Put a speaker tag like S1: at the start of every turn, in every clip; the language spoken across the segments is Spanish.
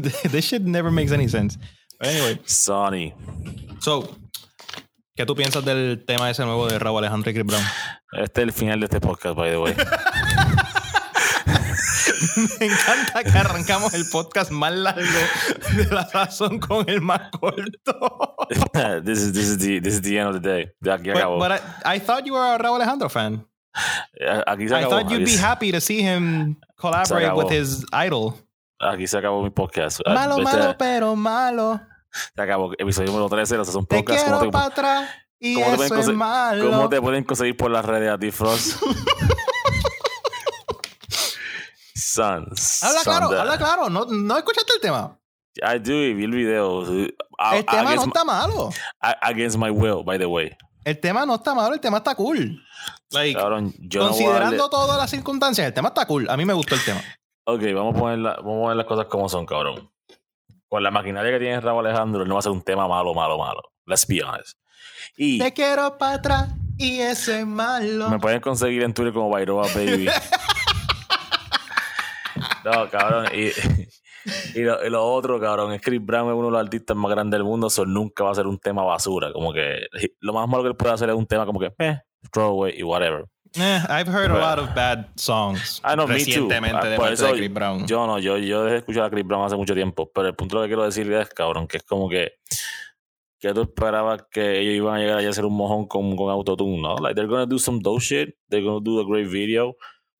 S1: this shit never makes any sense. But anyway,
S2: Sonny.
S1: so, ¿qué tú piensas del tema ese nuevo de Raúl Alejandro y Chris Brown?
S2: Este es el final de este podcast, by the way.
S1: Me encanta que arrancamos el podcast más largo de la razón con el más corto.
S2: this, is, this, is the, this is the end of the day. Ya
S1: But,
S2: acabó.
S1: but I, I thought you were a Raúl Alejandro fan.
S2: Eh, Aquí se
S1: I thought you'd be happy to see him collaborate with his idol.
S2: Aquí se acabó mi podcast. Ah,
S1: Malo,
S2: este-
S1: malo, pero malo.
S2: Se acabó. Episodio número 13 los son
S1: Te
S2: podcast.
S1: quiero
S2: ¿Cómo
S1: para
S2: te,
S1: atrás y
S2: cómo te
S1: es malo.
S2: ¿Cómo te pueden conseguir por las redes a ti, Frost? Sons.
S1: Habla claro, habla claro. No, no escuchaste el tema.
S2: I do y vi el video. A-
S1: El tema no está malo.
S2: against my will, by the way.
S1: El tema no está malo, el tema está cool. Like,
S2: Cabrón, yo no
S1: considerando
S2: darle-
S1: todas las circunstancias, el tema está cool. A mí me gustó el tema.
S2: Ok, vamos a, poner la- vamos a poner las cosas como son, cabrón. Con la maquinaria que tiene Raúl Alejandro, él no va a ser un tema malo, malo, malo. Let's be honest. Y
S1: Te quiero para atrás y eso es malo.
S2: me pueden conseguir en Twitter como Bairoa Baby. no, cabrón. Y, y, lo, y lo otro, cabrón, es Chris Brown es uno de los artistas más grandes del mundo, eso nunca va a ser un tema basura. Como que lo más malo que él puede hacer es un tema como que, eh, throw away y whatever.
S1: Eh, I've heard a lot of bad songs
S2: Ah, no, me too.
S1: recientemente
S2: Ah,
S1: de parte de Chris Brown.
S2: Yo no, yo, yo dejé de escuchar a Chris Brown hace mucho tiempo, pero el punto que quiero decirle es, cabrón, que es como que que tú esperabas que ellos iban a llegar allá a hacer un mojón con, con autotune, ¿no? Like, they're gonna do some dope shit, they're gonna do a great video,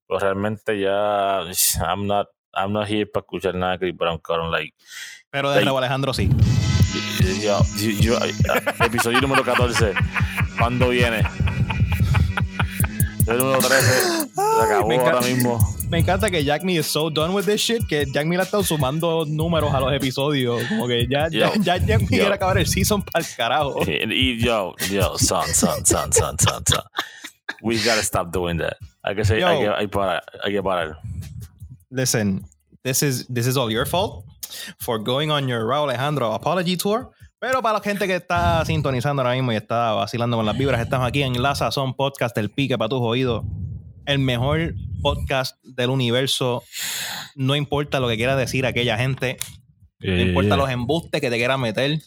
S2: pero realmente ya, I'm not, I'm not here para escuchar nada de Chris Brown, cabrón, like,
S1: Pero de
S2: Like-
S1: Raúl Alejandro sí.
S2: yo, yo- yo- episodio número 14, ¿cuándo viene? El número 13, se acabó
S1: me encanta.
S2: ahora mismo.
S1: Me encanta que Jack Me is so done with this shit que Jack Me le ha estado sumando números a los episodios. Como que ya, ya,
S2: Yo.
S1: ya Jack Me quiere acabar el season para el carajo.
S2: Y, yo, yo, son, son, son, son, son, son. We gotta stop doing that. Hay que, ser,
S1: Yo.
S2: hay que, hay parar, hay que parar.
S1: Listen, this is, this is all your fault for going on your Raúl Alejandro apology tour. Pero para la gente que está sintonizando ahora mismo y está vacilando con las vibras, estamos aquí en La Sazón Podcast, el pique para tus oídos. El mejor podcast del universo. No importa lo que quiera decir aquella gente. No importa los embustes que te quieran meter.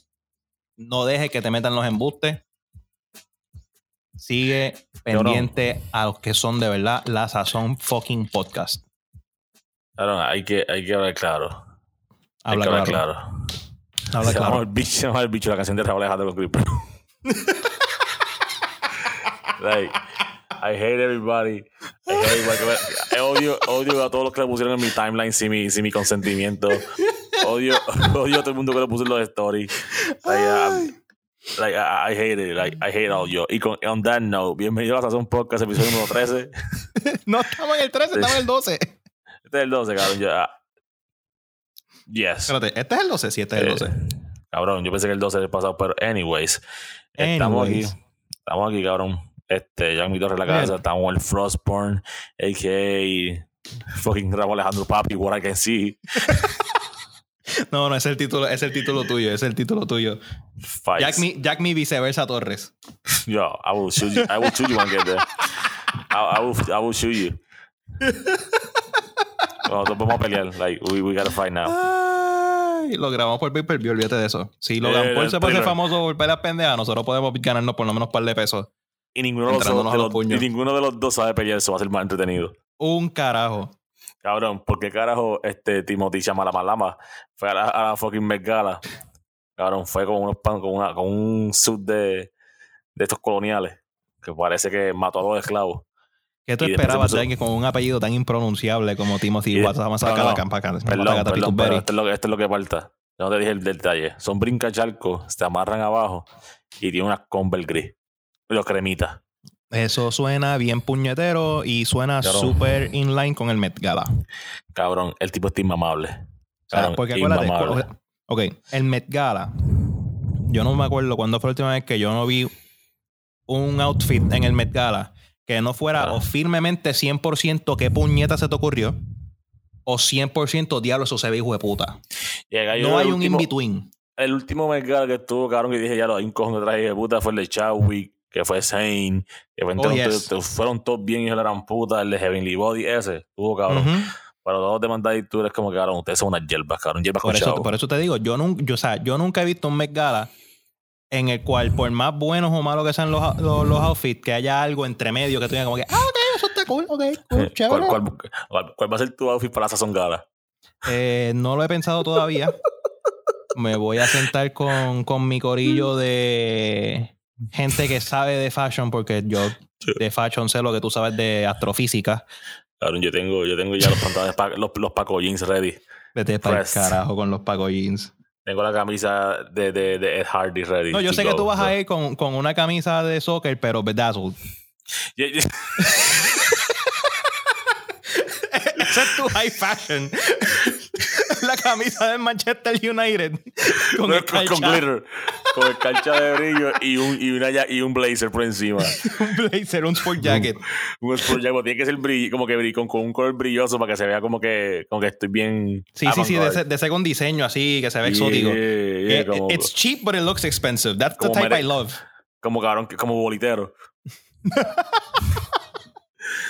S1: No dejes que te metan los embustes. Sigue pendiente a los que son de verdad la sazón fucking podcast.
S2: Claro, hay que, hay que hablar claro. Hay
S1: Habla
S2: que hablar
S1: claro.
S2: claro.
S1: Habla
S2: se llama
S1: claro.
S2: el bicho, se llama el bicho, la canción de Raúl Alejandro con Chris like, I hate everybody. I hate everybody. I odio, odio a todos los que le pusieron en mi timeline sin mi, sin mi consentimiento. Odio, odio a todo el mundo que le puso en los stories. Like, um, like, I, I hate it. Like, I hate all yo. Y con, on that note, bienvenido a Sazón Podcast, episodio número 13.
S1: No estamos en el 13, estamos en el 12.
S2: Este es el 12, cabrón. Yo, ah, yes.
S1: Espérate, ¿este es el 12? Sí, este es el
S2: Eh,
S1: 12.
S2: Cabrón, yo pensé que el 12 era el pasado, pero anyways. Estamos aquí. Estamos aquí, cabrón. Este, Jack Mi Torre en la casa. Estamos en el Frostborn, a.k.a. fucking Raúl Alejandro Papi, what I can see.
S1: No, no, es el título, es el título tuyo, es el título tuyo.
S2: Fights.
S1: Jack me, Jack me viceversa Torres.
S2: Yo, I will shoot you. I will shoot you I get there. I, I will, I will shoot you. Nosotros vamos a pelear. Like, we, we gotta fight now.
S1: Ay, lo grabamos por pay-per-view, olvídate de eso. Si Logan
S2: Eh,
S1: Paul
S2: el
S1: se puede ser
S2: primer-
S1: famoso por peleas pendejas, nosotros podemos ganarnos por lo menos un par de pesos.
S2: Y ninguno de los, dos, de
S1: los
S2: y ninguno de los dos sabe pelear. Eso va a ser más entretenido.
S1: Un carajo.
S2: Cabrón, ¿por qué carajo este Timothy Chalamalama fue a la, a la fucking Met Gala? Cabrón, fue con unos pan, con, una, con un suit de, de estos coloniales que parece que mató a los esclavos.
S1: ¿Qué tú
S2: Y
S1: esperabas de alguien con un apellido tan impronunciable como Timothy Watson?
S2: no, no, Perdón, perdón, pero esto es, lo que, esto es lo que falta. Yo no te dije el detalle. Son brincachalcos, se amarran abajo y tiene unas Converse gris. Y los cremitas.
S1: Eso suena bien puñetero y suena súper inline con el Met Gala.
S2: Cabrón, el tipo está inmamable. Cabrón,
S1: porque acuérdate,
S2: inmamable.
S1: ok, el Met Gala, yo no me acuerdo cuándo fue la última vez que yo no vi un outfit en el Met Gala que no fuera
S2: Ah.
S1: o firmemente 100% qué puñeta se te ocurrió o 100% diablo eso se ve hijo de puta.
S2: Llega
S1: No hay un in-between.
S2: El último Gala que estuvo, cabrón, que dije ya lo hay un cojón de traje de puta fue el de Chadwick, que fue Zane, que fue
S1: Oh, yes.
S2: fueron todos bien de la gran puta, el de Heavenly Body ese, estuvo cabrón. Pero todos de Mandai tú eres como que, cabrón, ustedes son unas hierbas, cabrón. Hierbas
S1: Por
S2: con
S1: eso, por eso te digo, yo, nunca yo, o sea, yo nunca he visto un Met Gala en el cual, por más buenos o malos que sean los, los, los outfits, que haya algo entre medio que tú digas como que, ah, ok, eso está cool, ok, cool,
S2: ¿Cuál,
S1: chévere.
S2: cuál, cuál- cuál va a ser tu outfit para la Sazón Gala?
S1: Eh, no lo he pensado todavía. Me voy a sentar con, con mi corillo de gente que sabe de fashion, porque yo de fashion sé lo que tú sabes de astrofísica.
S2: Cabrón, yo tengo, yo tengo ya los pantalones, pa- los, los Paco Jeans ready.
S1: Vete para el carajo con los Paco Jeans.
S2: Tengo la camisa de, de, de Ed Hardy ready.
S1: No, yo sé que tú vas a ir con, con una camisa de soccer, pero bedazzled.
S2: Yeah, yeah.
S1: Esa es tu high fashion. La camisa del Manchester United. Con
S2: No,
S1: el
S2: con, con
S1: calcha,
S2: glitter. Con el cancha de brillo y un, y, una, y un blazer por encima.
S1: un blazer, un sport jacket.
S2: Un sport jacket. Tiene que ser brill- como que brill- con, con un color brilloso para que se vea como que, como que estoy bien.
S1: Sí, sí, sí, de ese, de ese con diseño así, que se ve exótico.
S2: Yeah, yeah,
S1: Eh,
S2: como,
S1: It's cheap, but it looks expensive. That's the type
S2: mere-
S1: I love.
S2: como cabrón, como bolitero.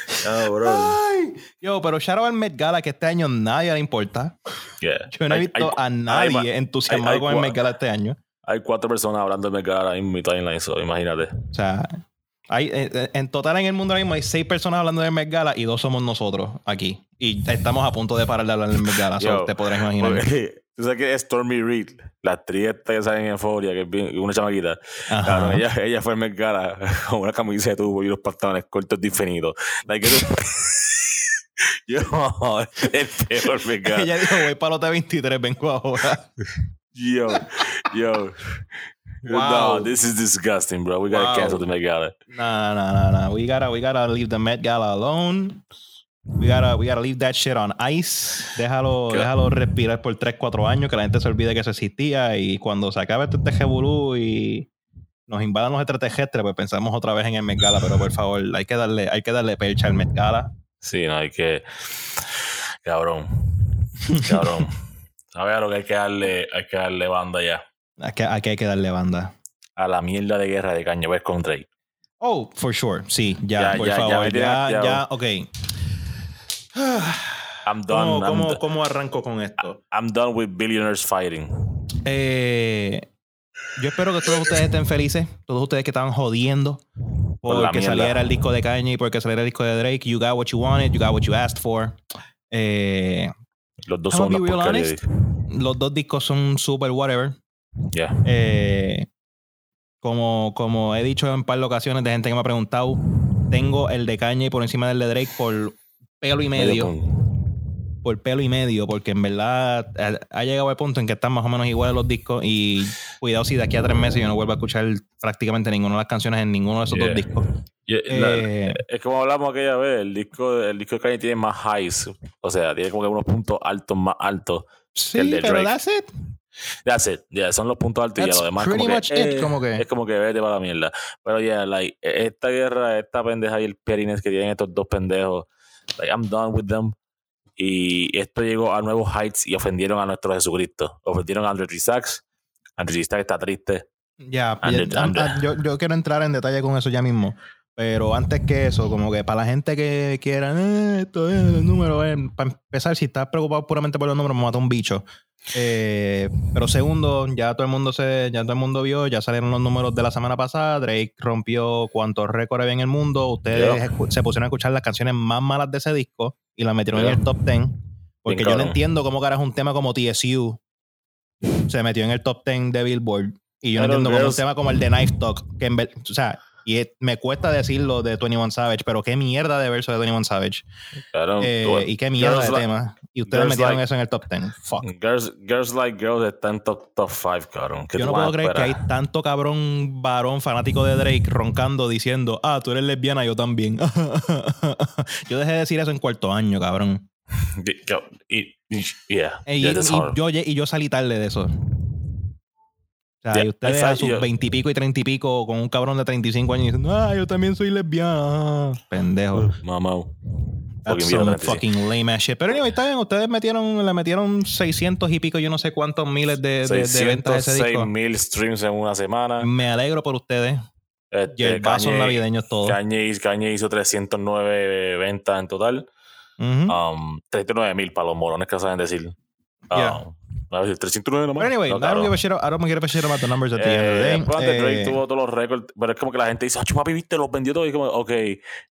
S2: Ah, bro.
S1: Ay, yo, pero shout out al Met Gala que este año nadie le importa.
S2: Yeah.
S1: Yo no he visto
S2: hay-
S1: a nadie
S2: hay-
S1: entusiasmado
S2: hay-
S1: con el Met Gala este año.
S2: Hay cuatro personas hablando de Mercado ahora mismo en mi timeline, so, imagínate.
S1: O sea, hay, eh, en total en el mundo ahora mismo hay seis personas hablando del Met Gala y dos somos nosotros aquí. Y estamos a punto de parar de hablar del Met Gala, so
S2: Yo,
S1: te podrás imaginar.
S2: Porque, Tú sabes que es Stormy Reed, la actriz que sale en Euphoria, que es bien- una chamaquita. Claro, ella, ella fue en cara con una camisa de tubo y unos pantalones cortos definidos. Like, eso- Yo, el peor Megara.
S1: Ella dijo, voy para los 23 vengo ahora.
S2: Yo, yo.
S1: Wow.
S2: No, this is disgusting, bro. We gotta
S1: Wow.
S2: cancel the Met Gala.
S1: Nah, nah, nah, nah. We gotta, we gotta leave the Met Gala alone. We gotta, we gotta leave that shit on ice. Déjalo, déjalo respirar por 3, 4 años, que la gente se olvide que eso existía. Y cuando se acabe este tejebulú y nos invadan los extraterrestres, pues pensamos otra vez en el Met Gala. Pero por favor, hay que darle, hay que darle percha al Met Gala.
S2: Sí, no, hay que. Cabrón. Cabrón. ¿Sabes a lo que hay que darle? Hay que darle banda ya.
S1: Aquí, aquí hay que darle banda.
S2: A la mierda de guerra de Kanye West con Drake.
S1: Oh, for sure. Sí, ya,
S2: Ya,
S1: por
S2: ya, ya
S1: favor. Ya,
S2: tiene
S1: ya,
S2: hastiado.
S1: ok.
S2: I'm done.
S1: ¿Cómo,
S2: I'm,
S1: cómo, arranco con esto?
S2: I'm done with billionaires fighting.
S1: Eh, yo espero que todos ustedes estén felices. Todos ustedes que estaban jodiendo porque saliera el disco de Kanye y porque saliera el disco de Drake. You got what you wanted, you got what you asked for. Eh,
S2: Los dos son una
S1: honest. los dos discos son super whatever.
S2: Ya.
S1: Eh, como, como he dicho en un par de ocasiones de gente que me ha preguntado, tengo el de Kanye por encima del de Drake por pelo y medio. por pelo y medio, porque en verdad ha, ha llegado el punto en que están más o menos iguales los discos y cuidado si de aquí a tres meses yo no vuelvo a escuchar prácticamente ninguna de las canciones en ninguno de esos
S2: Yeah.
S1: dos discos.
S2: Yeah, la-
S1: Eh,
S2: es como hablamos aquella vez, el disco, el disco de Kanye tiene más highs. O sea, tiene como que unos puntos altos más altos.
S1: sí,
S2: el de
S1: pero
S2: Drake.
S1: that's it.
S2: That's it. Yeah, son los puntos altos y ya lo demás como
S1: much
S2: que,
S1: it,
S2: eh,
S1: como que-
S2: es como que vete para la mierda. Pero yeah, like, esta guerra, esta pendeja y el pettiness que tienen estos dos pendejos, like, I'm done with them. Y esto llegó a nuevos heights y ofendieron a nuestro Jesucristo. Ofendieron a Andrew Sachs. Andrew Sachs está triste.
S1: Ya, ah, ah, yo, yo quiero entrar en detalle con eso ya mismo. Pero antes que eso, como que para la gente que quiera, eh, esto es el número, eh, para empezar, si estás preocupado puramente por los números, me mata un bicho. Eh, pero segundo, ya todo el mundo se, ya todo el mundo vio, ya salieron los números de la semana pasada. Drake rompió cuantos récords había en el mundo. Ustedes se pusieron a escuchar las canciones más malas de ese disco y las metieron en el top 10. Porque
S2: Bien
S1: yo no entiendo cómo carajo un tema como TSU se metió en el top 10 de Billboard. Y yo no entiendo cómo un tema como el de Knife Talk, que en ver- o sea, y es- me cuesta decirlo de 21 Savage, pero qué mierda de verso de 21 Savage.
S2: Claro,
S1: Eh, y qué mierda de
S2: like-
S1: tema. Y ustedes metieron
S2: like-
S1: eso en el top 10. Fuck.
S2: Girls, girls Like Girls está en top, top 5, cabrón. ¿Qué
S1: Yo no puedo creer que hay tanto cabrón varón fanático de Drake roncando diciendo, ah, tú eres lesbiana, yo también. yo dejé de decir eso en cuarto año, cabrón.
S2: Y- Yeah,
S1: Y, yo, y yo salí tarde de eso. O sea,
S2: Yeah,
S1: y ustedes a sus veintipico y treinta y pico con un cabrón de 35 años diciendo, ah, yo también soy lesbiana. Pendejo.
S2: Mamá.
S1: That's some fucking lame ass shit. Pero anyway, está bien, ustedes metieron, le metieron 600 y pico, yo no sé cuántos miles de, de, de ventas a ese
S2: 606
S1: disco.
S2: mil streams en una semana.
S1: Me alegro por ustedes.
S2: Este,
S1: Y el
S2: Kanye-
S1: navideño todo.
S2: Kanye, Kanye hizo 309 ventas en total.
S1: Ujú.
S2: Um, 39 mil para los morones que saben decir. Um, 309 nomás.
S1: But anyway,
S2: No,
S1: I don't. I don't give a shit about the numbers at the end of the
S2: Eh,
S1: day.
S2: de Drake
S1: Eh,
S2: tuvo todos los récords, pero es como que la gente dice, "Acho, papi, viste, los vendió todos. Y como, ok,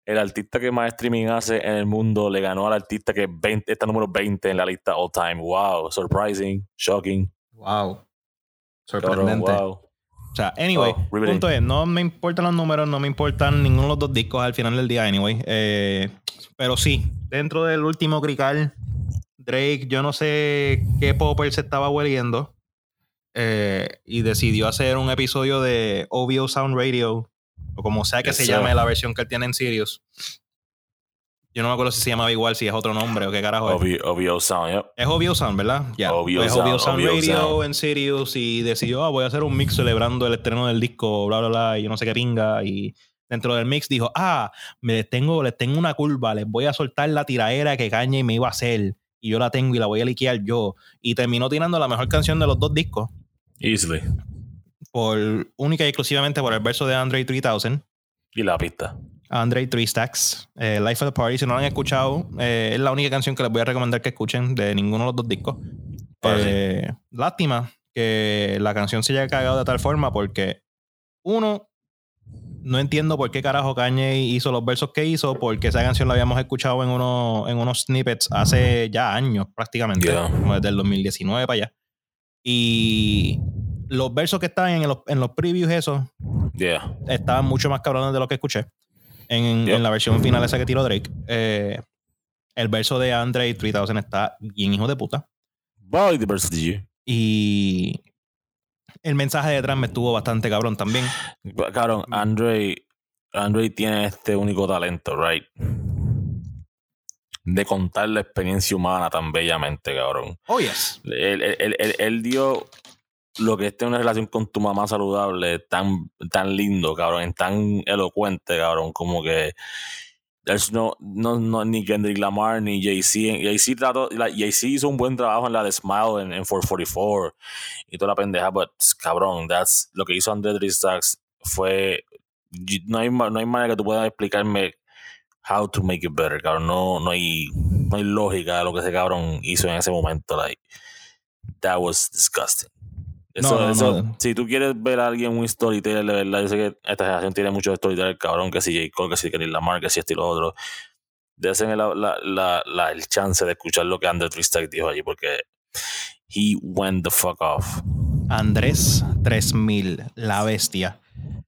S2: el artista que más streaming hace en el mundo le ganó al artista que 20, está número 20 en la lista all time. Wow, surprising, shocking.
S1: Wow. Sorprendente.
S2: wow.
S1: O sea, anyway,
S2: Oh,
S1: punto es, no me importan los números, no me importan ninguno de los dos discos al final del día, anyway. Eh, pero sí, dentro del último crical, Drake, yo no sé qué popper se estaba hueliendo eh, y decidió hacer un episodio de OVO Sound Radio, o como sea que se llame la versión que él tiene en Sirius. Yo no me acuerdo si se llamaba igual, si es otro nombre o qué carajo es.
S2: OVO, OVO Sound, yep.
S1: Es OVO Sound, ¿verdad? Ya. Es
S2: Sound,
S1: OVO Sound Radio
S2: Sound.
S1: en Sirius y decidió, ah, voy a hacer un mix celebrando el estreno del disco, bla, bla, bla, y yo no sé qué pinga. Y dentro del mix dijo, ah, me les tengo, les tengo una curva, les voy a soltar la tiraera que Kanye me iba a hacer. Y yo la tengo y la voy a liquear yo. Y terminó tirando la mejor canción de los dos discos,
S2: Easily.
S1: por única y exclusivamente por el verso de Andre 3000.
S2: Y la pista.
S1: Andre Three Stacks, eh, Life of the Party. Si no lo han escuchado, eh, es la única canción que les voy a recomendar que escuchen de ninguno de los dos discos. Eh, lástima que la canción se haya cagado de tal forma porque, uno, no entiendo por qué carajo Kanye hizo los versos que hizo, porque esa canción la habíamos escuchado en, uno, en unos snippets hace ya años prácticamente,
S2: Yeah.
S1: como desde el 2019 para allá. Y los versos que estaban en los, en los previews, esos,
S2: Yeah.
S1: estaban mucho más cabrones de lo que escuché en, en la versión final esa que tiró Drake. Eh, el verso de Andre 3000 está bien hijo de puta.
S2: Body diversity.
S1: Y el mensaje detrás me estuvo bastante cabrón también.
S2: Cabrón, Andre, Andre tiene este único talento, right? De contar la experiencia humana tan bellamente, cabrón.
S1: Oh, yes.
S2: Él, él- él- él- él dio lo que es tener una relación con tu mamá saludable tan, tan lindo, cabrón, tan elocuente, cabrón, como que there's no, no, no ni Kendrick Lamar ni Jay-Z. Jay-Z Jay-Z hizo un buen trabajo en la de Smile en, en 444 y toda la pendeja, but cabrón, that's, lo que hizo Andre Three Stacks fue no hay, no hay manera que tú puedas explicarme how to make it better, cabrón. No, no hay, no hay lógica de lo que ese cabrón hizo en ese momento. Like, that was disgusting. Eso,
S1: No, no,
S2: eso-
S1: no.
S2: Si tú quieres ver a alguien un storyteller, de verdad, yo sé que esta generación tiene muchos storytellers, cabrón, que si J. Cole, que si Kendrick Lamar, que si esto y lo otro. Desen la, la, la, la- el chance de escuchar lo que Andre Tristak dijo allí, porque he went the fuck off.
S1: Andrés 3000, la bestia.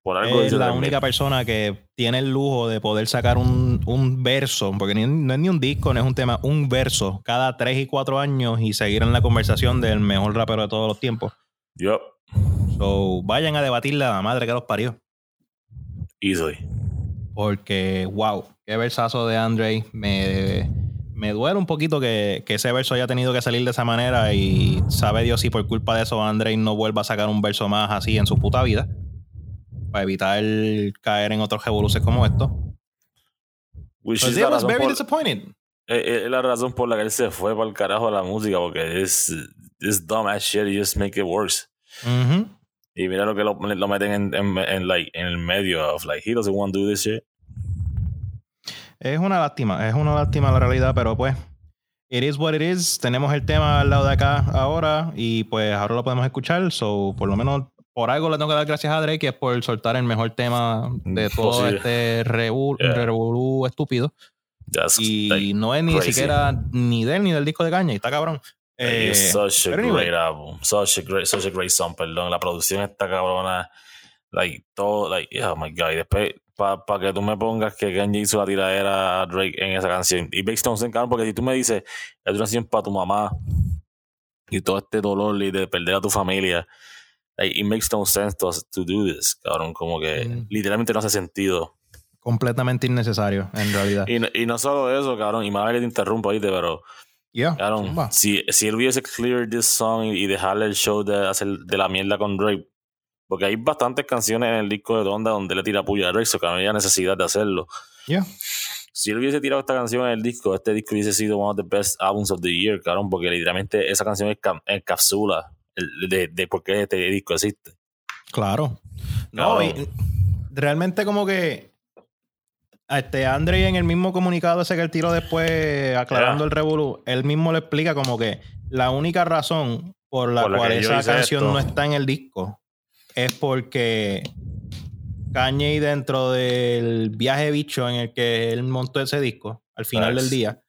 S2: Por algo
S1: Es la única persona que tiene el lujo de poder sacar un, un verso, porque ni- no es ni un disco, no es un tema, un verso cada tres y cuatro años y seguir en la conversación del mejor rapero de todos los tiempos.
S2: Yup,
S1: So, vayan a debatirle a la madre que los parió.
S2: easily.
S1: Porque, wow, qué versazo de Andre. Me, me duele un poquito que, que ese verso haya tenido que salir de esa manera y sabe Dios si por culpa de eso Andre no vuelva a sacar un verso más así en su puta vida. Para evitar caer en otros revoluces como esto.
S2: Which
S1: Because
S2: is
S1: it
S2: la
S1: was
S2: razón
S1: very
S2: por-
S1: disappointed.
S2: Es es la razón por la que él se fue para el carajo de la música, porque es this dumb ass shit, you just make it worse.
S1: Ujú.
S2: Y mira lo que lo, lo meten en, en, en, like, en el medio of like, he doesn't want to do this shit.
S1: Es una lástima, es una lástima la realidad, pero pues, it is what it is. Tenemos el tema al lado de acá ahora y pues ahora lo podemos escuchar. So, por lo menos por algo le tengo que dar gracias a Drake, que es por soltar el mejor tema de todo
S2: Posible.
S1: este revu-
S2: Yeah.
S1: revolú estúpido.
S2: That's
S1: Y
S2: like,
S1: no es ni
S2: crazy.
S1: siquiera ni de él ni del disco de caña, y está cabrón. Eh,
S2: such a
S1: anyway.
S2: great album. Such a great, such a great song, perdón. La producción está cabrona. Like, todo, like, oh my god. Y después, para que tú me pongas que Kanye hizo la tiradera a Drake en esa canción. Y makes no sense, cabrón, porque si tú me dices, es una canción para tu mamá y todo este dolor y de perder a tu familia, like, it makes no sense to, to do this, cabrón. Como que
S1: Mm.
S2: literalmente no hace sentido.
S1: completamente innecesario, en realidad.
S2: Y no, y no solo eso, cabrón, y más que te interrumpo, ¿viste? Pero,
S1: Yeah,
S2: si, si él hubiese cleared this song y, y dejarle el show de hacer de la mierda con Drake, porque hay bastantes canciones en el disco de Donda donde le tira puya a Drake, so que no había necesidad de hacerlo.
S1: Yeah.
S2: Si él hubiese tirado esta canción en el disco, este disco hubiese sido one of the best albums of the year, cabrón, porque literalmente esa canción enca- encapsula el- de, de por qué este disco existe.
S1: Claro. No, y realmente como que este Andre en el mismo comunicado ese que él tiró después aclarando el revolú, él mismo le explica como que la única razón por la
S2: Por la
S1: cual esa canción
S2: esto.
S1: no está en el disco es porque Kanye dentro del viaje bicho en el que él montó ese disco al final del día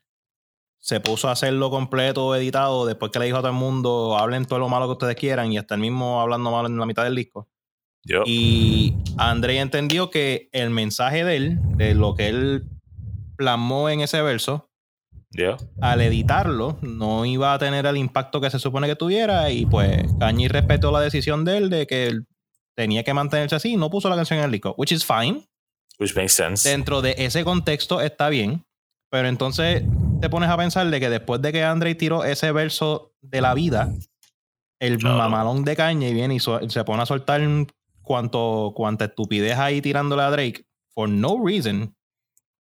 S1: se puso a hacerlo completo editado después que le dijo a todo el mundo hablen todo lo malo que ustedes quieran y hasta el mismo hablando malo en la mitad del disco Y André entendió que el mensaje de él, de lo que él plasmó en ese verso, al editarlo, no iba a tener el impacto que se supone que tuviera. Y pues Kanye respetó la decisión de él de que él tenía que mantenerse así y no puso la canción en el disco, which is fine.
S2: Which makes sense.
S1: Dentro de ese contexto está bien. Pero entonces te pones a pensar de que después de que Andre tiró ese verso de la vida, el
S2: Claro.
S1: mamalón de Kanye viene y so- se pone a soltar cuanto, cuanta estupidez ahí tirándole a Drake for no reason.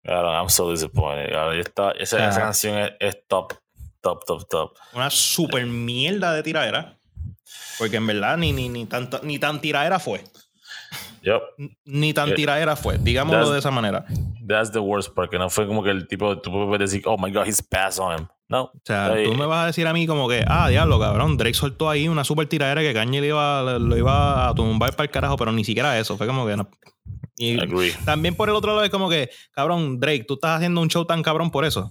S2: Claro, I'm so disappointed. Esta- esa, esa canción es, es top, top, top, top.
S1: Una super mierda de tiradera. Porque en verdad ni, ni, ni, tan, ni tan tiradera fue.
S2: Yep.
S1: Ni tan
S2: Eh,
S1: tiradera fue. Digámoslo
S2: that's-
S1: de esa manera.
S2: That's the worst part. Que no fue como que el tipo, tú puedes decir, oh my god, he's passed on him. No.
S1: O sea,
S2: Ahí-
S1: tú me vas a decir a mí como que, ah, diablo, cabrón, Drake soltó ahí una super tiradera que Kanye le iba, lo iba a tumbar para el carajo, pero ni siquiera eso. Fue como que no. Y también por el otro lado es como que, cabrón, Drake, tú estás haciendo un show tan cabrón por eso.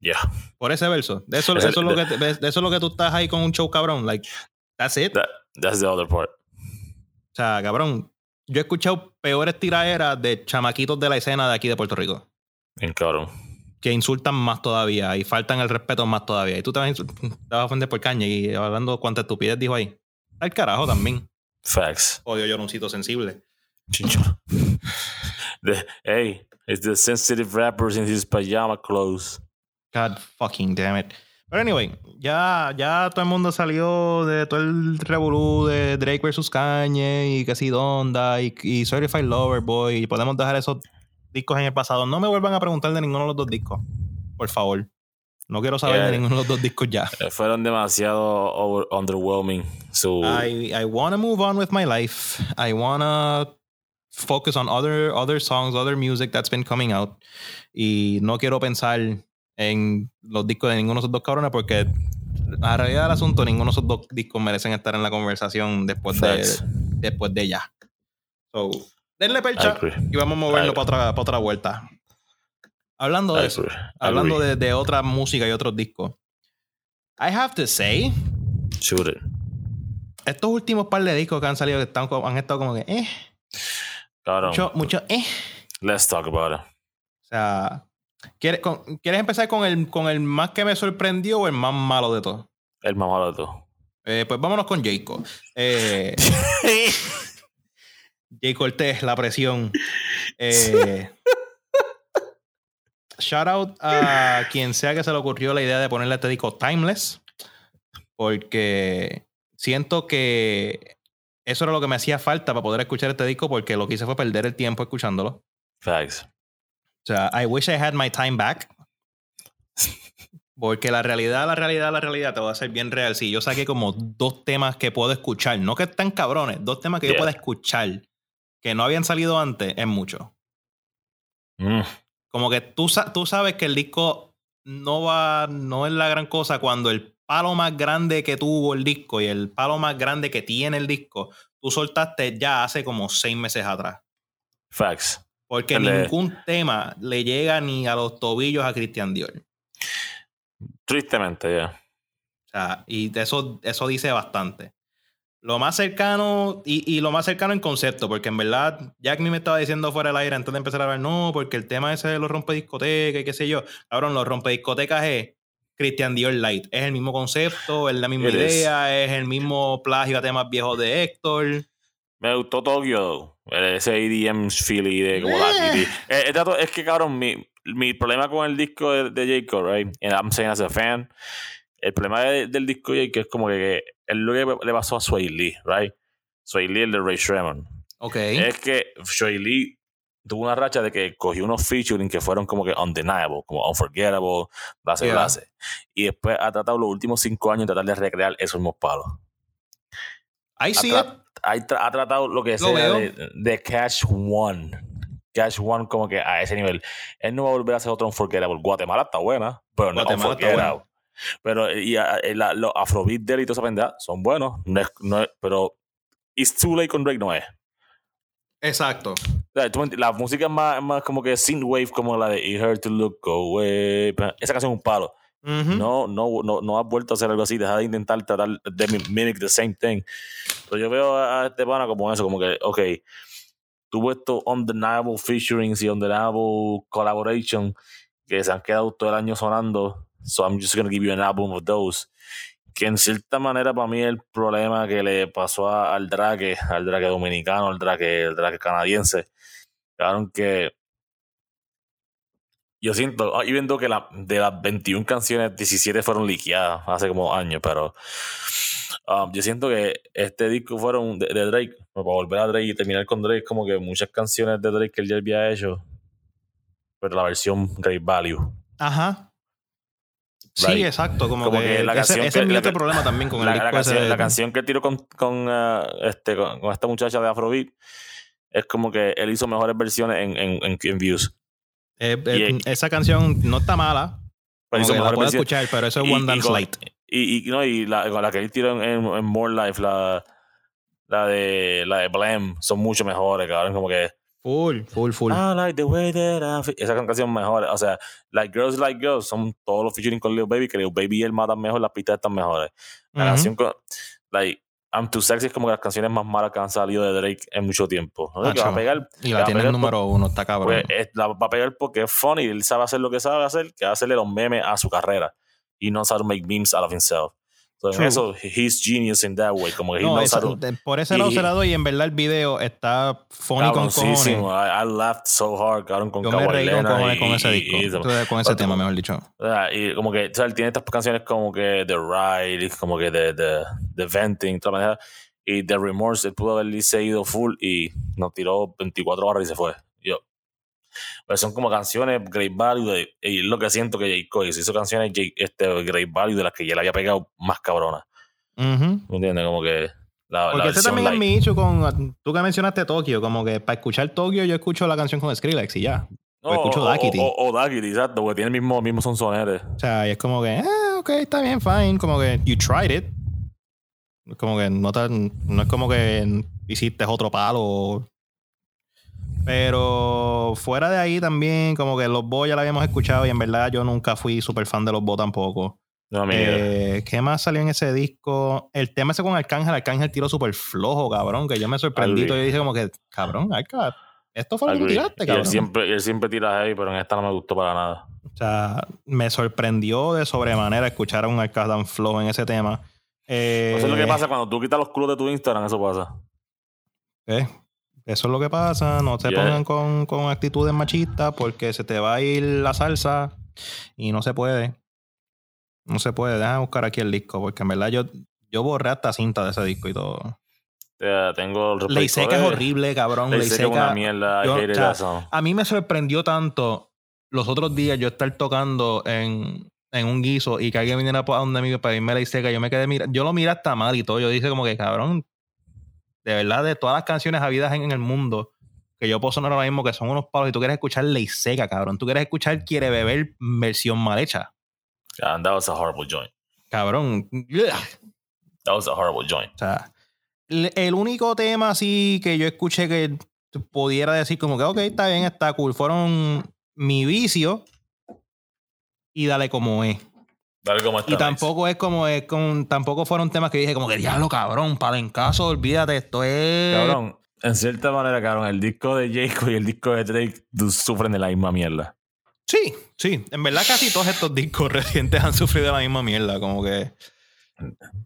S2: Yeah.
S1: Por ese verso. De eso,
S2: Es el-
S1: eso es lo que de eso es lo que tú estás ahí con un show cabrón. Like, that's it.
S2: That, that's the other part.
S1: O sea, cabrón, yo he escuchado peores tiraderas de chamaquitos de la escena de aquí de Puerto Rico.
S2: Bien cabrón.
S1: Que insultan más todavía y faltan el respeto más todavía. Y tú te vas a, te vas a ofender por caña y hablando cuánta estupidez dijo ahí. Al carajo también.
S2: Facts.
S1: Odio yo un sensible.
S2: Chincho. The, hey, it's the sensitive rappers in his pajama clothes.
S1: God fucking damn it. Pero anyway, ya, ya todo el mundo salió de todo el revolú de Drake versus Kanye y que si Donda y, y Certified Lover Boy. Y podemos dejar esos discos en el pasado. No me vuelvan a preguntar de ninguno de los dos discos. Por favor. No quiero saber
S2: Yeah.
S1: de ninguno de los dos discos ya.
S2: Eh, Fueron demasiado over, underwhelming. So,
S1: I, I want to move on with my life. I want to focus on other, other songs, other music that's been coming out. Y no quiero pensar en los discos de ninguno de esos dos cabrones porque la realidad del asunto, ninguno de esos dos discos merecen estar en la conversación después de, después de ya. So, denle percha y vamos a moverlo
S2: I-
S1: para otra, para otra vuelta. Hablando de eso, hablando de, de otra música y otros discos. I have to say,
S2: Shoot it.
S1: estos últimos par de discos que han salido que están, han estado como que, eh,
S2: Cabrón.
S1: mucho, mucho, eh.
S2: Let's talk about it.
S1: O sea, ¿quieres, con- ¿quieres empezar con el, con el más que me sorprendió o el más malo de todo?
S2: El más malo de todo.
S1: Eh, pues vámonos con Jacob. Eh, Jay Cortés, la presión. Eh, shout out a quien sea que se le ocurrió la idea de ponerle a este disco Timeless. Porque siento que eso era lo que me hacía falta para poder escuchar este disco. Porque lo que hice fue perder el tiempo escuchándolo.
S2: Facts.
S1: O sea, I wish I had my time back. Porque la realidad, la realidad, la realidad, te voy a ser bien real. Sí, yo saqué como dos temas que puedo escuchar. No que están cabrones, dos temas que yo puedo escuchar que no habían salido antes, es mucho.
S2: Mm.
S1: Como que tú, tú sabes que el disco no va, no es la gran cosa cuando el palo más grande que tuvo el disco y el palo más grande que tiene el disco, tú soltaste ya hace como seis meses atrás.
S2: Facts.
S1: Porque
S2: Le-
S1: ningún tema le llega ni a los tobillos a Christian Dior.
S2: Tristemente, ya.
S1: O sea, y eso, eso dice bastante. Lo más cercano, y, y lo más cercano en concepto, porque en verdad, Jack me estaba diciendo fuera del aire antes de empezar a hablar, no, porque el tema ese de los rompediscotecas y qué sé yo. Cabrón, los rompediscotecas es Christian Dior Light. Es el mismo concepto, es la misma
S2: It is.
S1: idea, es el mismo plagio a temas viejos de Héctor.
S2: Me gustó Tokyo. Ese EDM Philly de como
S1: Eh.
S2: la Eh, es, dato- es que, cabrón, mi, mi problema con el disco de, de Jacob, right? And I'm saying as a fan. El problema de- del disco de Jacob es como que, que es lo que le pasó a Sway Lee, right? Sway Lee, el de Ray Shremon.
S1: Ok.
S2: Es que Sway Lee tuvo una racha de que cogió unos featuring que fueron como que undeniable, como unforgettable, base,
S1: Yeah.
S2: base. Y después ha tratado los últimos cinco años de tratar de recrear esos mismos palos.
S1: I see
S2: ha, tra- tratado lo que
S1: veo.
S2: de, de Cash One. Cash One como que a ese nivel. Él no va a volver a hacer otro Unforgettable. Guatemala está buena, pero no
S1: Guatemala está
S2: Unforgettable. Pero y, a- a- la- los Afrobeat de él y toda esa pendeja son buenos, no es- no es- pero It's Too Late con Drake no es.
S1: Exacto.
S2: La música es más, es más como que synthwave, como la de It Hurt to Look Away. Esa canción es un palo. No, no, no, no has vuelto a hacer algo así. Deja de intentar tratar de mi- mimic the same thing. Pero yo veo a este pana como eso, como que, ok, tuvo estos undeniable featurings y undeniable collaboration que se han quedado todo el año sonando. So I'm just gonna give you an album of those. Que en cierta manera para mí el problema que le pasó a- al drake, al drake dominicano, al drake, al drake canadiense, claro que yo siento, ah, y viendo que la, de las 21 canciones, 17 fueron liqueadas hace como años, pero um, yo siento que este disco fueron de, de Drake, para volver a Drake y terminar con Drake, como que muchas canciones de Drake que él ya había hecho, pero la versión Great Value.
S1: Ajá. Sí, exacto. Como,
S2: Como
S1: que,
S2: que la
S1: ese,
S2: canción
S1: ese
S2: que-
S1: es mi otro problema también con el
S2: La,
S1: disco
S2: la canción,
S1: de-
S2: la canción que tiró con, con, ah, este, con, con esta muchacha de Afrobeat es como que él hizo mejores versiones en, en, en, en views.
S1: eh, eh,
S2: y-
S1: esa canción no está mala.
S2: Pero hizo
S1: la puedo escuchar, pero eso es
S2: Y-
S1: One
S2: y
S1: Dance
S2: con-
S1: Light.
S2: Y, y, no, y la, con la que él tiró en, More Life, la, la de la de Blem, son mucho mejores, cabrón. Como que
S1: Full, full, full.
S2: I like the way that I feel. Esa canción mejor. O sea, Like Girls Like Girls son todos los featuring con Lil Baby, que Lil Baby y él matan mejor, las pistas están mejores. La
S1: Ujú.
S2: canción con. Like, I'm Too Sexy es como que las canciones más malas que han salido de Drake en mucho tiempo. ¿no?
S1: Ah,
S2: que va a pegar.
S1: Y la
S2: va a
S1: tiene el
S2: pegar
S1: número uno, está cabrón.
S2: porque es- la va a pegar porque es funny. Él sabe hacer lo que sabe hacer, que es hacerle los memes a su carrera. Y no sabe make memes out of himself. So, en eso, he's genius in that way. Como que
S1: No,
S2: how
S1: de- por ese lado
S2: y-
S1: se la doy y en verdad el video está funny con cojones.
S2: I, I laughed so hard, cabrón, con
S1: Yo me reí con cojones
S2: y-
S1: con ese
S2: y-
S1: disco.
S2: y-
S1: Entonces, con ese tema, mejor dicho.
S2: y como que, o sea, él tiene estas canciones como que The Ride, como que The, the, the Venting, toda manera. Y The Remorse, él pudo haberse ido full y nos tiró 24 horas y se fue. Pero son como canciones Great Value de- y es lo que siento que J. Cole hizo canciones J- este, Great Value de las que ya le había pegado más cabronas.
S1: Ujú.
S2: ¿Me entiendes? Como que la, la
S1: Porque ese
S2: versión
S1: también es
S2: light.
S1: mi issue con. Tú que mencionaste Tokio, como que para escuchar Tokio yo escucho la canción con Skrillex y ya.
S2: No,
S1: escucho
S2: o,
S1: Daquiti.
S2: o, o, o Daquiti, exacto, porque tiene el mismo, mismo sonsonetes.
S1: O sea, y es como que, ah, ok, está bien, fine. Como que, you tried it. Es Como que no, tan, no es como que hiciste otro palo. Pero fuera de ahí también, como que los Bo ya la habíamos escuchado y en verdad yo nunca fui súper fan de los Bo tampoco.
S2: No.
S1: Eh, ¿Qué más salió en ese disco? El tema ese con Arcángel, Arcángel tiró súper flojo, cabrón, que yo me sorprendí. Yo dije como que, cabrón, Arca, esto fue lo que tiraste,
S2: Y
S1: cabrón.
S2: él siempre, él siempre tira heavy, pero en esta no me gustó para nada.
S1: O sea, me sorprendió de sobremanera escuchar a un Arca tan flojo en ese tema. Eh,
S2: Eso es lo que pasa cuando tú quitas los culos de tu Instagram, eso pasa.
S1: eh, eso es lo que pasa. No se
S2: Yeah.
S1: pongan con, con actitudes machistas porque se te va a ir la salsa y no se puede. No se puede. Déjame buscar aquí el disco porque en verdad yo, yo borré hasta cinta de ese disco y todo.
S2: Eh, tengo el
S1: Ley Seca es
S2: repertorio.
S1: horrible, cabrón.
S2: Ley
S1: Ley
S2: Seca es una
S1: Seca.
S2: mierda.
S1: yo- o sea. A mí me sorprendió tanto los otros días yo estar tocando en, en un guiso y que alguien viniera a donde mí para irme Ley Seca. Yo me quedé mira, yo lo miré hasta mal y todo. Yo dije como que cabrón, de verdad, de todas las canciones habidas en, en el mundo que yo puedo sonar ahora mismo, que son unos palos, y tú quieres escuchar Ley Seca, cabrón. Tú quieres escuchar Quiere Beber versión mal hecha.
S2: And that was a horrible joint.
S1: Cabrón.
S2: That was a horrible joint.
S1: O sea, el el único tema así que yo escuché que pudiera decir como que, ok, está bien, está cool, fueron Mi Vicio y Dale Como Es.
S2: Dale como está.
S1: Y tampoco es como, es con, tampoco fueron temas que dije como que, diablo, cabrón, para en caso, olvídate, esto es...
S2: Cabrón, en cierta manera, cabrón, el disco de Jacob y el disco de Drake sufren de la misma mierda.
S1: Sí, sí, en verdad casi todos estos discos recientes han sufrido la misma mierda, como que...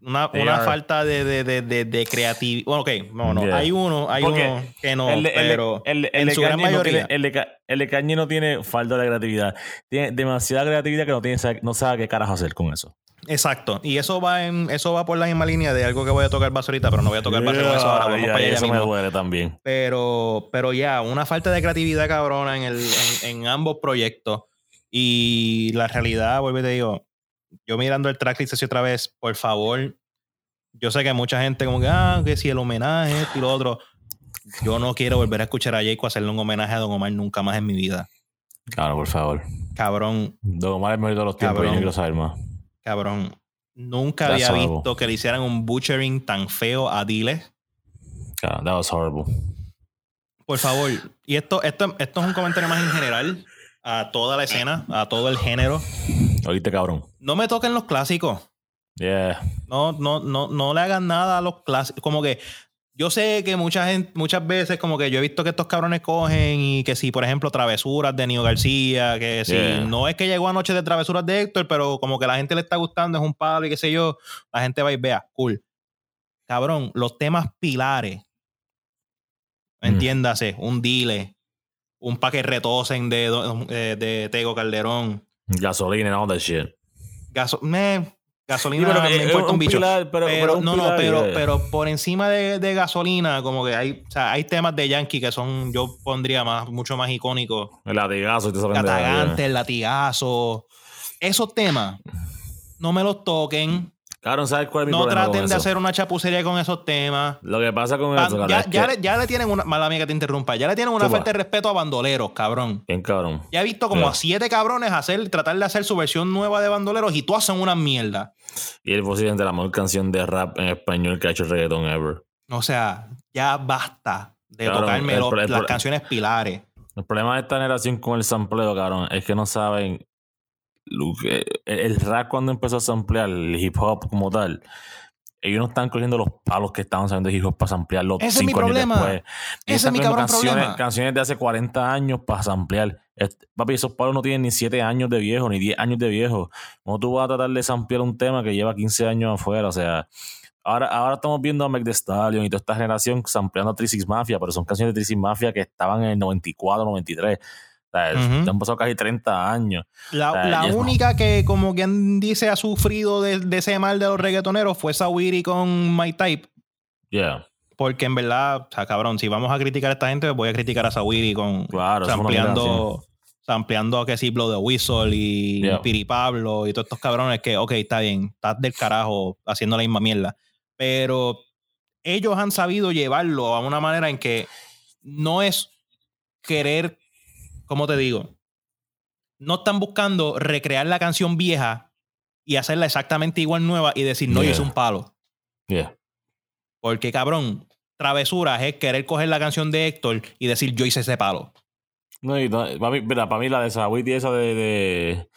S1: Una, una falta de, de, de, de, de creatividad. Bueno, ok, no, no.
S2: Yeah.
S1: Hay uno, hay
S2: Porque
S1: uno que no,
S2: el,
S1: pero
S2: el de- el
S1: en su gran
S2: no
S1: mayoría.
S2: tiene- el de Ka- el de Kanye no tiene falta de creatividad. Tiene demasiada creatividad que no, tiene, no sabe qué carajo hacer con eso.
S1: Exacto. Y eso va en, eso va por la misma línea de algo que voy a tocar base ahorita, pero no voy a tocar base con eso ahora. Vamos
S2: Yeah,
S1: para allá
S2: eso me duele también.
S1: Pero, pero ya, una falta de creatividad cabrona en, el, en, en ambos proyectos. Y la realidad, vuelvo y te digo, yo mirando el tracklist así otra vez, por favor, yo sé que mucha gente como que, ah, que si el homenaje, esto y lo otro. yo no quiero volver a escuchar a Jayco hacerle un homenaje a Don Omar nunca más en mi vida.
S2: Claro, por favor.
S1: Cabrón,
S2: Don Omar es mejor de los tiempos y
S1: Cabrón.
S2: no quiero saber más.
S1: cabrón. Nunca
S2: That's
S1: había
S2: horrible.
S1: visto que le hicieran un butchering tan feo a Diles.
S2: Claro, that was horrible.
S1: Por favor. Y esto, esto, esto es un comentario más en general a toda la escena, a todo el género.
S2: Oíste, cabrón.
S1: No me toquen los clásicos.
S2: Yeah.
S1: No, no, no, no le hagan nada a los clásicos. Como que yo sé que mucha gente, muchas veces, como que yo he visto que estos cabrones cogen y que si, por ejemplo, travesuras de Nio García, que si
S2: Yeah.
S1: no es que llegó anoche de travesuras de Héctor, pero como que la gente le está gustando, es un palo y qué sé yo, la gente va y vea, cool. Cabrón, los temas pilares,
S2: Mm.
S1: entiéndase, un dile, un pa' que retosen de, de, de Tego Calderón,
S2: Gasolina and all that shit.
S1: gaso, me- gasolina,
S2: pero,
S1: me importa un bicho.
S2: pilar, pero,
S1: Pero,
S2: pero un
S1: no, no, pero,
S2: yeah.
S1: pero por encima de, de gasolina, como que hay, o sea, hay temas de Yankee que son, yo pondría más, mucho más icónicos.
S2: El latigazo te
S1: Catagante, el latigazo. Esos temas, no me los toquen.
S2: Cabrón, ¿sabes cuál es mi
S1: No
S2: problema
S1: traten
S2: con
S1: de
S2: eso?
S1: hacer una chapucería con esos temas.
S2: Lo que pasa con eso, cabrón,
S1: ya,
S2: es
S1: ya
S2: que-
S1: le, ya le tienen una, mala mía que te interrumpa, ya le tienen una falta de respeto a bandoleros, cabrón.
S2: Bien cabrón.
S1: Ya he visto como a siete cabrones hacer, tratar de hacer su versión nueva de bandoleros y todas son una mierda.
S2: Y él posiblemente la mejor canción de rap en español que ha hecho el reggaeton ever.
S1: O sea, ya basta de
S2: Cabrón,
S1: tocarme
S2: el
S1: los-
S2: el
S1: las canciones pilares.
S2: El problema de esta generación con el sampleo, cabrón, es que no saben el, el rap cuando empezó a samplear, el hip hop como tal. Ellos no están cogiendo los palos que estaban saliendo de hip hop para
S1: Ese es mi
S2: cinco años después.
S1: Ese
S2: están
S1: es mi
S2: cogiendo
S1: cabrón
S2: canciones,
S1: problema.
S2: canciones de hace 40 años para samplear. Papi, esos palos no tienen ni 7 años de viejo, ni 10 años de viejo. ¿Cómo tú vas a tratar de samplear un tema que lleva 15 años afuera? O sea, ahora, ahora estamos viendo a Meg The Stallion y toda esta generación sampleando a 36 Mafia, pero son canciones de 36 Mafia que estaban en el 94, 93. Sea, ya han pasado casi 30 años.
S1: La,
S2: O sea,
S1: la
S2: ya-
S1: única que, como quien dice, ha sufrido de, de ese mal de los reggaetoneros fue Sawiri con My Type.
S2: Yeah,
S1: Porque en verdad, o sea, cabrón, si vamos a criticar a esta gente, voy a criticar a Sawiri con
S2: claro. mierda
S1: sampleando, sampleando que sí, Blow the Whistle y
S2: Yeah.
S1: Piri Pablo y todos estos cabrones que, ok, está bien, estás del carajo haciendo la misma mierda. Pero ellos han sabido llevarlo a una manera en que no es querer, ¿cómo te digo? No están buscando recrear la canción vieja y hacerla exactamente igual nueva y decir, no, yo
S2: Yeah.
S1: hice un palo.
S2: Yeah.
S1: Porque, cabrón, travesuras es querer coger la canción de Héctor y decir, yo hice ese palo.
S2: No, y no, para, mí, mira, para mí la de Sawiti esa de,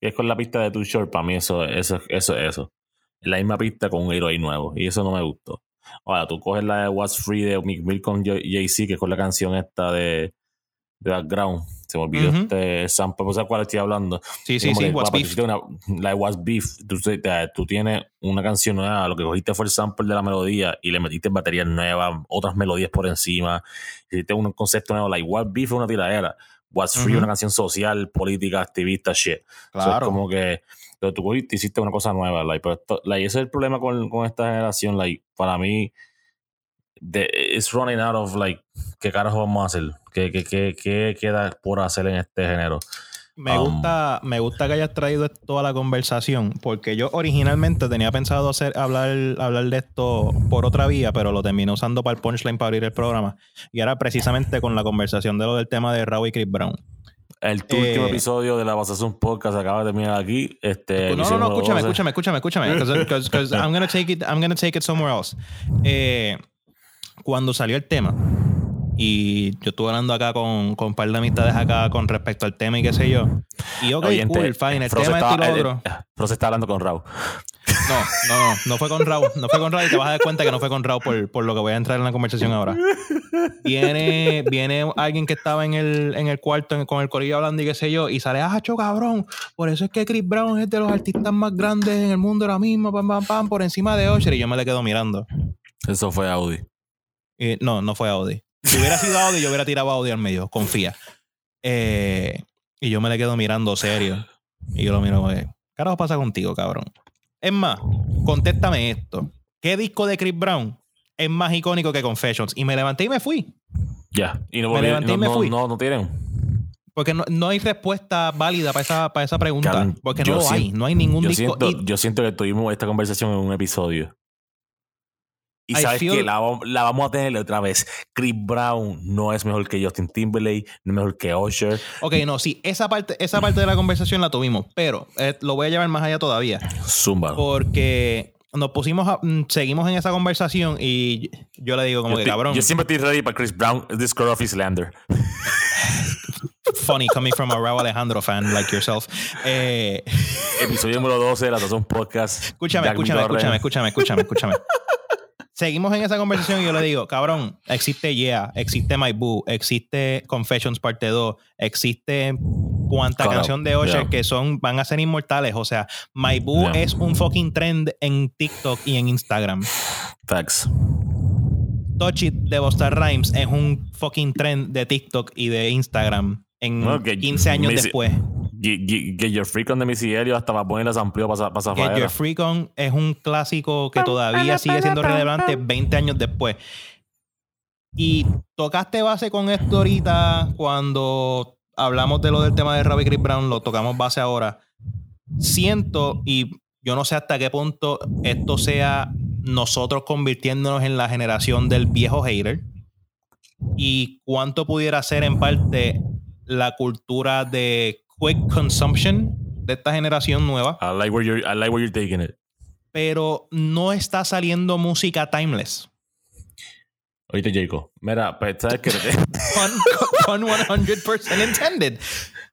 S2: es con la pista de Too Short, para mí eso eso eso eso. La misma pista con un héroe nuevo y eso no me gustó. Ahora, tú coges la de What's Free de Mick Mill con Jay-Z, que es con la canción esta de, de Background. Se me olvidó
S1: Ujú.
S2: este sample, ¿sabes cuál estoy hablando?
S1: Sí, sí, sí,
S2: que,
S1: What's Beef.
S2: una- la de What's Beef, tú, tienes una canción nueva, lo que cogiste fue el sample de la melodía y le metiste baterías nuevas, otras melodías por encima, hiciste un concepto nuevo, like What's Beef es una tiradera, What's Free
S1: Ujú.
S2: una canción social, política, activista, shit. So, es
S1: Claro.
S2: como que pero tú cogiste, hiciste una cosa nueva, like, pero esto- like, ese es el problema con, con esta generación, like, para mí, de, it's running out of, like, ¿qué carajo vamos a hacer? ¿Qué, qué, qué, qué queda por hacer en este género?
S1: Me
S2: Um,
S1: gusta, me gusta que hayas traído esto a la conversación, porque yo originalmente tenía pensado hacer, hablar, hablar de esto por otra vía, pero lo terminé usando para el punchline para abrir el programa. Y era precisamente con la conversación de lo del tema de Raúl y Chris Brown.
S2: El tu
S1: Eh,
S2: último episodio de la Basación Podcast acaba de terminar aquí. Este,
S1: no, no, no, escúchame,
S2: 12.
S1: escúchame, escúchame, escúchame. Because, I'm gonna take it, I'm gonna take it somewhere else. Eh, cuando salió el tema, y yo estuve hablando acá con, con un par de amistades acá con respecto al tema y qué sé yo. Y ok,
S2: Oyente,
S1: cool, fine, el
S2: Frost
S1: tema es y lo
S2: eh,
S1: otro.
S2: eh, Frost está hablando con Raúl.
S1: No, no, no, no fue con Raúl, no fue con Raúl y te vas a dar cuenta que no fue con Raúl por, por lo que voy a entrar en la conversación ahora. Viene, viene alguien que estaba en el, en el cuarto en- con el corillo hablando y qué sé yo, y sale, ah, cho cabrón, por eso es que Chris Brown es de los artistas más grandes en el mundo ahora mismo, pam, pam, pam, por encima de Usher, y yo me le quedo mirando.
S2: Eso fue Audi.
S1: Y no, no fue Audi. Si hubiera sido Audi, yo hubiera tirado a Audi al medio, confía. Eh, y yo me le quedo mirando serio. Y yo lo miro, ¿qué carajo pasa contigo, cabrón? Es más, contéstame esto. ¿Qué disco de Chris Brown es más icónico que Confessions? Y me levanté y me fui.
S2: Ya. Y no,
S1: Me
S2: volví-
S1: levanté y
S2: no,
S1: me
S2: no-
S1: fui.
S2: no, no tienen.
S1: Porque no, no hay respuesta válida para esa, para esa pregunta. Porque no lo hay. No hay ningún
S2: Yo
S1: disco.
S2: siento,
S1: y-
S2: yo siento que tuvimos esta conversación en un episodio. Y
S1: I
S2: sabes
S1: feel-
S2: que la, vam- la vamos a tener otra vez. Chris Brown no es mejor que Justin Timberlake, no es mejor que Usher.
S1: Ok, no, sí, esa parte, esa parte de la conversación la tuvimos, pero eh, lo voy a llevar más allá todavía.
S2: Zumba.
S1: Porque nos pusimos a- mm, seguimos en esa conversación y yo le digo como
S2: Yo,
S1: que cabrón,
S2: yo siempre estoy ready para Chris Brown, this girl of Islander.
S1: funny coming from a Raúl Alejandro fan like yourself. Eh,
S2: Episodio número 12 de la Tazón Podcast.
S1: escúchame,
S2: Jack
S1: escúchame, escúchame, escúchame, escúchame, escúchame. Seguimos en esa conversación y yo le digo, cabrón, existe Yeah, existe My Boo, existe Confessions Parte 2, existe cuánta
S2: Claro,
S1: canción de
S2: yeah.
S1: que son, van a ser inmortales. O sea, My Boo
S2: Yeah.
S1: es un fucking trend en TikTok y en Instagram.
S2: Facts.
S1: Touch It de Busta Rhymes es un fucking trend de TikTok y de Instagram en
S2: Ok,
S1: 15 años después.
S2: Get- Get Your Freak on de Missy Elliott hasta para poner las amplió para pasar
S1: Get Your Freak On es un clásico que todavía sigue siendo relevante 20 años después. Y tocaste base con esto ahorita cuando hablamos de lo del tema de Robbie Chris Brown, lo tocamos base ahora. Siento, y yo no sé hasta qué punto esto sea nosotros convirtiéndonos en la generación del viejo hater y cuánto pudiera ser en parte la cultura de quick consumption de esta generación nueva
S2: I like where you're, I like where you're taking it.
S1: pero no está saliendo música timeless.
S2: Oíste, Jacob. Mira, pues sabes que
S1: Pun, pun 100% intended.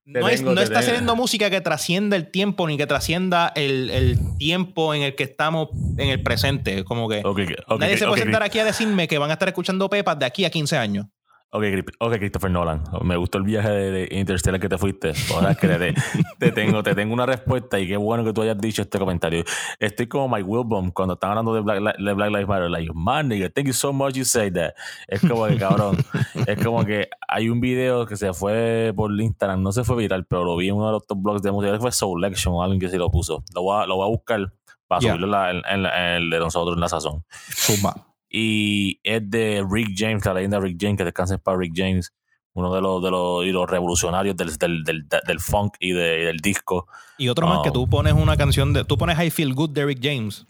S1: No, es-
S2: tengo,
S1: no está saliendo música que trascienda el tiempo ni que trascienda el, el tiempo en el que estamos en el presente. Como que
S2: Ok, ok,
S1: nadie se
S2: ok,
S1: puede sentar aquí a decirme que van a estar escuchando Pepas de aquí a 15 años.
S2: Ok, Chris- ok, Christopher Nolan. Me gustó el viaje de, de Interstellar que te fuiste. Ahora que te, te tengo, te tengo una respuesta y qué bueno que tú hayas dicho este comentario. Estoy como Mike Wilbon cuando están hablando de Black, Li- de Black Lives Matter. Like, man, nigga, thank you so much you say that. Es como que, cabrón, es como que hay un video que se fue por Instagram, no se fue viral, pero lo vi en uno de los top blogs de música. Que fue Soulection o alguien que se lo puso. Lo voy a, lo voy a buscar para
S1: Yeah.
S2: subirlo en, la- en- en el de nosotros en la sazón
S1: Zumba.
S2: Y es de Rick James, la leyenda Rick James, que descanse para Rick James, uno de los, de los, y los revolucionarios del, del, del, del funk y de- del disco.
S1: Y otro más
S2: Oh.
S1: que tú pones una canción de. Tú pones I Feel Good de Rick James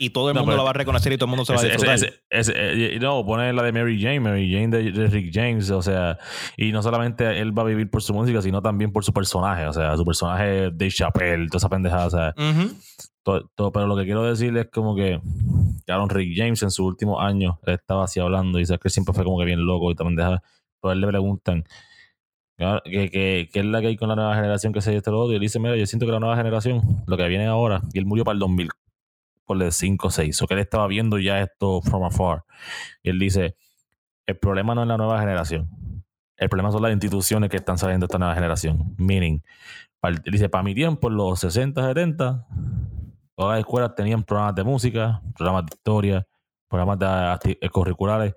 S1: y todo el
S2: No,
S1: mundo lo va a reconocer y todo el mundo se va a
S2: Ese- ese-
S1: disfrutar.
S2: ese- ese- eh, no, pone la de Mary Jane, Mary Jane de, de Rick James, o sea, y no solamente él va a vivir por su música, sino también por su personaje, o sea, su personaje de Chappelle, toda esa pendejada, o sea,
S1: Ujú.
S2: Todo, pero lo que quiero decir es como que Aaron Rick James en sus últimos años él estaba así hablando y sabes que siempre fue como que bien loco y también deja pero a él le preguntan "Ah, ¿qué, qué, qué es la que hay con la nueva generación que se este otro? y él dice mira yo siento que la nueva generación lo que viene ahora y él murió para el 2000 por el 5 o 6 o que él estaba viendo ya esto from afar y él dice el problema no es la nueva generación el problema son las instituciones que están saliendo de esta nueva generación meaning el- dice para mi tiempo en los 60 70 Todas las escuelas tenían programas de música, programas de historia, programas de eh, curriculares,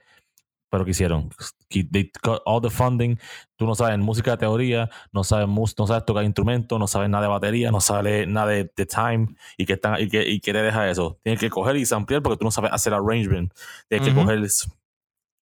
S2: pero ¿qué hicieron? They cut all the funding. Tú no sabes música de teoría, no sabes, no sabes tocar instrumentos, no sabes nada de batería, no sabes nada de, de time y que están y que y quiere dejar eso. Tienes que coger y samplear porque tú no sabes hacer arrangement. Tienes que
S1: Ujú.
S2: coger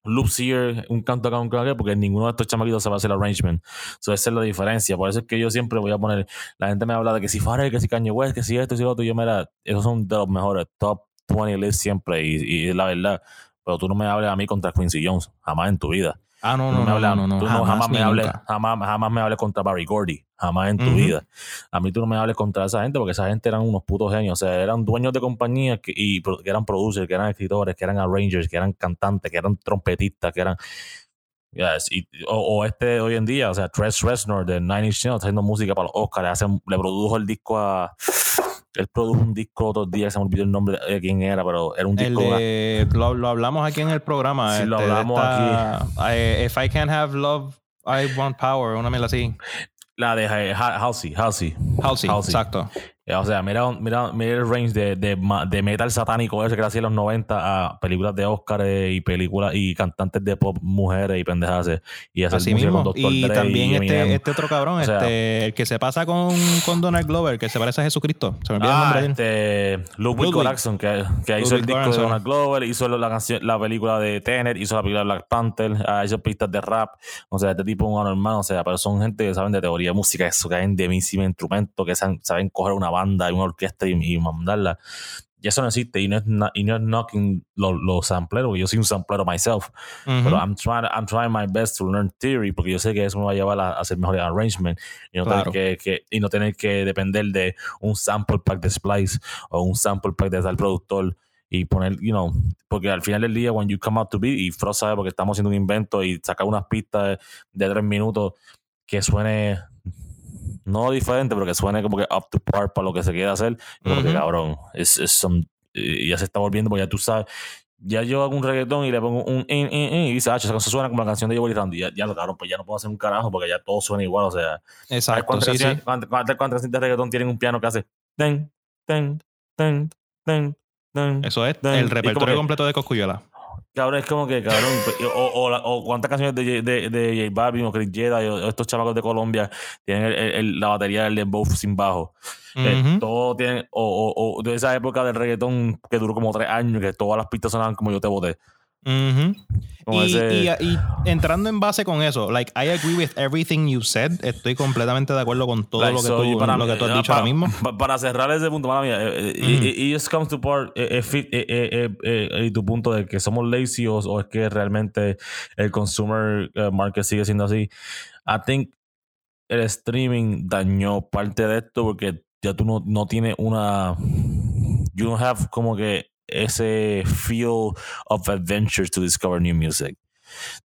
S2: s- loops here, un canto acá, un canto acá, porque ninguno de estos chamaquitos sabe hacer arrangement. So, esa es la diferencia. Por eso es que yo siempre voy a poner. La gente me habla de que si Farrell, que si Kanye West, que si esto, que si lo otro. Yo, mira, esos son de los mejores top 20 lists siempre. Y, es la verdad. Pero tú no me hables a mí contra Quincy Jones. Jamás en tu vida.
S1: Ah, no, no,
S2: me
S1: no,
S2: hables-
S1: no, no,
S2: tú
S1: jamás,
S2: jamás, me hables, jamás, jamás me hables contra Barry Gordy. Jamás en tu vida. A mí tú no me hables contra esa gente porque esa gente eran unos putos genios. O sea, eran dueños de compañías que, y, que eran producers, que eran escritores, que eran arrangers, que eran cantantes, que eran trompetistas, que eran. Yes, y- o, o este hoy en día, o sea, Tres Reznor de Nine Inch Nails haciendo música para los Oscars, le produjo el disco a. Él produjo un disco otros días, se me olvidó el nombre de quién era, pero era un
S1: El
S2: disco.
S1: de- lo, lo hablamos aquí en el programa.
S2: Sí, lo
S1: este,
S2: hablamos
S1: esta- I- if I can't have love, I want power. Una mierda así.
S2: La de Ha- Halsey, Halsey.
S1: Halsey,
S2: Halsey.
S1: exacto.
S2: Eh, O sea, mira, mira, mira el range de, de, metal satánico ese que hacía en los 90 a películas de Oscar y películas y cantantes de pop mujeres y pendejadas. eh, Y hacer
S1: Así mismo.
S2: con.
S1: Y
S2: Dre
S1: también
S2: Eminem.
S1: este, este otro cabrón,
S2: O sea-
S1: este, el que se pasa con, con Donald Glover, que se parece a Jesucristo. Se me olvida el
S2: Ah,
S1: nombre de él.
S2: este, Ludwig. Göransson, que, hizo el disco de Donald Glover, hizo la, canción, la película de Tenet, hizo la película de Black Panther, ah, hizo pistas de rap. O sea, este tipo es un anormal, o sea, pero son gente que saben de teoría de música, eso, que saben de mismos instrumentos, que saben, saben coger una banda y una orquesta y, y mandarla. ya eso no existe y no es, y no es knocking los los sampleros, yo soy un samplero myself,
S1: Ujú.
S2: pero I'm trying, I'm trying my best to learn theory porque yo sé que eso me va a llevar a hacer mejor arrangement y no,
S1: Claro.
S2: tener que, que- y no tener que depender de un sample pack de Splice o un sample pack de tal productor y poner, you know, porque al final del día, when you come out to be, y Frost sabe porque estamos haciendo un invento y sacar unas pistas de, de tres minutos que suene no diferente, pero que suene como que up to par para lo que se quiere hacer, como que
S1: Ujú.
S2: cabrón, es, es some- eh, ya se está volviendo, porque ya tú sabes, ya yo hago un reggaetón y le pongo un in, in, in, y dice, ah, eso suena como la canción de Joey Randy, ya, ya lo cabrón, pues ya no puedo hacer un carajo porque ya todo suena igual, o sea, ¿sabes
S1: Exacto,
S2: cuántas,
S1: sí, sí.
S2: canciones, cuántas, cuántas- cuántas canciones de reggaetón tienen un piano que hace ten, ten, ten, ten, ten?
S1: Eso es el repertorio
S2: que-
S1: completo de Coscuyuela.
S2: Cabrón, es como que, cabrón, o, o, cuántas canciones de, de, de J Balvin o Chris Jedi o estos chamacos de Colombia tienen el- el- el- la batería del dembow sin bajo. Eh, todo tiene, o, o, de esa época del reggaetón que duró como tres años, que todas las pistas sonaban como yo te voté.
S1: Y,
S2: ese-
S1: y- y entrando en base con eso, like I agree with everything you said. Estoy completamente de acuerdo con todo
S2: Like,
S1: lo que,
S2: so,
S1: tú,
S2: para
S1: lo
S2: mí-
S1: que tú has dicho
S2: para,
S1: ahora mismo.
S2: pa- Para cerrar ese punto, eh,
S1: Ujú.
S2: y- y just comes to part, eh, eh, eh, y tu punto de que somos lazy o, o es que realmente el consumer market sigue siendo así. I think el streaming dañó parte de esto porque ya tú no, no tienes una. You don't have como que ese feel of adventure to discover new music.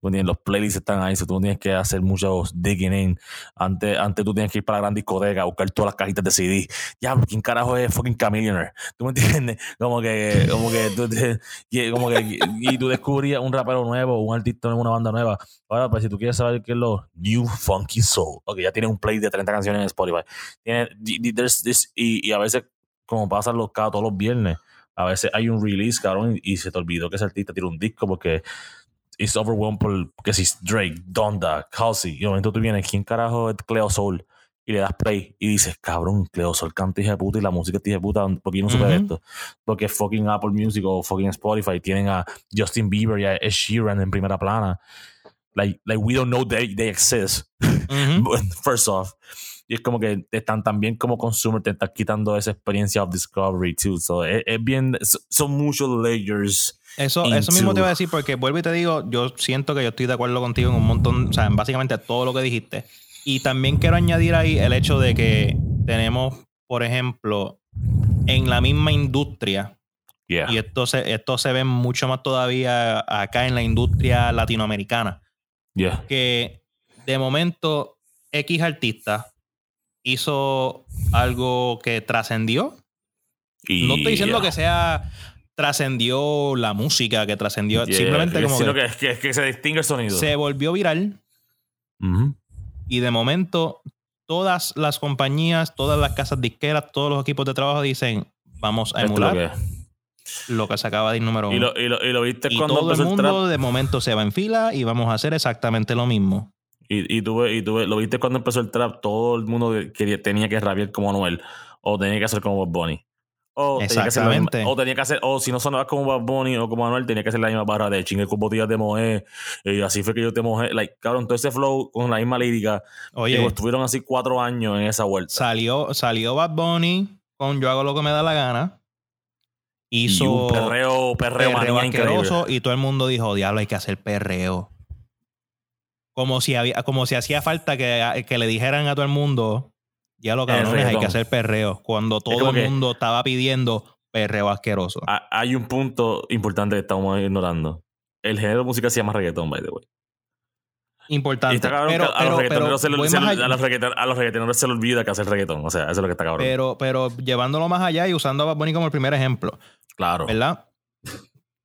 S2: Los playlists están ahí, so tú tienes que hacer muchos digging in. Antes, antes tú tienes que ir para la gran discoteca a buscar todas las cajitas de CD. Ya, ¿quién carajo es fucking Chameleonaire? ¿Tú me entiendes? Como que, como que, tú, como que, y tú descubrías un rapero nuevo, un artista nuevo, una banda nueva. Ahora, pues si tú quieres saber qué es lo New Funky Soul, ok, ya tienes un play de 30 canciones en Spotify. Tienes, y- y a veces, como pasan los cada todos los viernes, a veces hay un release, cabrón, y, se te olvidó que ese artista tiene un disco porque it's overwhelmed por que si es Drake, Donda, Halsey, y de momento tú vienes, ¿quién carajo es Cleo Soul? Y le das play y dices, cabrón, Cleo Soul canta hija de puta y la música es hija de puta, porque yo no supe de
S1: Ujú.
S2: esto. Porque fucking Apple Music o fucking Spotify tienen a Justin Bieber y a Ed Sheeran en primera plana. Like, like we don't know they, they exist.
S1: Ujú.
S2: First off. Y es como que te están también como consumer, te están quitando esa experiencia of discovery too. So, es, es bien, so- son muchos layers.
S1: Eso, eso mismo te iba a decir porque vuelvo y te digo, yo siento que yo estoy de acuerdo contigo en un montón, o sea, en básicamente todo lo que dijiste. Y también quiero añadir ahí el hecho de que tenemos, por ejemplo, en la misma industria,
S2: Yeah.
S1: y esto se, esto se ve mucho más todavía acá en la industria latinoamericana,
S2: Yeah.
S1: que de momento X artista hizo algo que trascendió.
S2: Y,
S1: No estoy diciendo que sea trascendió la música, que trascendió
S2: Yeah,
S1: simplemente como
S2: sino
S1: que
S2: que, se distingue el sonido.
S1: se volvió viral y de momento todas las compañías, todas las casas disqueras, todos los equipos de trabajo dicen vamos a
S2: lo
S1: emular
S2: que
S1: lo que se acaba de ir número uno.
S2: Y lo, y, lo, y lo viste
S1: Y
S2: cuando
S1: todo el mundo de momento se va en fila y vamos a hacer exactamente lo mismo.
S2: Y, y, tú, y tú lo viste cuando empezó el trap. Todo el mundo quería, tenía que rapear como Anuel. O tenía que hacer como Bob Bunny. O tenía, que hacer o tenía que hacer, o si no sonabas como Bad Bunny o como Anuel, tenía que hacer la misma barra de chingue con botellas de moe. Y así fue que yo te mojé. Like, cabrón, todo ese flow con la misma lírica.
S1: Oye,
S2: que estuvieron así cuatro años en esa vuelta.
S1: salió, salió Bad Bunny con Yo hago lo que me da la gana. Hizo
S2: y un perreo, perreo,
S1: perreo
S2: increíble.
S1: y todo el mundo dijo, diablo, hay que hacer perreo. Como si, había, como si hacía falta que, que le dijeran a todo el mundo, ya lo cabrones, hay que hacer perreo. Cuando todo el mundo estaba pidiendo perreo asqueroso.
S2: Ha- Hay un punto importante que estamos ignorando. El género de música se llama reggaetón, by the way. Y
S1: Importante.
S2: está cabrón
S1: pero,
S2: que a, los reggaetoneros se le-
S1: voy
S2: se le-
S1: más allá.
S2: a los reggaeton- a los reggaetoneros se le olvida que hacer reggaetón. O sea, eso es lo que está cabrón.
S1: pero, pero llevándolo más allá y usando a Bad Bunny como el primer ejemplo,
S2: claro.
S1: ¿verdad?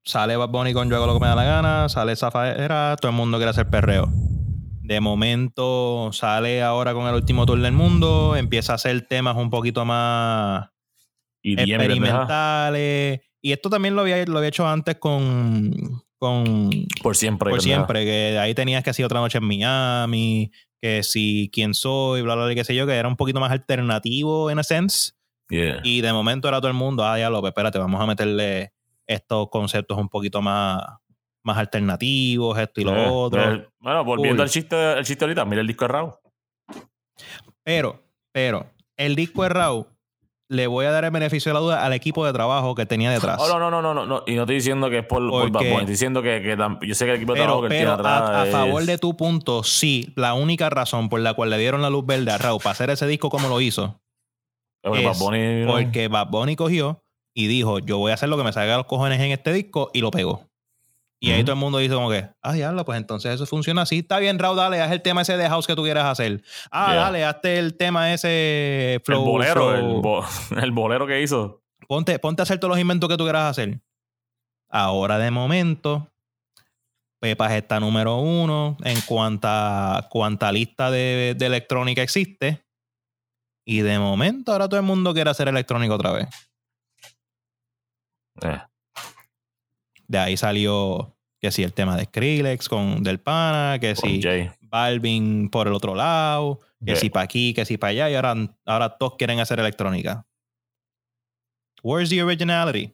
S1: Sale Bad Bunny con Yo hago lo que me da la gana, sale Zafaera, todo el mundo quiere hacer perreo. De momento sale ahora con el último tour del mundo, empieza a hacer temas un poquito más
S2: Y
S1: experimentales. Y esto también lo había, lo había hecho antes con, con
S2: Por siempre.
S1: por siempre, que ahí tenías que hacer otra noche en Miami, que si quién soy, bla, bla, bla, qué sé yo, que era un poquito más alternativo en a sense.
S2: Yeah.
S1: Y de momento era todo el mundo, ah, ya lo, espérate, vamos a meterle estos conceptos un poquito más, más alternativos, esto y lo
S2: Eh,
S1: otro.
S2: eh, bueno, volviendo al chiste, al chiste ahorita, mira el disco de Raúl.
S1: Pero, pero, el disco de Raw le voy a dar el beneficio de la duda al equipo de trabajo que tenía detrás.
S2: Oh, no, no, no, no, no, no. Y no estoy diciendo que es por, por
S1: Porque-
S2: Bad Bunny, estoy diciendo que, que yo sé que el equipo de
S1: Pero,
S2: trabajo que él tiene
S1: pero
S2: atrás
S1: a, a
S2: es-
S1: favor de tu punto, sí, la única razón por la cual le dieron la luz verde a Raúl para hacer ese disco como lo hizo
S2: porque
S1: es
S2: Bad Bunny, ¿no?
S1: porque Bad Bunny cogió y dijo, yo voy a hacer lo que me salga de los cojones en este disco y lo pegó. Y ahí todo el mundo dice como que, ah, diablo, pues entonces eso funciona así. Está bien, Raúl, dale, haz el tema ese de house que tú quieras hacer. Ah,
S2: Yeah.
S1: dale, hazte el tema ese flow.
S2: el bolero,
S1: flow.
S2: El, bo- el bolero que hizo.
S1: Ponte, ponte a hacer todos los inventos que tú quieras hacer. Ahora de momento, Pepas está número uno en cuanta, cuanta lista de, de electrónica existe. Y de momento ahora todo el mundo quiere hacer electrónica otra vez.
S2: Eh,
S1: De ahí salió que si el tema de Skrillex con Del Pana, que
S2: con
S1: si
S2: Jay.
S1: Balvin por el otro lado, que
S2: Yeah.
S1: si para aquí, que si para allá, y ahora, ahora todos quieren hacer electrónica. Where's the originality?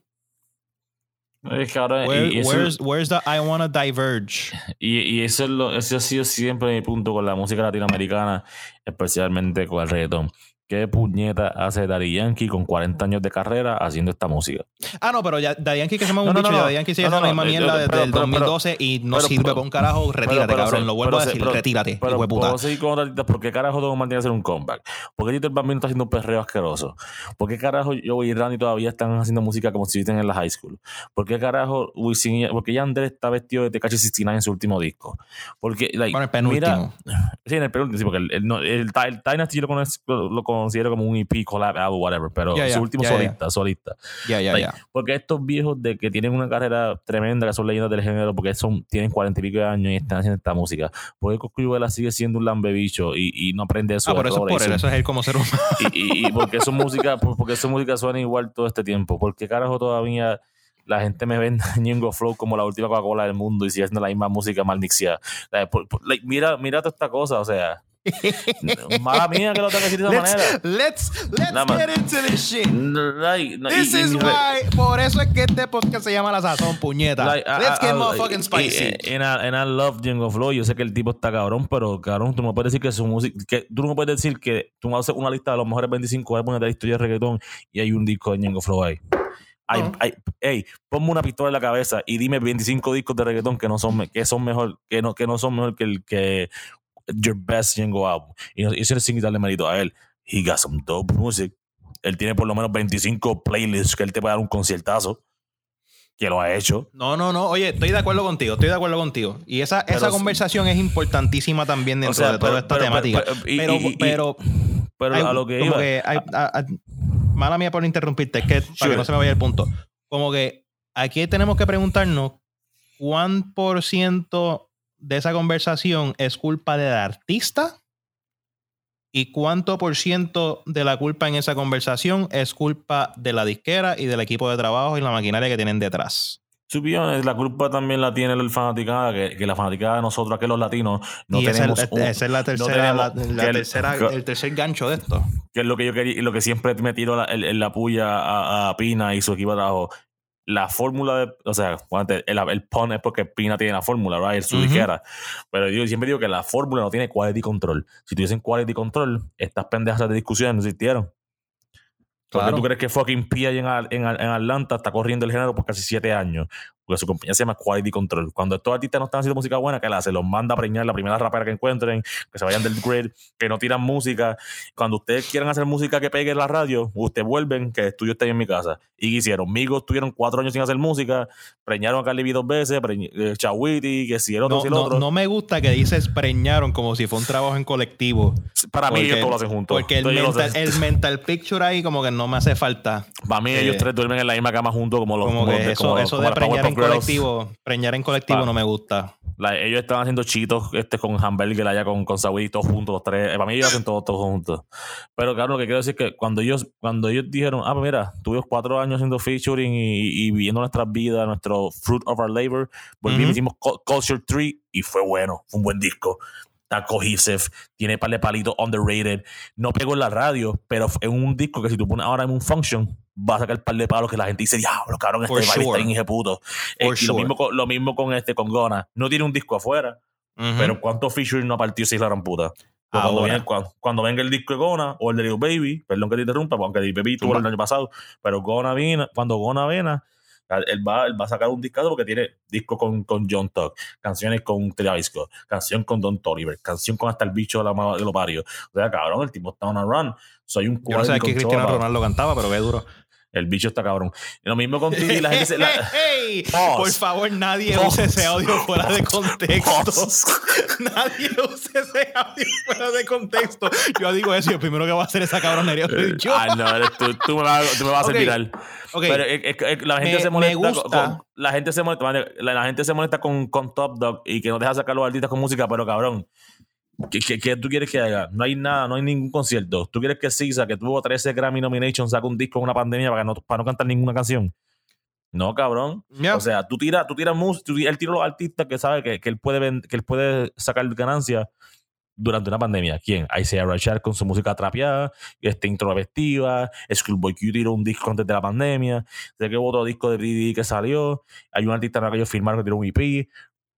S2: Es que ahora-
S1: Where-
S2: y, eso,
S1: where's, where's the I wanna diverge?
S2: y- y eso es lo, ese ha sido siempre mi punto con la música latinoamericana, especialmente con el reggaetón. ¿Qué puñeta hace Daddy Yankee con 40 años de carrera haciendo esta música?
S1: Ah, no, pero ya Daddy Yankee que se llama un
S2: No,
S1: bicho
S2: no, no.
S1: Daddy Yankee sigue
S2: No, no,
S1: haciendo la misma
S2: yo-
S1: mierda
S2: pero-
S1: desde el
S2: pero-
S1: 2012 y no
S2: pero-
S1: sirve
S2: pero-
S1: para un carajo. Retírate,
S2: pero
S1: cabrón. Lo vuelvo a decir,
S2: pero-
S1: retírate,
S2: Pero
S1: hijo puta.
S2: seguir con lista. ¿Por qué carajo Don que hacer un comeback? ¿Por qué Tito el Bambino está haciendo un perreo asqueroso? ¿Por qué carajo Joey y Randy todavía están haciendo música como si estuvieran en la high school? ¿Por qué carajo Wisin porque ya Andrés está vestido de Tekashi 69 en su último disco? Porque, like,
S1: Bueno, el penúltimo.
S2: mira- sí, en el penúltimo, sí, porque el, el, el, el Dynasty yo lo, conozco- considero como un EP, collab, album, whatever, pero
S1: ya,
S2: su último solista, solista. Like. Porque estos viejos de que tienen una carrera tremenda, que son leyendas del género, porque son, tienen cuarenta y pico de años y están haciendo esta música. Porque Coscuyuela sigue siendo un lambebicho y, y no aprende eso.
S1: Ah, por eso es por él. Eso es él como ser humano.
S2: Y, y, y porque su música, por- porque su música suena igual todo este tiempo. Porque carajo todavía la gente me vende Ñengo Flow como la última Coca-Cola del mundo y sigue haciendo la misma música por- like, mira, mira toda esta cosa, o sea. Mala mía que lo tengo que decir de esa manera.
S1: Let's, let's, get into this shit.
S2: Like, no,
S1: This
S2: y
S1: is why. Por eso es que este podcast se llama La Sazón, puñeta.
S2: Like,
S1: Let's
S2: I-
S1: get
S2: I-
S1: motherfucking
S2: y-
S1: spicy.
S2: And I, and I love Django Flow. Yo sé que el tipo está cabrón, pero cabrón, tú no puedes decir que su música. Que, tú no puedes decir que tú a hacer una lista de los mejores 25 álbumes de la historia de reggaetón y hay un disco de Django Flow ahí. Hay-
S1: No.
S2: hay- ey, ponme una pistola en la cabeza y dime 25 discos de reggaetón que no son, me- que son mejor, que no, que no son mejor que el que Your Best Django Album. Y, no, y eso es sin quitarle mérito a él. He got some dope music. Él tiene por lo menos 25 playlists que él te puede dar un conciertazo. Que lo ha hecho.
S1: No, no, no. Oye, estoy de acuerdo contigo. Estoy de acuerdo contigo. Y esa,
S2: Pero
S1: esa conversación es importantísima también dentro
S2: O sea,
S1: de toda
S2: pero-
S1: esta
S2: pero-
S1: temática.
S2: pero-
S1: Pero, hay-
S2: a lo que
S1: como
S2: iba.
S1: que hay- a- a- mala mía por interrumpirte, es que para que no se me vaya el punto. Como que aquí tenemos que preguntarnos cuán por ciento de esa conversación es culpa del artista y cuánto por ciento de la culpa en esa conversación es culpa de la disquera y del equipo de trabajo y la maquinaria que tienen detrás.
S2: Honest, la culpa también la tiene el fanaticada, que, que la fanaticada de nosotros, que los latinos, no
S1: y
S2: tenemos. un-
S1: esa es la tercera,
S2: tenemos-
S1: la- la
S2: que el-
S1: tercer gancho de esto.
S2: que es lo que yo quería, lo que siempre me tiró la, el- la puya a, a Pina y su equipo de trabajo. La fórmula de, o sea, el, el pun es porque Pina tiene la fórmula, right? Es su disquera. Pero yo siempre digo que la fórmula no tiene quality control. Si tuviesen quality control, estas pendejas de discusiones no existieron. ¿Por qué
S1: Claro.
S2: tú crees que fucking P.I. en, en, en Atlanta está corriendo el género por casi siete años? Porque su compañía se llama Quality Control. Cuando estos artistas no están haciendo música buena, ¿qué le hace? Los manda a preñar la primera rapera que encuentren, que se vayan del grid, que no tiran música. Cuando ustedes quieran hacer música que pegue en la radio, ustedes vuelven, que el estudio está ahí en mi casa. ¿Y hicieron? Migos tuvieron cuatro años sin hacer música, preñaron a Carly B dos veces, eh, Chawiti, que si el otro,
S1: No,
S2: si el
S1: no-
S2: otro.
S1: no me gusta que dices preñaron como si fue un trabajo en colectivo.
S2: Para mí ellos todos lo hacen juntos.
S1: Porque el mental,
S2: hacen.
S1: el mental picture ahí como que no me hace falta.
S2: Para mí
S1: eh,
S2: ellos tres duermen en la misma cama juntos como los
S1: Como
S2: como
S1: que eso,
S2: como-
S1: eso de preñar en
S2: Girls.
S1: colectivo, preñar en colectivo
S2: Pa.
S1: no me gusta.
S2: La- ellos estaban haciendo chitos este, con hamburger allá con, con Saudi, todos juntos, los tres. Eh, para mí ellos hacen todos, todos juntos. Pero claro, lo que quiero decir es que cuando ellos, cuando ellos dijeron, ah, mira, tuvimos cuatro años haciendo featuring y, y viviendo nuestras vidas, nuestro fruit of our labor, volvimos,
S1: Ujú.
S2: hicimos Cu- Culture 3 y fue bueno, fue un buen disco. Está cohesive, tiene par de palitos underrated. No pegó en la radio, pero es un disco que si tú pones ahora en un function, va a sacar par de palos que la gente dice, diablo, cabrón, este
S1: sure.
S2: está bien hijeputo. Eh, lo mismo, con, lo mismo con este, con Gona. No tiene un disco afuera, pero ¿cuántos featuring no ese hijo de la gran puta? Cuando, viene- cuando, cuando venga el disco de Gona o el de Lil Baby, perdón que te interrumpa, aunque Lil Baby tuvo el año pasado, pero Gona viene, cuando Gona viene, él va, él va a sacar un disco porque tiene disco con, con John Tuck, canciones con Travis Scott, canción con Don Toliver, canción con hasta el bicho de la de los varios. O sea, cabrón, el tipo está on a run. Soy un
S1: Yo no sé
S2: cuadro
S1: qué Cristiano Ronaldo cantaba, pero qué duro.
S2: El bicho está cabrón. Y lo mismo con Titi, la gente se. la-
S1: Hey,
S2: Pause.
S1: Por favor, nadie use ese audio fuera de contexto. Nadie use ese audio fuera de contexto. Yo digo eso y el primero que va a hacer esa cabronería yo.
S2: Ah, no, eres tú, tú me vas, tú me vas a hacer
S1: Ok.
S2: viral. Pero la gente
S1: Me-
S2: se molesta. con- la gente se molesta, vale, la, la gente se molesta con, con Top Dog y que no deja sacar los artistas con música, pero cabrón. ¿Qué, qué, qué tú quieres que haga? No hay nada, no hay ningún concierto. ¿Tú quieres que Sisa, que tuvo 13 Grammy nominations, saque un disco en una pandemia para, no, para no cantar ninguna canción? No, cabrón. O sea, tú tiras, tú tiras música, él tira a los artistas que sabe que, que él puede que él puede sacar ganancias durante una pandemia. ¿Quién? Isaiah Rashad con su música trapeada, este introvertida, Schoolboy Q tiró un disco antes de la pandemia, sé que hubo otro disco de BD que salió, hay un artista que ellos firmaron que tiró un EP,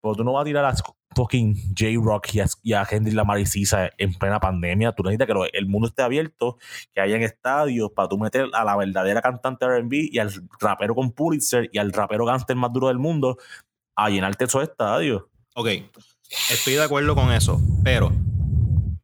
S2: pero tú no vas a tirar a fucking J-Rock y a, y a Henry Lamar y Sisa en plena pandemia, tú necesitas que lo- el mundo esté abierto, que hayan estadios para tú meter a la verdadera cantante R&B y al rapero con Pulitzer y al rapero gangster más duro del mundo a llenarte esos estadios.
S1: Ok, estoy de acuerdo con eso, pero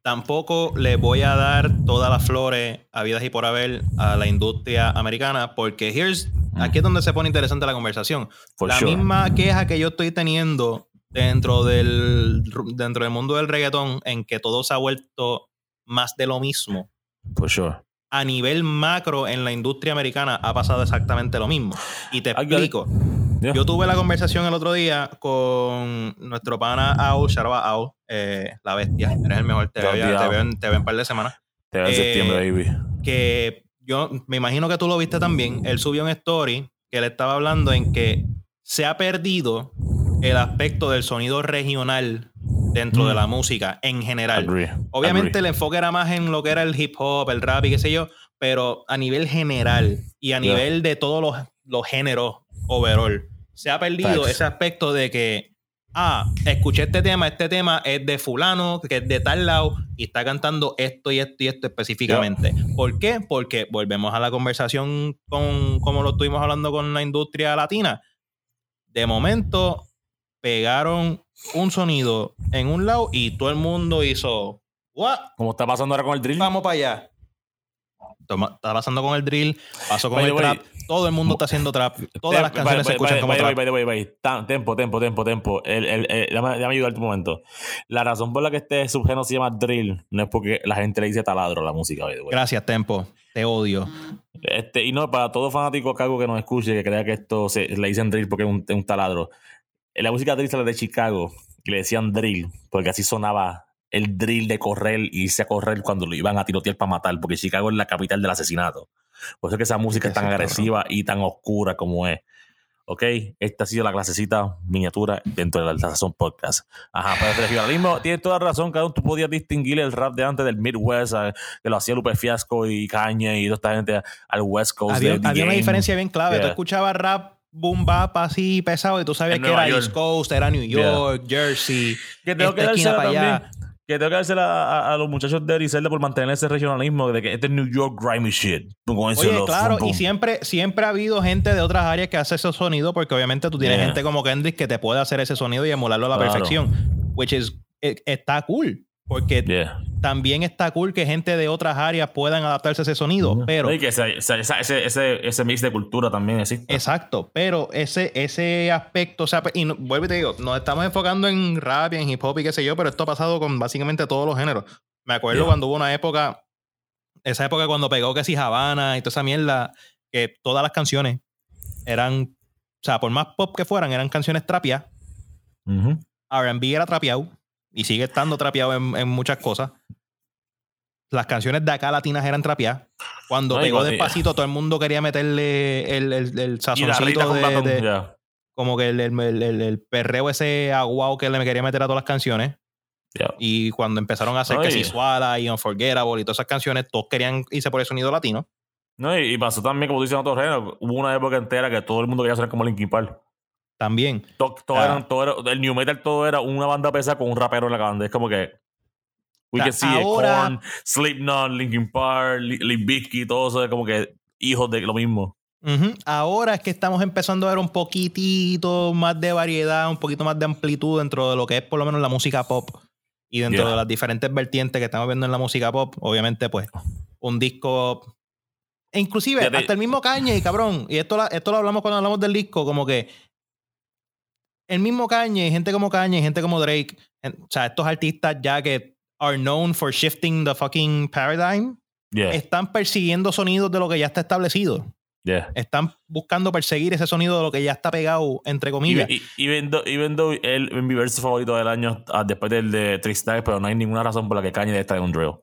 S1: tampoco le voy a dar todas las flores habidas y por haber a la industria americana, porque here's, aquí es donde se pone interesante la conversación.
S2: For
S1: la
S2: sure.
S1: misma queja que yo estoy teniendo dentro del, dentro del mundo del reggaetón, en que todo se ha vuelto más de lo mismo.
S2: For sure.
S1: A nivel macro en la industria americana ha pasado exactamente lo mismo. Y te explico.
S2: Yeah.
S1: Yo tuve la conversación el otro día con nuestro pana Ao, Sharaba Ao, eh, la bestia. Eres el mejor, te veo, ya-
S2: tío.
S1: te veo en, te veo en un par de semanas.
S2: Te veo en
S1: Eh,
S2: septiembre, baby.
S1: Que yo me imagino que tú lo viste también. Él subió un story que le estaba hablando en que se ha perdido el aspecto del sonido regional dentro
S2: Mm.
S1: de la música en general.
S2: Agree.
S1: Obviamente
S2: Agree.
S1: el enfoque era más en lo que era el hip hop, el rap y qué sé yo, pero a nivel general y a
S2: Yeah.
S1: nivel de todos los, los géneros overall, se ha perdido
S2: Facts.
S1: ese aspecto de que, ah, escuché este tema, este tema es de fulano, que es de tal lado y está cantando esto y esto y esto específicamente. ¿Por qué? Porque volvemos a la conversación con como lo estuvimos hablando con la industria latina. De momento pegaron un sonido en un lado y todo el mundo hizo, ¿what?
S2: Como está pasando ahora con el drill.
S1: Vamos para allá. Toma- está pasando con el drill, pasó con
S2: By
S1: el trap. Todo el mundo está haciendo trap. Todas las canciones se
S2: by- by-
S1: escuchan
S2: by-
S1: como trap.
S2: by the way, by the way. Ta- Tempo, tempo, tempo, tempo. El, el, el- déjame, déjame ayudarte un momento. La razón por la que este subgénero se llama drill no es porque la gente le dice taladro a la música.
S1: Gracias, Tempo. Te odio.
S2: Este, y no, para todo fanático cago que nos escuche, que crea que esto se, le dicen drill porque es un, es un taladro. En la música drill sale de Chicago y le decían drill porque así sonaba el drill de correr y irse a correr cuando lo iban a tirotear para matar, porque Chicago es la capital del asesinato. Por eso es que esa música es tan agresiva y tan oscura como es. Ok, esta ha sido la clasecita miniatura dentro de la Sazón Podcast. Ajá, pero el regionalismo, tienes toda razón, cada uno tú podías distinguir el rap de antes del Midwest, eh, que lo hacía Lupe Fiasco y Caña y toda esta gente al West Coast.
S1: Había, una diferencia bien clave. Tú
S2: Yeah.
S1: escuchabas rap boom bap así pesado y tú sabías
S2: En
S1: que
S2: Nueva
S1: era
S2: York.
S1: East Coast, era New York, Jersey,
S2: Que tengo
S1: esta
S2: que
S1: esquina
S2: dársela
S1: para allá.
S2: también. Que tengo que dársela a, a los muchachos de Griselda por mantener ese regionalismo de que este es New York grimy shit.
S1: Oye,
S2: love,
S1: claro, y siempre, siempre ha habido gente de otras áreas que hace ese sonido, porque obviamente tú tienes
S2: Yeah.
S1: gente como Kendrick que te puede hacer ese sonido y emularlo a la
S2: Claro.
S1: perfección. Which is, eh, está cool. Porque
S2: Yeah.
S1: también está cool que gente de otras áreas puedan adaptarse a ese sonido. Pero,
S2: Y que ese, ese, ese, ese, ese mix de cultura también existe.
S1: exacto, pero ese, ese aspecto, o sea, y no- vuelvo y te digo, nos estamos enfocando en rap y en hip hop y qué sé yo, pero esto ha pasado con básicamente todos los géneros. Me acuerdo
S2: Yeah.
S1: cuando hubo una época, esa época cuando pegó que si Habana y toda esa mierda, que todas las canciones eran, o sea, por más pop que fueran, eran canciones trapeadas.
S2: Ujú.
S1: RB era trapeado y sigue estando trapeado en, en muchas cosas. Las canciones de acá latinas eran trapeadas. Cuando
S2: No,
S1: pegó despacito, todo el mundo quería meterle el, el, el sazoncito de,
S2: Batón,
S1: de- como que el, el, perreo ese aguao que le quería meter a todas las canciones. Y cuando empezaron a hacer
S2: No,
S1: que
S2: y-
S1: si Swala y Unforgettable y todas esas canciones, todos querían irse por el sonido latino.
S2: No, y, y pasó también, como tú dices en otros géneros, hubo una época entera que todo el mundo quería sonar como Linkin Park.
S1: También.
S2: Todo, todo
S1: Ah.
S2: eran- todo era- el New Metal todo era una banda pesada con un rapero en la banda. Es como que We can see it,
S1: ahora-
S2: Korn, Slipknot, Linkin Park, Li- Limp Bizkit, todo eso es como que hijos de lo mismo.
S1: Ahora es que estamos empezando a ver un poquitito más de variedad, un poquito más de amplitud dentro de lo que es por lo menos la música pop y dentro
S2: Yeah.
S1: de las diferentes vertientes que estamos viendo en la música pop. Obviamente, pues, un disco. e inclusive,
S2: te-
S1: hasta el mismo Kanye, cabrón. Y esto, la- esto lo hablamos cuando hablamos del disco, como que el mismo Kanye, gente como Kanye, gente como Drake, en- o sea, estos artistas ya que are known for shifting the fucking paradigm,
S2: Yeah,
S1: están persiguiendo sonidos de lo que ya está establecido
S2: yeah.
S1: están buscando perseguir ese sonido de lo que ya está pegado, entre comillas.
S2: Y, y, even though, even though él es mi verso favorito del año ah, después del de Tristan, pero no hay ninguna razón por la que Kanye debe estar en un drill.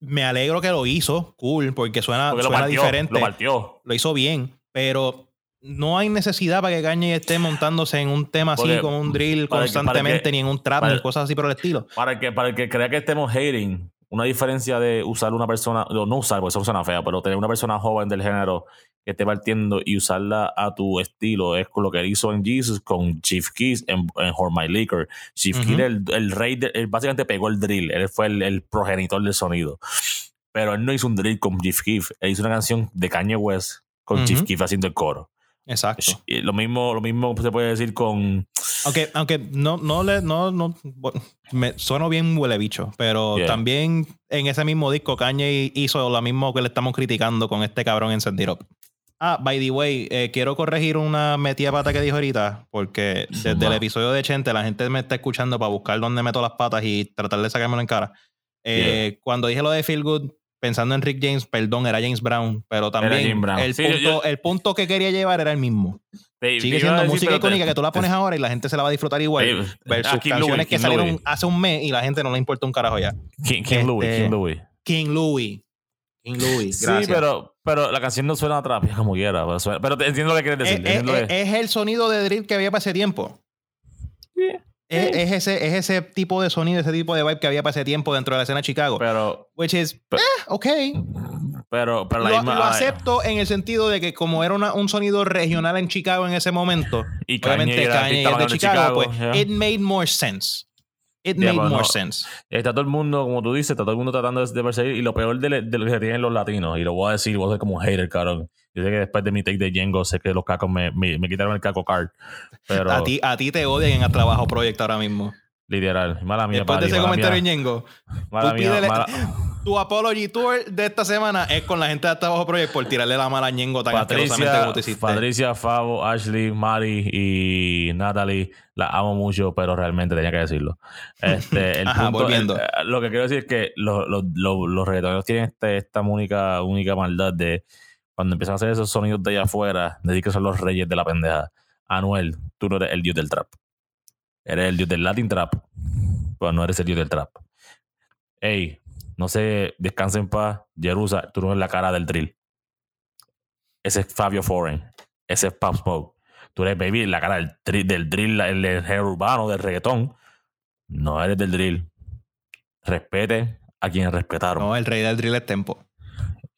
S1: Me alegro que lo hizo, cool, porque suena,
S2: Porque
S1: suena
S2: partió,
S1: diferente.
S2: lo partió.
S1: Lo hizo bien, pero no hay necesidad para que Kanye esté montándose en un tema así, con un drill
S2: que-
S1: constantemente,
S2: que-
S1: ni en un trap,
S2: para-
S1: ni cosas así por el estilo.
S2: Para el que, para que crea que estemos hating, una diferencia de usar una persona, no, no usar, porque eso suena fea, pero tener una persona joven del género que esté partiendo y usarla a tu estilo es lo que él hizo en Jesus con Chief Keef en, en My Liquor. Chief
S1: Ujú.
S2: Keef, el, el rey, de- él básicamente pegó el drill, él fue el, el progenitor del sonido. Pero él no hizo un drill con Chief Keef, él hizo una canción de Kanye West con Chief. Keef haciendo el coro.
S1: Exacto.
S2: Y lo mismo, lo mismo se puede decir con
S1: Aunque, aunque no, no le, no, no, me sueno bien huele bicho, pero
S2: Yeah.
S1: también en ese mismo disco Kanye hizo lo mismo que le estamos criticando con este cabrón en Send It Up. Ah, by the way, eh, quiero corregir una metida pata que dijo ahorita, porque desde el episodio de Chente la gente me está escuchando para buscar dónde meto las patas y tratar de sacármelo en cara. Eh, Cuando dije lo de Feel Good, pensando en Rick James, perdón, era James Brown, pero también
S2: Brown.
S1: El,
S2: Sí,
S1: punto,
S2: yo-
S1: el punto que quería llevar era el mismo.
S2: Te-
S1: Sigue siendo
S2: decir,
S1: música
S2: te-
S1: icónica que tú la pones ahora y la gente se la va a disfrutar igual.
S2: Eh,
S1: versus
S2: ah,
S1: canciones
S2: Louis,
S1: que
S2: King
S1: salieron
S2: Louis.
S1: hace un mes y la gente no le importa un carajo ya.
S2: King, King Louis, King Louis.
S1: King Louis. King Louis.
S2: Sí,
S1: Gracias.
S2: pero, pero la canción no suena a trap, como quiera. Pero, suena- pero te entiendo lo que quieres
S1: es,
S2: decir.
S1: es-
S2: lo que-
S1: es el sonido de drill que había para ese tiempo. Es, es ese, es ese tipo de sonido, ese tipo de vibe que había para ese tiempo dentro de la escena de Chicago.
S2: pero,
S1: which is,
S2: pero-
S1: eh, ok.
S2: pero, pero la
S1: Lo,
S2: misma.
S1: lo
S2: ah,
S1: acepto en el sentido de que como era una- un sonido regional en Chicago en ese momento,
S2: Y
S1: obviamente Kanye es de Chicago,
S2: Chicago,
S1: pues
S2: yeah.
S1: it made more sense. It
S2: Yeah,
S1: made more sense.
S2: Está todo el mundo, como tú dices, está todo el mundo tratando de, de perseguir. Y lo peor de, de lo que tienen los latinos, y lo voy a decir, voy a ser como un hater, cabrón. Yo sé que después de mi take de Django, sé que los cacos me, me, me quitaron el caco card. Pero,
S1: A ti, a ti te odian en el trabajo Project ahora mismo.
S2: Literal, mala mía,
S1: Después de ese comentario Ñengo,
S2: mala
S1: tú
S2: mía, mala-
S1: tu apology tour de esta semana es con la gente de Trabajo Project por tirarle la mala a Ñengo tan
S2: Patricia,
S1: como tú hiciste.
S2: Patricia, Favo, Ashley, Mari y Natalie, la amo mucho, pero realmente tenía que decirlo. Este, el
S1: Ajá,
S2: punto-
S1: volviendo.
S2: el- eh, lo que quiero decir es que los, los, los, los reggaetoneros tienen este- esta única, única maldad de cuando empiezan a hacer esos sonidos de allá afuera, decir que son los reyes de la pendeja. Anuel, tú no eres el dios del trap. Eres el dios del Latin trap, pero no eres el dios del trap. Ey, no sé, descansa en paz, Jerusa, tú no eres la cara del drill. Ese es Fabio Foreign. Ese es Pop Smoke. Tú eres, baby, la cara del, tri- del drill, el, género urbano, del reggaetón. No eres del drill. Respete a quienes respetaron.
S1: No, el rey del drill es Tempo.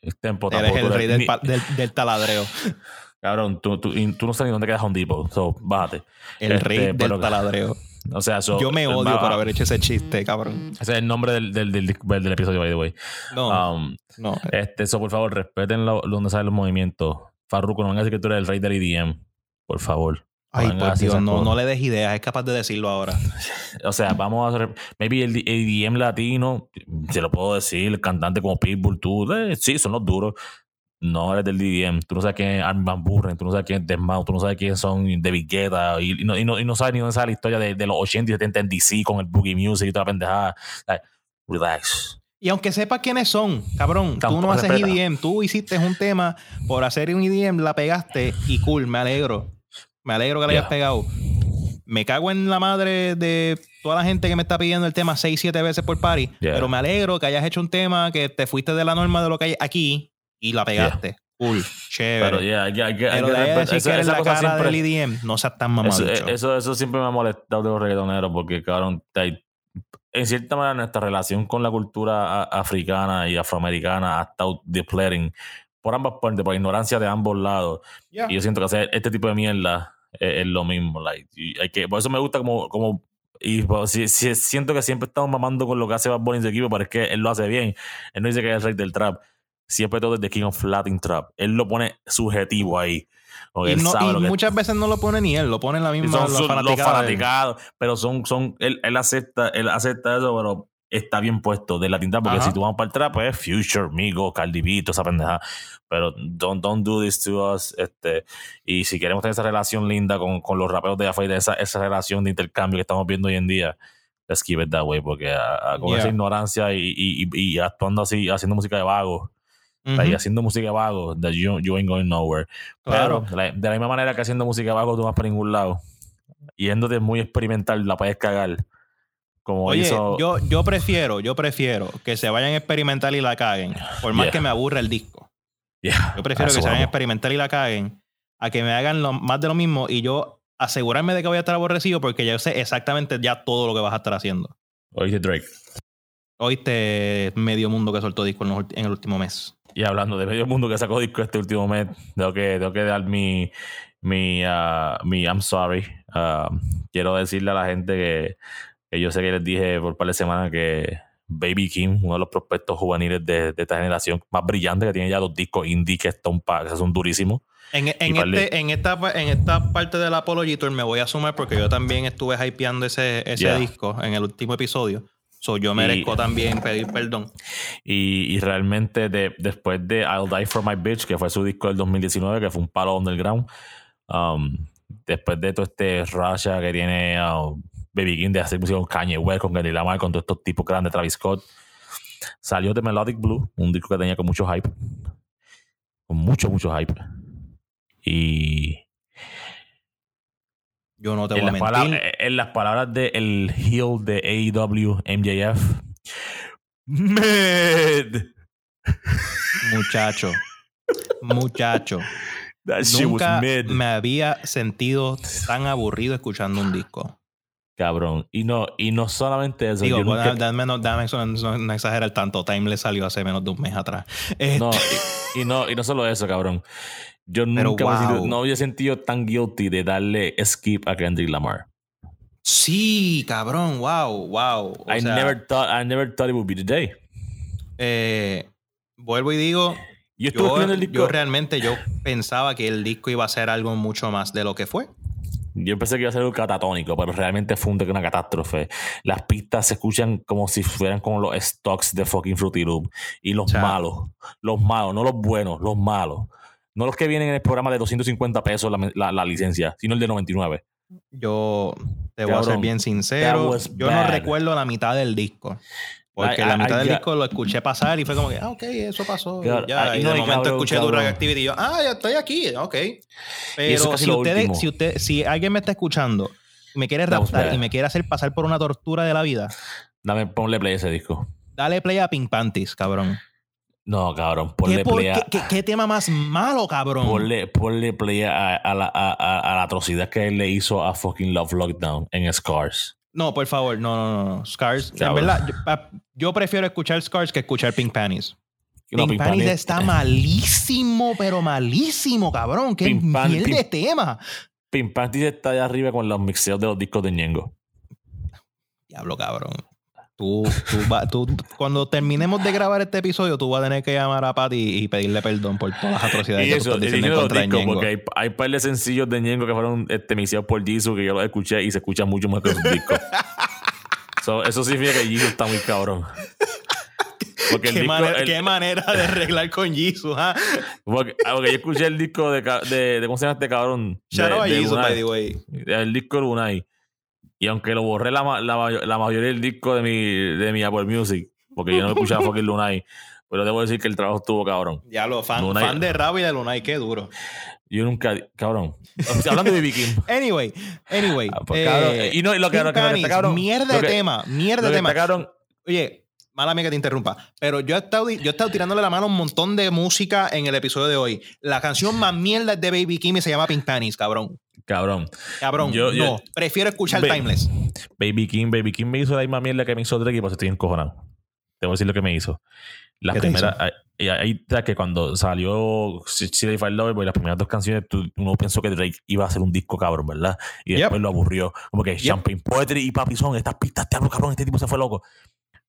S2: El tempo
S1: Eres el rey
S2: eres
S1: del, del, del taladreo.
S2: Cabrón, tú, tú, tú no sabes ni dónde queda Home Depot. So, bájate.
S1: El
S2: Este,
S1: rey del taladreo.
S2: O sea, so-
S1: Yo me odio
S2: va-
S1: por haber hecho ese chiste, cabrón.
S2: Ese es el nombre del, del, del, del episodio, by the way.
S1: No,
S2: Um,
S1: no.
S2: Este, eso, por favor, respeten lo, donde salen los movimientos. Farruko, no van a decir que tú eres el rey del EDM. Por favor.
S1: Ay, por Dios, no,
S2: cosas.
S1: no le des ideas. Es capaz de decirlo ahora.
S2: O sea, vamos a hacer. Maybe el EDM latino, se lo puedo decir, el cantante como Pitbull, tú, eh, sí, son los duros. No eres del EDM. Tú no sabes quién es Armin Van Buren, tú no sabes quién es Desmau, tú no sabes quién son David Guetta, y, y no, y, no, y no sabes ni dónde sale la historia de, de los 80 y 70 en DC con el Boogie Music y toda la pendejada. Like, relax.
S1: Y aunque sepas quiénes son, cabrón, tú no haces
S2: respeta.
S1: EDM. Tú hiciste un tema por hacer un EDM, la pegaste y cool, me alegro. Me alegro que la
S2: Yeah.
S1: hayas pegado. Me cago en la madre de toda la gente que me está pidiendo el tema 6, 7 veces por party.
S2: Yeah.
S1: Pero me alegro que hayas hecho un tema que te fuiste de la norma de lo que hay aquí y la pegaste. Cool, chévere.
S2: Pero ya, que- hay
S1: Pero de decir que eres la cara
S2: siempre-
S1: del EDM, no seas tan
S2: Eso,
S1: mamaducho.
S2: eso, eso siempre me ha molestado de los reggaetoneros porque, cabrón, en cierta manera nuestra relación con la cultura africana y afroamericana ha estado depleting por ambas partes, por ignorancia de ambos lados.
S1: Yeah.
S2: Y yo siento que hacer este tipo de mierda es, es lo mismo. Like, hay que, por eso me gusta como, como y pues, siento que siempre estamos mamando con lo que hace Bad Bunny en su equipo, pero es que él lo hace bien. Él no dice que es el rey del trap. Siempre todo es The King of Latin Trap. Él lo pone subjetivo ahí.
S1: Y,
S2: él
S1: no-
S2: sabe
S1: y
S2: lo que
S1: muchas veces no lo pone ni él, lo pone en la misma
S2: son
S1: los
S2: sus- los
S1: fanaticados
S2: pero son, son, él, él acepta, él acepta eso, pero está bien puesto de la tinta, porque
S1: Ajá.
S2: si tú vas para el trap, pues Future, Migo, Cardi B, toda esa pendeja. Pero don't, don't do this to us. Este, y si queremos tener esa relación linda con, con los raperos de afuera, esa, esa relación de intercambio que estamos viendo hoy en día, let's keep it that way, porque a- a- con
S1: Yeah.
S2: esa ignorancia y, y, y, y actuando así, haciendo música de vago,
S1: Ujú,
S2: y haciendo música vago, that you, you ain't going nowhere.
S1: Claro.
S2: Pero de la, de la misma manera que haciendo música abajo tú vas para ningún lado. Yéndote muy experimental, la puedes cagar. Como
S1: Oye,
S2: hizo.
S1: yo, yo prefiero, yo prefiero que se vayan a experimentar y la caguen, por más
S2: Yeah.
S1: que me aburra el disco.
S2: Yeah,
S1: Yo prefiero que se vayan a
S2: vamos.
S1: experimentar y la caguen a que me hagan lo- más de lo mismo y yo asegurarme de que voy a estar aborrecido porque ya yo sé exactamente ya todo lo que vas a estar haciendo.
S2: Oíste Drake.
S1: Oíste medio mundo que soltó disco en el último mes.
S2: Y hablando de medio mundo que sacó disco este último mes, tengo que, tengo que dar mi, mi, ah, mi I'm sorry. Ah, quiero decirle a la gente que, que yo sé que les dije por un par de semanas que Baby Kim, uno de los prospectos juveniles de, de esta generación más brillante, que tiene ya dos discos indie que son, pa- que son durísimos.
S1: En, en, este, en, esta, en esta parte del Apology Tour me voy a sumar porque yo también estuve hypeando ese, ese
S2: Yeah.
S1: disco en el último episodio. So yo merezco también pedir perdón.
S2: Y, y realmente de- después de I'll Die for My Bitch, que fue su disco del 2019, que fue un palo underground, um, después de todo este Russia que tiene uh, Baby King de hacer música con Kanye West, con Kendrick Lamar, con todos estos tipos grandes, Travis Scott, salió de Melodic Blue, un disco que tenía con mucho hype, con mucho, mucho hype. Y
S1: Yo no te
S2: en
S1: voy a mentir.
S2: palabras, en las palabras del heel de AEW, MJF, Mad.
S1: Muchacho. Muchacho.
S2: That
S1: Nunca
S2: mid.
S1: me había sentido tan aburrido escuchando un disco.
S2: Cabrón. Y no, y no solamente eso.
S1: Digo,
S2: nunca-
S1: dame, no, dame eso, no, no exagerar tanto. Timeless salió hace menos de un mes atrás. Este,
S2: no, y, y no, y no solo eso, cabrón. Yo
S1: Pero
S2: nunca
S1: wow.
S2: sentido- no había sentido tan guilty de darle skip a Kendrick Lamar.
S1: Sí, cabrón, wow, wow. O
S2: I
S1: sea,
S2: never thought I never thought it would be today.
S1: eh, vuelvo y digo,
S2: Yo
S1: yo,
S2: el disco.
S1: yo realmente yo pensaba que el disco iba a ser algo mucho más de lo que fue.
S2: Yo pensé que iba a ser algo catatónico, pero realmente fue un- una catástrofe. Las pistas se escuchan como si fueran como los stocks de fucking Fruity Loop. Y los
S1: O sea-
S2: malos, los malos, no los buenos, los malos. No los que vienen en el programa de 250 pesos la, la- la licencia, sino el de 99.
S1: Yo te voy a ser bien sincero. Yo no recuerdo la mitad del disco. Porque
S2: I-
S1: la mitad
S2: I
S1: del disco lo escuché pasar y fue como que, ah, ok, eso pasó. Ya. y
S2: no,
S1: de momento
S2: cabrón,
S1: escuché tu
S2: cabrón.
S1: reactivity y yo, ah, ya estoy aquí, ok. Pero si ustedes, si usted, si alguien me está escuchando y me quiere raptar y me quiere hacer pasar por una tortura de la vida,
S2: Dame, ponle play a ese disco.
S1: dale play a Pink Panties, cabrón.
S2: No, cabrón,
S1: ¿Qué,
S2: ponle
S1: por-
S2: play a,
S1: qué- qué- qué tema más malo, cabrón?
S2: ponle, ponle play a, a la, a- a- a la atrocidad que él le hizo a fucking Love Lockdown en Scars.
S1: No, por favor, no, no, no. Scars. En
S2: Cabrón.
S1: verdad, yo, pa- yo prefiero escuchar Scars que escuchar Pink Panties.
S2: No,
S1: Pink
S2: Pink
S1: Panties
S2: Panties-
S1: está malísimo, pero malísimo, cabrón. Qué
S2: Pink
S1: miel de tema.
S2: Pink Panties está allá arriba con los mixeos de los discos de Ñengo.
S1: Diablo, cabrón. Tú, tú, va- tú- cuando terminemos de grabar este episodio, tú vas a tener que llamar a Patty y pedirle perdón por todas las atrocidades
S2: Y
S1: que
S2: eso,
S1: tú estás
S2: y
S1: diciendo en
S2: los
S1: contra Ñengo.
S2: porque hay, hay par de sencillos de Ñengo que fueron este, mixeados por Jisoo que yo los escuché y se escuchan mucho más que sus discos. So, eso significa que Jisoo está muy cabrón. Porque el
S1: ¿Qué,
S2: disco,
S1: manera,
S2: el-
S1: qué manera de arreglar con Jesus, ¿ah?
S2: porque, ah, porque yo escuché el disco de, de, de ¿cómo se llama este cabrón?
S1: Shout out a
S2: Lunay.
S1: by the way.
S2: el disco de Lunay. Y aunque lo borré la, la, mayo- la mayoría del disco de mi, de mi Apple Music, porque yo no escuchaba fucking Lunay, pero debo decir que el trabajo estuvo cabrón.
S1: Diablo, fan,
S2: Lunay-
S1: fan de Rabo y de Lunay, qué duro.
S2: Yo nunca, cabrón. O sea, hablando de BB King.
S1: Anyway, anyway.
S2: Ah, pues, cabrón,
S1: eh,
S2: y no, y lo que, lo que- lo que
S1: Panties,
S2: está cabrón.
S1: mierda
S2: lo
S1: de tema, mierda
S2: lo
S1: de tema.
S2: está cabrón,
S1: Oye, mala mía que te interrumpa, pero yo he, estado, yo he estado tirándole la mano a un montón de música en el episodio de hoy. La canción más mierda es de Baby Kim y se llama Pink Panties, cabrón.
S2: cabrón.
S1: Cabrón,
S2: Yo- yo-
S1: no. prefiero escuchar Timeless.
S2: Baby King, Baby King me hizo la misma mierda que me hizo Drake y pues estoy encojonado. Te voy a decir lo que me hizo. Las
S1: ¿Qué te
S2: primeras,
S1: hizo?
S2: ay, y ahí sabes que cuando salió City Fire Lover, pues las primeras dos canciones, uno pensó que Drake iba a hacer un disco cabrón, ¿verdad? Y
S1: Yep.
S2: después lo aburrió. Como que Champagne Poetry y Papi son estas pistas, te hablo cabrón, este tipo se fue loco.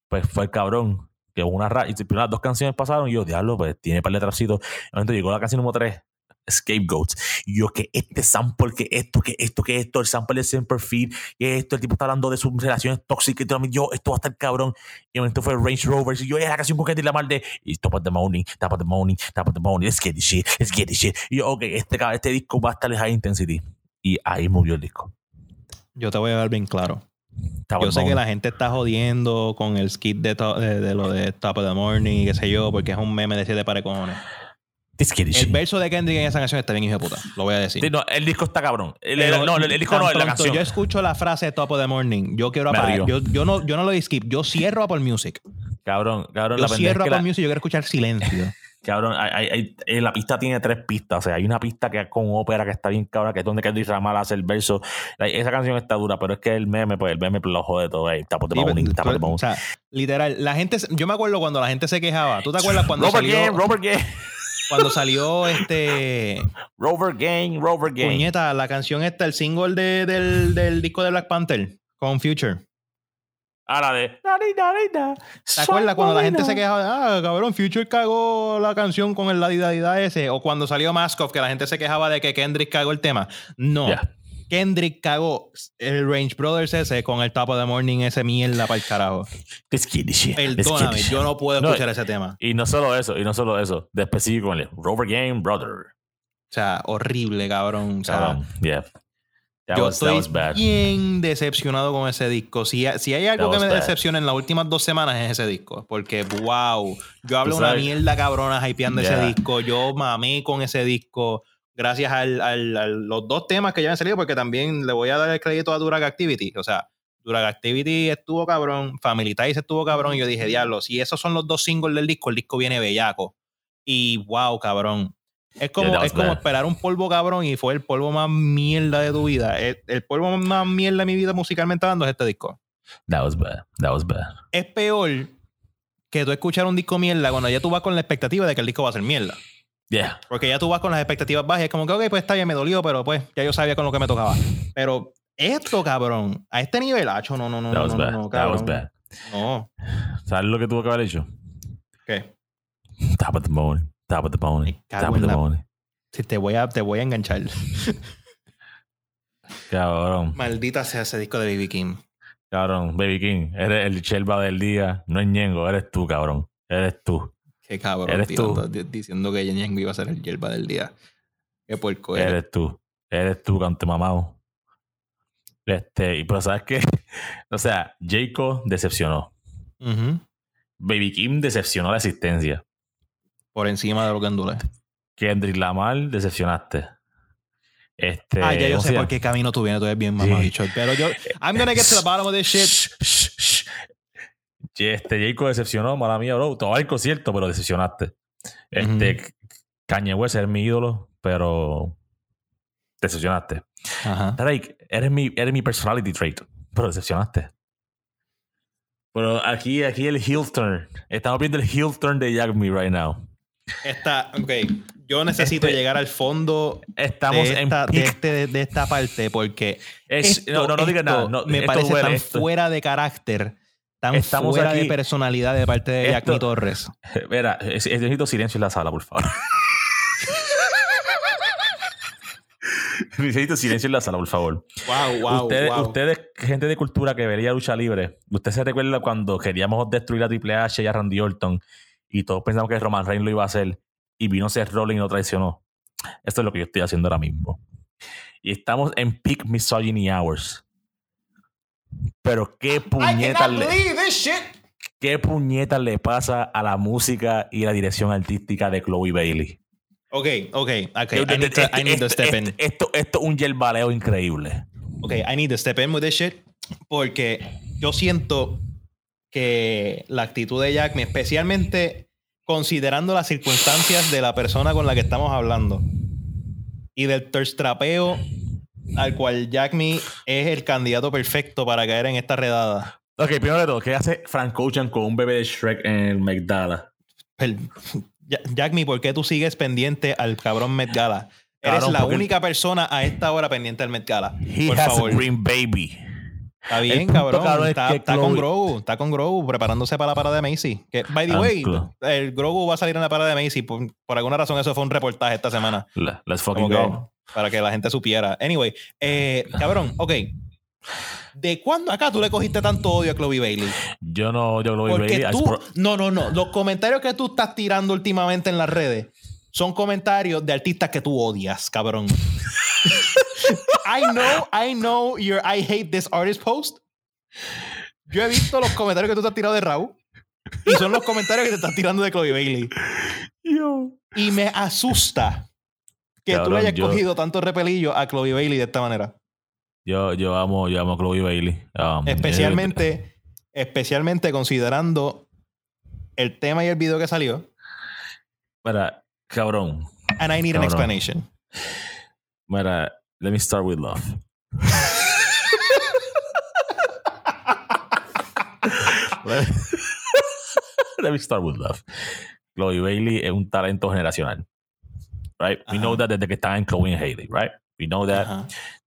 S2: Pues fue el cabrón que una y las dos canciones pasaron y yo, diablo, pues tiene par de trapsitos. Momento llegó la canción número 3, Scapegoats. Y yo, que este sample, que esto, que esto, que esto, el sample de Semper Feed, que esto, el tipo está hablando de sus relaciones tóxicas y yo, esto va a estar cabrón. Y momento fue Range Rovers y yo, es la canción con Kendrick Lamar de y Top of the Morning, Top of the Morning, Top of the Morning, let's get this shit, let's get this shit. Y yo, ok, este, este disco va a estar en high intensity. Y ahí movió el disco.
S1: Yo te voy a dar bien claro. Yo sé que la gente está jodiendo con el skit de, de, de lo de Top of the Morning qué sé yo, porque es un meme de siete
S2: this
S1: El verso de Kendrick en esa canción está bien hijo de puta. Lo voy a decir.
S2: Sí, no, el disco está cabrón. El,
S1: Pero
S2: el- no, el, el disco no, es la canción.
S1: Yo escucho la frase Top of the Morning. Yo quiero apagar. Yo, yo no, yo no lo doy skip. Yo cierro Apple Music.
S2: Cabrón, cabrón,
S1: Yo
S2: la pendeja es
S1: cierro
S2: que
S1: Apple
S2: la-
S1: Music. Yo quiero escuchar silencio.
S2: Cabrón, hay, hay- hay- eh, la pista tiene tres pistas. O sea, hay una pista que es con ópera que está bien cabrón, que es donde Kendrick Lamar hace el verso. Esa canción está dura, pero es que el meme, pues el meme lo jode todo. Ahí, morning,
S1: pero-
S2: top of the morning.
S1: o sea, literal, la gente, yo me acuerdo cuando la gente se quejaba. ¿Tú te acuerdas cuando
S2: Robert
S1: salió,
S2: Gang, Robert Gang,
S1: cuando salió este
S2: Robert Gang, Robert Gang.
S1: puñeta, la canción esta, el single de- del, del disco de Black Panther con Future?
S2: Ah, la de.
S1: ¿Te acuerdas cuando la gente se quejaba de, ah, cabrón, Future cagó la canción con el ladidadida ese? O cuando salió Maskoff, que la gente se quejaba de que Kendrick cagó el tema. No.
S2: Yeah.
S1: Kendrick cagó el Range Brothers ese con el Top of the Morning ese mierda para el carajo. Perdóname, yo no puedo
S2: No,
S1: escuchar ese tema.
S2: Y no solo eso, y no solo eso. De específico con el Robert Gang, brother.
S1: O sea, horrible, cabrón. O sea,
S2: Cabrón, yeah. That
S1: yo
S2: was,
S1: estoy bien decepcionado con ese disco. Si, si hay algo
S2: That
S1: que me decepciona en las últimas dos semanas es ese disco. Porque, wow, yo hablo una mierda cabrona hypeando ese disco. Yo mamé con ese disco. Gracias al, al- a los dos temas que ya han salido, porque también le voy a dar el crédito a Durag Activity. O sea, Durag Activity estuvo cabrón, Family Ties estuvo cabrón. Y yo dije, diablo, si esos son los dos singles del disco, el disco viene bellaco. Y wow, cabrón. Es como,
S2: Yeah,
S1: es como esperar un polvo cabrón y fue el polvo más mierda de tu vida. El, el polvo más mierda de mi vida musicalmente hablando es este disco.
S2: That was bad. That was bad.
S1: Es peor que tú escuchar un disco mierda cuando ya tú vas con la expectativa de que el disco va a ser mierda.
S2: Yeah.
S1: Porque ya tú vas con las expectativas bajas es como que, ok, pues está bien, me dolió, pero pues ya yo sabía con lo que me tocaba. Pero esto, cabrón, a este nivel, hacho, no, no, no,
S2: That
S1: no,
S2: was
S1: no,
S2: bad.
S1: no,
S2: That was
S1: cabrón.
S2: bad.
S1: No.
S2: ¿Sabes lo que tuvo que haber hecho?
S1: ¿Qué?
S2: Top of the morning. Top of the
S1: cago
S2: Top of the
S1: la-. Si te voy a, te voy a enganchar.
S2: Cabrón.
S1: Maldita sea ese disco de BB King.
S2: Cabrón. Baby King. Eres el chelva del día. No es Ñengo. Eres tú, cabrón. Eres tú.
S1: Qué cabrón,
S2: Eres tú.
S1: tirando- di- diciendo que Ñengo iba a ser el hierba del día. Qué puerco eres.
S2: Eres tú. Eres tú, cante mamado. Este, y pero sabes qué? o sea, Jacob decepcionó. Baby Kim decepcionó la existencia.
S1: Por encima de lo que andule.
S2: Kendrick Lamar decepcionaste. Este,
S1: ah, ya yo
S2: ¿cómo
S1: sé por qué camino tú vienes, tú eres bien
S2: Sí.
S1: mamabicho. Pero yo, I'm gonna get to the bottom of this shit.
S2: Shh, shh, shh. Este Jacob decepcionó, mala mía, bro. Todo el concierto, pero decepcionaste. Este Kanye West es mi ídolo, pero decepcionaste.
S1: Ajá.
S2: Drake, eres mi, eres mi personality trait, pero decepcionaste. Pero aquí, aquí el heel turn. Estamos viendo el heel turn de Jack Me right now.
S1: Esta, ok. Yo necesito
S2: Este-
S1: llegar al fondo
S2: Estamos
S1: de esta,
S2: en
S1: de, este- de esta parte porque
S2: Es-
S1: esto-
S2: no, no, no digas nada. no,
S1: me parece tan
S2: esto-
S1: fuera de carácter, tan
S2: Estamos
S1: fuera de personalidad de parte de Jackmy Torres.
S2: Mira, es- es- necesito silencio en la sala, por favor. necesito silencio en la sala, por favor.
S1: Wow, wow,
S2: ustedes,
S1: wow.
S2: ustedes, gente de cultura que veía lucha libre, ¿usted se recuerda cuando queríamos destruir a Triple H y a Randy Orton y todos pensamos que Roman Reigns lo iba a hacer y vino Seth Rollins y lo traicionó? Esto es lo que yo estoy haciendo ahora mismo. Y estamos en peak misogyny hours. Pero qué puñetas le, qué puñetas le pasa a la música y la dirección artística de Chloe Bailey.
S1: Ok, ok, ok. I need to, I need to step in.
S2: Esto, esto, esto es un yerbaleo increíble.
S1: Ok, I need to step in with this shit. Porque yo siento que la actitud de Jack, especialmente considerando las circunstancias de la persona con la que estamos hablando y del terstrapeo al cual Jack Me es el candidato perfecto para caer en esta redada.
S2: Ok, primero de todo, ¿qué hace Frank Ocean con un bebé de Shrek en el Magdala?
S1: El- Ya- Jack Me, ¿por qué tú sigues pendiente al cabrón Met Gala? Eres la única persona a esta hora pendiente al Met Gala.
S2: He
S1: Por
S2: has
S1: favor.
S2: a green baby.
S1: Está bien, cabrón.
S2: cabrón, es
S1: está,
S2: que
S1: está con
S2: Chloe-
S1: Grogu. Está con Grogu preparándose para la parada de Macy. Que, by the way, el Grogu va a salir en la parada de Macy. Por, por alguna razón, eso fue un reportaje esta semana.
S2: Le- Let's fucking
S1: Como que-
S2: go.
S1: para que la gente supiera. Anyway, eh, cabrón, ok. ¿De cuándo acá tú le cogiste tanto odio a Chloe Bailey?
S2: Yo no, yo lo voy
S1: Porque tú, no, no, no. Los comentarios que tú estás tirando últimamente en las redes son comentarios de artistas que tú odias, cabrón. I know, I know your I hate this artist post. Yo he visto los comentarios que tú te has tirado de Raúl y son los comentarios que te estás tirando de Chloe Bailey.
S2: Yo.
S1: Y me asusta que tú le hayas
S2: yo-
S1: cogido tanto repelillo a Chloe Bailey de esta manera.
S2: Yo, yo amo, yo amo a Chloe Bailey. Um,
S1: Especialmente, especialmente considerando el tema y el video que salió.
S2: Mira, cabrón.
S1: And I need an explanation.
S2: Mira, let me start with love. let, me start with love. Chloe Bailey es un talento generacional. Right? We know that desde que están en Chloe and Haley, right? We know that
S1: Ajá.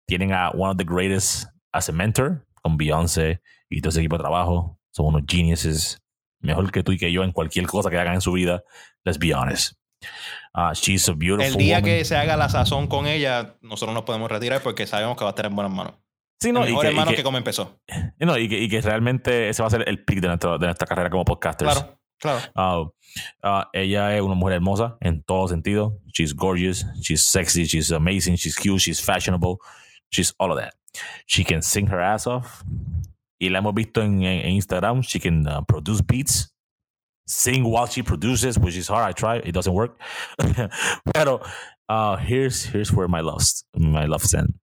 S2: tienen a one of the greatest as a mentor con Beyoncé y todo ese equipo de trabajo. Son unos geniuses. Mejor que tú y que yo en cualquier cosa que hagan en su vida. Let's be honest. Uh, she's a beautiful
S1: El día
S2: woman.
S1: que se haga la sazón con ella, nosotros nos podemos retirar porque sabemos que va a estar en buenas manos.
S2: Sí, no,
S1: en
S2: y que, y que-
S1: que, como empezó.
S2: y no, y que, y que realmente ese va a ser el pick de, nuestro- de nuestra carrera como podcasters.
S1: Claro, claro.
S2: Uh, uh, ella es una mujer hermosa en todos sentidos. She's gorgeous, she's sexy, she's amazing, she's cute, she's fashionable, she's all of that. She can sing her ass off. Y la hemos visto en, en- en Instagram. She can uh, produce beats, sing while she produces, which is hard. I try, it doesn't work. Pero uh, here's here's where my love my love stand.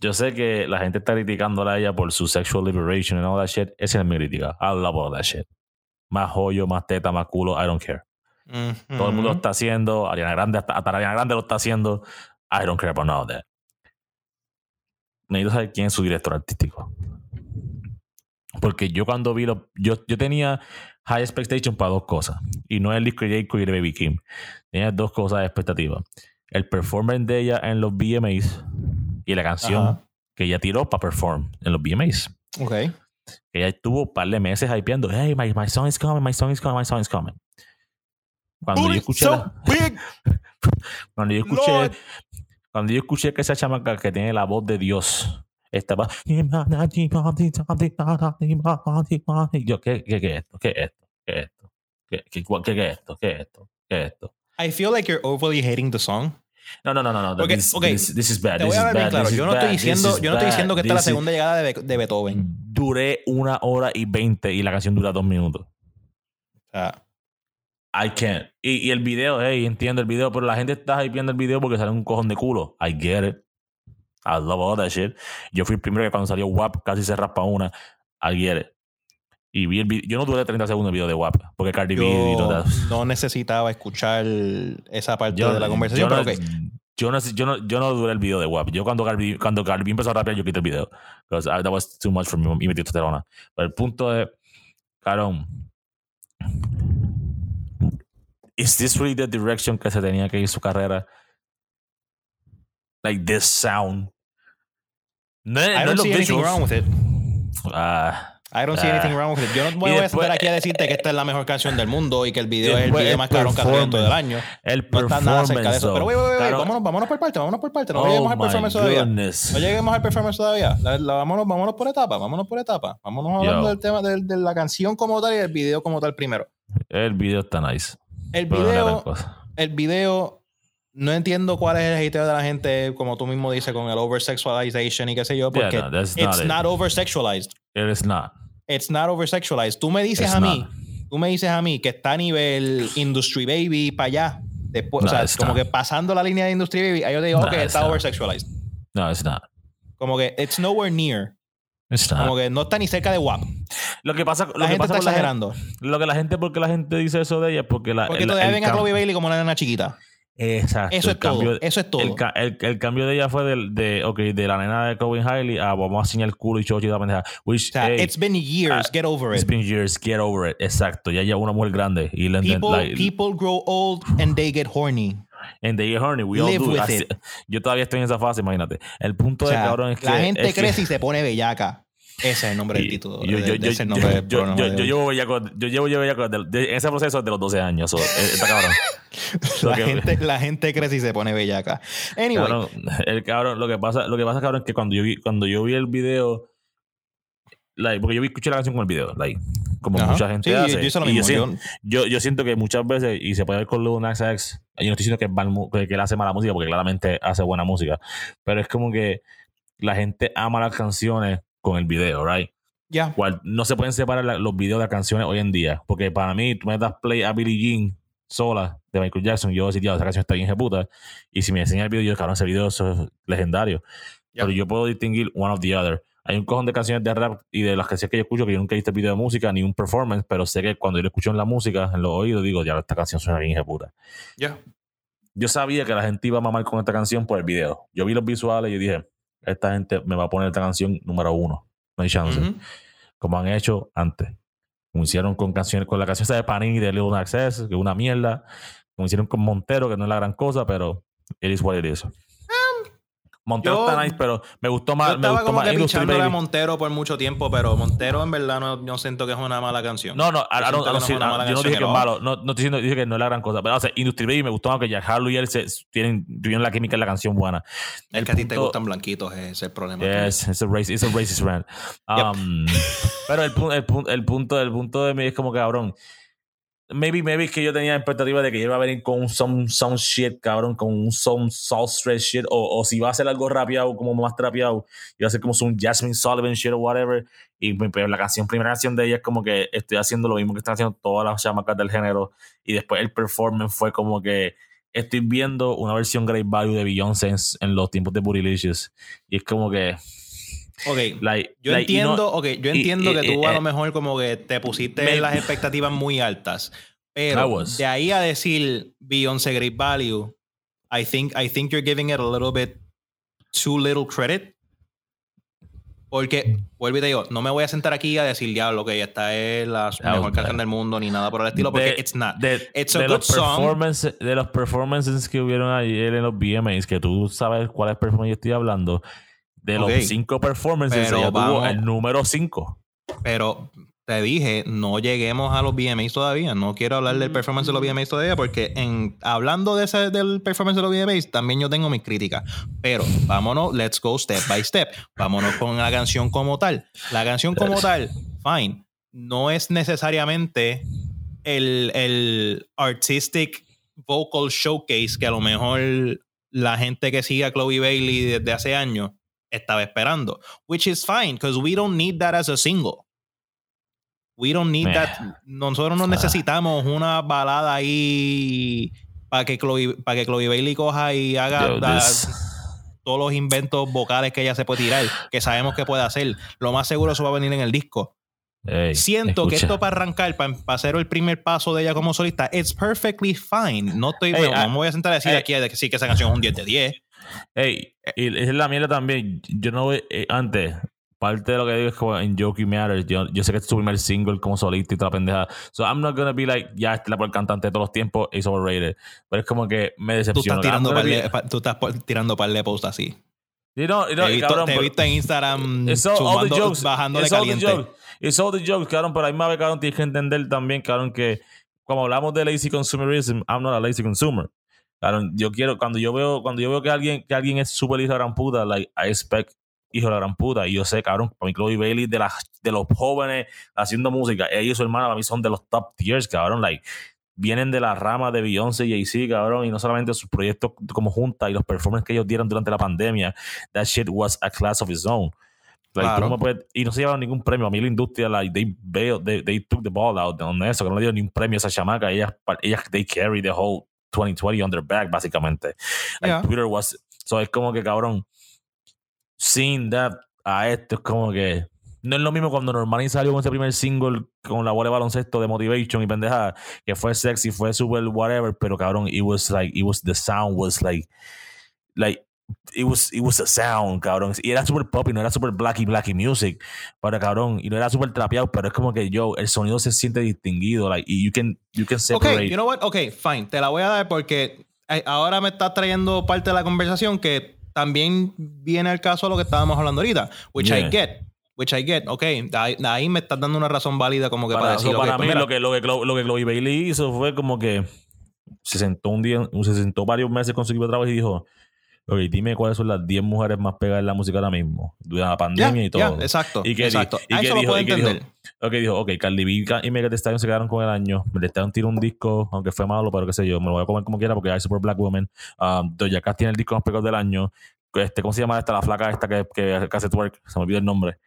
S2: Yo sé que la gente está criticándola a ella por su sexual liberation and all that shit. Esa es mi crítica. I love all that shit. Más joyo, más teta, más culo. I don't care. Todo el mundo lo está haciendo. Ariana Grande, hasta, hasta Ariana Grande lo está haciendo. I don't care about none of that. Necesito saber quién es su director artístico. Porque yo cuando vi lo, yo, yo tenía high expectation para dos cosas. Y no el disco de Jacob y el Baby Kim. Tenía dos cosas de expectativa. El performance de ella en los VMAs y la canción
S1: Ajá.
S2: que ella tiró para perform en los VMAs.
S1: Ok.
S2: Ella estuvo un par de meses hypeando. Hey, my, my song is coming, my song is coming, my song is coming. Cuando yo escuché, la-
S1: big.
S2: cuando yo escuché,
S1: Lord.
S2: cuando yo escuché que esa chamaca que tiene la voz de Dios estaba. Yo, ¿qué, qué, qué es esto? ¿Qué es esto? ¿Qué es esto? ¿Qué, qué, qué, qué es esto? ¿Qué es esto? ¿Qué es esto?
S1: I feel like you're overly hating the song.
S2: No, no, no, no, no.
S1: Porque,
S2: this,
S1: ok,
S2: this, this is bad.
S1: Te voy a
S2: bad,
S1: claro. Yo no estoy diciendo, yo no estoy diciendo que esta es la
S2: is-
S1: segunda llegada de, de Beethoven.
S2: Duré una hora y veinte y la canción dura dos minutos.
S1: Sea,
S2: I can't. Y, y el video, hey, entiendo el video, pero la gente está hypeando el video porque sale un cojón de culo. I get it. I love all that shit. Yo fui el primero que cuando salió WAP casi se raspa una. I get it. Y vi el video. Yo no duré 30 segundos el video de WAP porque Cardi B y todo
S1: no necesitaba escuchar esa parte
S2: Yo,
S1: de la conversación,
S2: yo no,
S1: pero ok.
S2: yo, no, yo, no, yo no duré el video de WAP. Yo cuando Cardi, cuando Cardi B empezó a rapear, yo quité el video. Because that was too much for me y metí testosterona. Pero el punto es, carón, is this really the direction que se tenía que ir su carrera? Like this sound. No,
S1: I
S2: no
S1: don't
S2: los
S1: see anything
S2: visuals.
S1: wrong with it.
S2: Ah,
S1: I don't see
S2: Ah.
S1: anything wrong with it. Yo no voy
S2: Y
S1: a empezar aquí a decirte que esta es la mejor canción del mundo y que el video es el video
S2: el
S1: más cabrón que ha en todo el año.
S2: el
S1: No está nada cerca de eso. Pero wait, wait,
S2: Carón,
S1: vámonos, vámonos por parte, vámonos por parte. No
S2: oh
S1: lleguemos al performance todavía. No lleguemos al performance todavía. La- la- vámonos, vámonos por etapa, vámonos por etapa. Vámonos hablando
S2: Yo.
S1: del tema del- de, la canción como tal y el video como tal primero.
S2: El video está nice.
S1: El video, el video, no entiendo cuál es el hateo de la gente, como tú mismo dices, con el oversexualization y qué sé yo,
S2: Yeah,
S1: porque
S2: no, that's
S1: it's
S2: not
S1: oversexualized.
S2: It is not.
S1: It's not oversexualized. Tú me dices
S2: It's
S1: a mí,
S2: not.
S1: tú me dices a mí que está a nivel Industry Baby para allá. Después,
S2: No,
S1: o sea, como
S2: not.
S1: que pasando la línea de Industry Baby, ahí yo te digo,
S2: No,
S1: ok, está oversexualized.
S2: No, it's not.
S1: Como que it's nowhere near.
S2: It's not.
S1: Como que no está ni cerca de WAP.
S2: Lo que pasa, lo
S1: La
S2: que
S1: gente
S2: pasa
S1: está
S2: la
S1: exagerando.
S2: gente, lo que la gente, porque la gente dice eso de ella es porque la,
S1: Porque
S2: el-
S1: todavía ven a Chloe Bailey como una nena chiquita.
S2: Exacto.
S1: Eso es todo. Eso es todo.
S2: El, el- el cambio de ella fue del, de, okay, de la nena de Cohen Hailey a vamos a enseñar el culo y chocho y la pendeja. Which,
S1: o sea,
S2: hey,
S1: it's been years. get over
S2: it's
S1: it.
S2: been years, get over it. Exacto. Ya ya una mujer grande. Y le
S1: People,
S2: like,
S1: people grow old and they get horny.
S2: and they get horny. We all do.
S1: with
S2: Así-
S1: it.
S2: Yo todavía estoy en esa fase, imagínate. El punto
S1: O
S2: de
S1: sea,
S2: cabrón es que.
S1: la gente
S2: es que-
S1: crece y se pone bellaca. Ese es el nombre del título.
S2: yo,
S1: de-
S2: yo,
S1: de
S2: yo,
S1: ese
S2: yo,
S1: nombre del
S2: yo-
S1: programa
S2: yo-
S1: de
S2: yo
S1: hoy.
S2: llevo bellaco, yo llevo bellaco de- de- ese proceso desde los 12 años. so, eh, está cabrón.
S1: la,
S2: que-
S1: gente, la gente crece y se pone bellaca. Anyway,
S2: Cabrón, el cabrón, lo que pasa, lo que pasa, cabrón, es que cuando yo vi, cuando yo vi el video, like, porque yo vi, escuché la canción con el video, like, como
S1: ajá.
S2: mucha gente
S1: Sí,
S2: hace.
S1: yo lo
S2: y yo,
S1: Yo-
S2: yo, yo siento que muchas veces, y se puede ver con Lil Nas X, yo no estoy diciendo que, mal que él hace mala música, porque claramente hace buena música, pero es como que la gente ama las canciones con el video, right?
S1: ya.
S2: Cual, no se pueden separar la- los videos de las canciones hoy en día. Porque para mí, tú me das play a Billie Jean sola de Michael Jackson. Yo voy a decir, "Diablo, esa canción está bien ejecuta. Y si me enseña el video, yo, cabrón, ese video es legendario. Pero yo puedo distinguir one of the other. Hay un cojón de canciones de rap y de las canciones que yo escucho que yo nunca he visto video de música ni un performance, pero sé que cuando yo lo escucho en la música, en los oídos, digo, ya esta canción suena bien ejecuta.
S1: Ya.
S2: Yo sabía que la gente iba a mamar con esta canción por el video. Yo vi los visuales y dije, esta gente me va a poner esta canción número uno. No hay chance como han hecho antes. Como hicieron con canciones, con la canción esa de Panini de Nas X, que es una mierda. Como hicieron con Montero, que no es la gran cosa, pero it is what it is. Montero
S1: yo-
S2: está nice, pero me gustó
S1: Yo
S2: más, me
S1: estaba
S2: gustó
S1: como
S2: más
S1: que
S2: Industry
S1: pichándole a. Montero por mucho tiempo, pero Montero en verdad no, no siento que es una mala canción.
S2: No, no, don't
S1: no es una mala
S2: yo no dije que es malo, no, no estoy diciendo dije que no es la gran cosa, pero o sea, Industry Baby me gustó más que Jack Harlow y él se, tienen, tuvieron la química en la canción buena.
S1: Es
S2: El
S1: que a ti te
S2: punto-
S1: gustan blanquitos, ese es el problema.
S2: Yes, it's a, race, it's a racist rant. Um, Pero el, el, el punto, el punto de mí es como que, cabrón. Maybe, maybe es que yo tenía expectativa de que iba a venir con un some, some shit, cabrón, con un some salt stress shit, o, o si va a hacer algo rapeado, como más trapeado, iba a ser como un Jasmine Sullivan shit o whatever. Y pero la canción, primera canción de ella es como que estoy haciendo lo mismo que están haciendo todas las chamacas del género. Y después el performance fue como que estoy viendo una versión Great Value de Beyoncé en, en los tiempos de Bootylicious. Y es como que.
S1: Ok,
S2: Like,
S1: yo
S2: like, y no-
S1: entiendo, okay, yo entiendo
S2: y-
S1: que tú
S2: y-
S1: a
S2: eh,
S1: lo mejor como que te pusiste
S2: me-
S1: las expectativas muy altas. Pero de ahí a decir Beyoncé Great Value, I think, I think you're giving it a little bit too little credit. Porque, vuelvo y te digo, no me voy a sentar aquí a decir, diablo, que esta es la mejor canción del mundo, ni nada por el estilo, porque
S2: de-
S1: it's not.
S2: de,
S1: It's a
S2: de
S1: good
S2: los
S1: song.
S2: performances, de los performances que hubieron ayer en los VMAs, que tú sabes cuáles performances yo estoy hablando, de los cinco performances,
S1: Pero
S2: ella tuvo el número cinco.
S1: Pero te dije, no lleguemos a los VMAs todavía. No quiero hablar del performance de los VMAs todavía porque en hablando de ese, del performance de los VMAs también yo tengo mis críticas. Pero vámonos, let's go step by step. Vámonos con la canción como tal. La canción como tal, fine. No es necesariamente el, el artistic vocal showcase que a lo mejor la gente que sigue a Chloe Bailey desde hace años estaba esperando. Which is fine, because we don't need that as a single. We don't need that. Nosotros no necesitamos una balada ahí para que Chloe, para que Chloe Bailey coja y haga
S2: Yo,
S1: da-
S2: this-
S1: todos los inventos vocales que ella se puede tirar, que sabemos que puede hacer. Lo más seguro eso va a venir en el disco. Siento que esto para arrancar, para, para hacer el primer paso de ella como solista, it's perfectly fine. No estoy,
S2: Ey,
S1: no,
S2: ah,
S1: no me voy a sentar a decir
S2: ey.
S1: aquí de que sí que esa canción es un 10 de 10.
S2: Ey, y es la mierda también. Yo no eh, antes, parte de lo que digo es como en Jokey Matters. Yo, yo sé que este es su primer single como solista y toda la pendeja. So I'm not gonna be like, ya, este es la por cantante de todos los tiempos, es overrated. Pero es como que me
S1: Tú
S2: decepciona.
S1: estás tirando par de, pa- tú estás tirando par de posts así.
S2: You know, you know,
S1: te he visto,
S2: cabrón,
S1: te he visto en Instagram
S2: It's all, all the
S1: sumando-
S2: jokes.
S1: bajándole
S2: It's all the
S1: caliente.
S2: jokes. It's all the jokes, cabrón. Pero a la misma vez, cabrón, tienes que entender también, cabrón, que como hablamos de lazy consumerism, I'm not a lazy consumer. Cabrón, yo quiero, cuando yo veo, cuando yo veo que alguien, que alguien es súper hijo de la gran puta, like, I expect hijo de la gran puta. Y yo sé, cabrón, para mí Chloe Bailey, de, las de los jóvenes haciendo música, ella y su hermana, para mí son de los top tiers, cabrón. Like, vienen de la rama de Beyoncé y Jay-Z, cabrón, y no solamente sus proyectos como junta y los performances que ellos dieron durante la pandemia, that shit was a class of its own. Like,
S1: Claro.
S2: no puedes- y no se llevaron ningún premio. A mí la industria, like, they, bailed, they, they took the ball out on eso, que no le dieron ni un premio a esa chamaca. Ellas, ellas, they carry the whole 2020 on their back, básicamente. Like,
S1: Yeah.
S2: Twitter was, so es como que, cabrón, seeing that a esto es como que, no es lo mismo cuando Normani salió con ese primer single con la bola de baloncesto de Motivation y pendejada, que fue sexy, fue super whatever, pero cabrón, it was like, it was, the sound was like, like, it was, it was a sound, cabrón. Y era super pop y no era super blacky blacky music, pero cabrón, y no era super trapeado, pero es como que yo, el sonido se siente distinguido, like, y you can, you can separate.
S1: Okay, you know what? Okay, fine, te la voy a dar porque eh, ahora me está trayendo parte de la conversación que también viene el caso a lo que estábamos hablando ahorita, which I get. Which I get, ok, ahí, me estás dando una razón válida como que para,
S2: para
S1: decir.
S2: Para mí, lo que, lo, que, lo que Chloe Bailey hizo fue como que se sentó un día, se sentó varios meses con su equipo de trabajo y dijo: Ok, dime cuáles son las 10 mujeres más pegadas en la música ahora mismo, durante la pandemia y todo.
S1: exacto.
S2: Y que,
S1: exacto.
S2: y que dijo, y que dijo, ok, dijo, ok, Cardi B y Megan Thee Stallion se quedaron con el año. Me Stallion tiró un disco, aunque fue malo, pero qué sé yo, me lo voy a comer como quiera porque hay Super Black Woman. Um, Doja Cat tiene el disco más pegado del año. Este, ¿Cómo se llama esta? La flaca esta que, que, que hace twerk. Se me olvidó el nombre.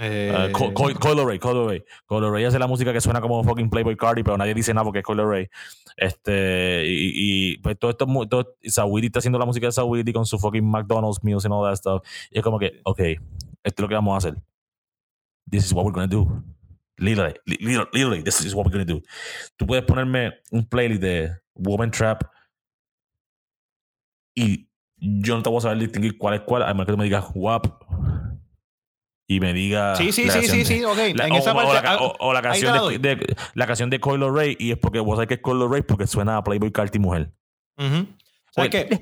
S2: Eh, uh, Coil Ray. Ray hace la música que suena como fucking Playboy Cardi, pero nadie dice nada porque es Coil Ray. Este, y, y, pues todo esto, todo, Sawiri está haciendo la música de Sawiri con su fucking McDonald's music and all that stuff. Y es como que, ok, esto es lo que vamos a hacer. This is what we're gonna do. Literally, literally, literally, this is what we're gonna do. Tú puedes ponerme un playlist de Woman Trap y yo no te voy a saber distinguir cuál es cuál, a menos que tú me digas WAP y me diga.
S1: Sí, sí, sí, sí, sí, ok. en esa parte,
S2: o, la, canción de, la canción de Coilo Ray, y es porque vos sabés que es Coilo Ray porque suena a Playboy Carti Mujer.
S1: ¿Sabes qué?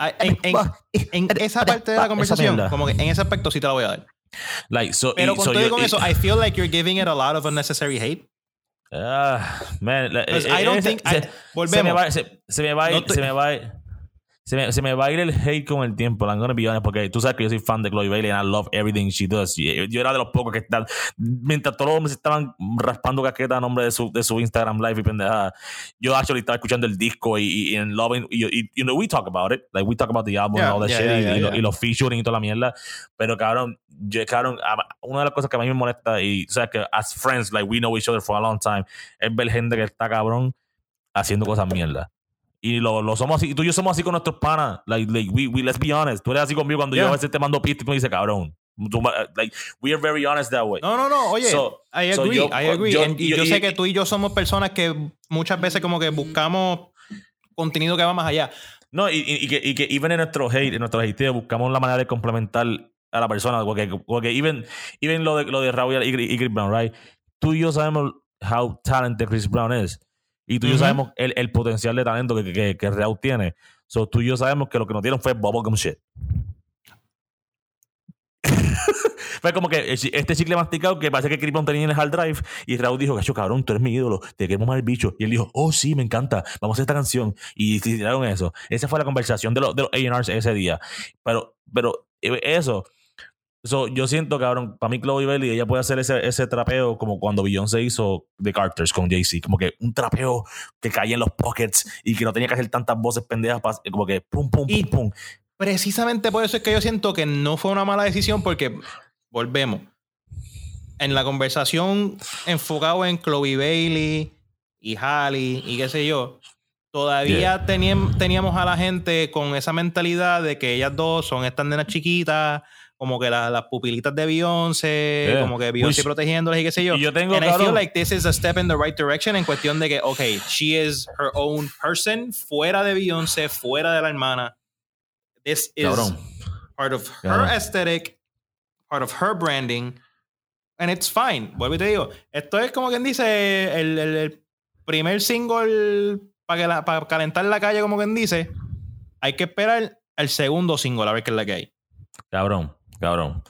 S1: En, esa parte de la conversación, como que en ese aspecto sí te la voy a dar.
S2: Like, so,
S1: Pero con todo con eso, I feel like you're giving it a lot of unnecessary hate.
S2: Ah, man.
S1: I don't think. volvemos. Se me va,
S2: se, me va, se me va se me, se me va a ir el hate con el tiempo, I'm gonna be honest, porque tú sabes que yo soy fan de Chloe Bailey and I love everything she does. Yo, era de los pocos que están, mientras todos los hombres estaban raspando casqueta a nombre de su, de su Instagram Live y pendejada, yo actually estaba escuchando el disco y, y, loving, y, you know, we talk about it, like we talk about the album and all that shit, y, los featuring y toda la mierda, pero cabrón, yo, cabrón, una de las cosas que a mí me molesta, y tú sabes que as friends, like we know each other for a long time, es ver gente que está cabrón haciendo cosas mierda. Y lo, lo, somos así. Y tú y yo somos así con nuestros panas. Like, like we, we, let's be honest. Tú eres así conmigo cuando yo a veces te mando pista y tú me dices, cabrón. like, we are very honest that way.
S1: No, no, no. Oye, I agree. I agree. y yo, sé que tú y yo somos personas que muchas veces como que buscamos contenido que va más allá.
S2: No, y, y, que, y que even en nuestro hate, en nuestro hate, buscamos la manera de complementar a la persona. Porque, porque even, even lo de, lo de Raúl y, y Chris Brown, right? Tú y yo sabemos how talented Chris Brown es. Y tú y yo sabemos el, el, potencial de talento que, que, que Real tiene. So, tú y yo sabemos que lo que nos dieron fue bubblegum shit. fue como que este chicle masticado que parece que Crippon tenía en el hard drive y Raúl dijo, gacho cabrón, tú eres mi ídolo, te queremos más el bicho. Y él dijo, oh sí, me encanta, vamos a hacer esta canción. Y tiraron eso. Esa fue la conversación de los, de los ese día. Pero, pero eh, eso, So, yo siento, cabrón, para mí Chloe Bailey, ella puede hacer ese, ese trapeo como cuando Beyoncé hizo The Carters con Jay-Z. Como que un trapeo que caía en los pockets y que no tenía que hacer tantas voces pendejas, como que pum, pum, pum, pum.
S1: Precisamente por eso es que yo siento que no fue una mala decisión porque, volvemos, en la conversación enfocado en Chloe Bailey y Halle y qué sé yo, todavía teníamos a la gente con esa mentalidad de que ellas dos son estas nenas chiquitas como que las pupilitas de Beyoncé, como que Beyoncé protegiéndolas y qué sé yo.
S2: Y yo tengo,
S1: And I feel like this is a step in the right direction en cuestión de que, ok, she is her own person, fuera de Beyoncé, fuera de la hermana. This is part of her aesthetic, part of her branding, and it's fine. Vuelvo y te digo, esto es como quien dice el, el, primer single para, para calentar la calle, como quien dice. Hay que esperar el segundo single a ver qué es la que hay.
S2: Cabrón cabrón.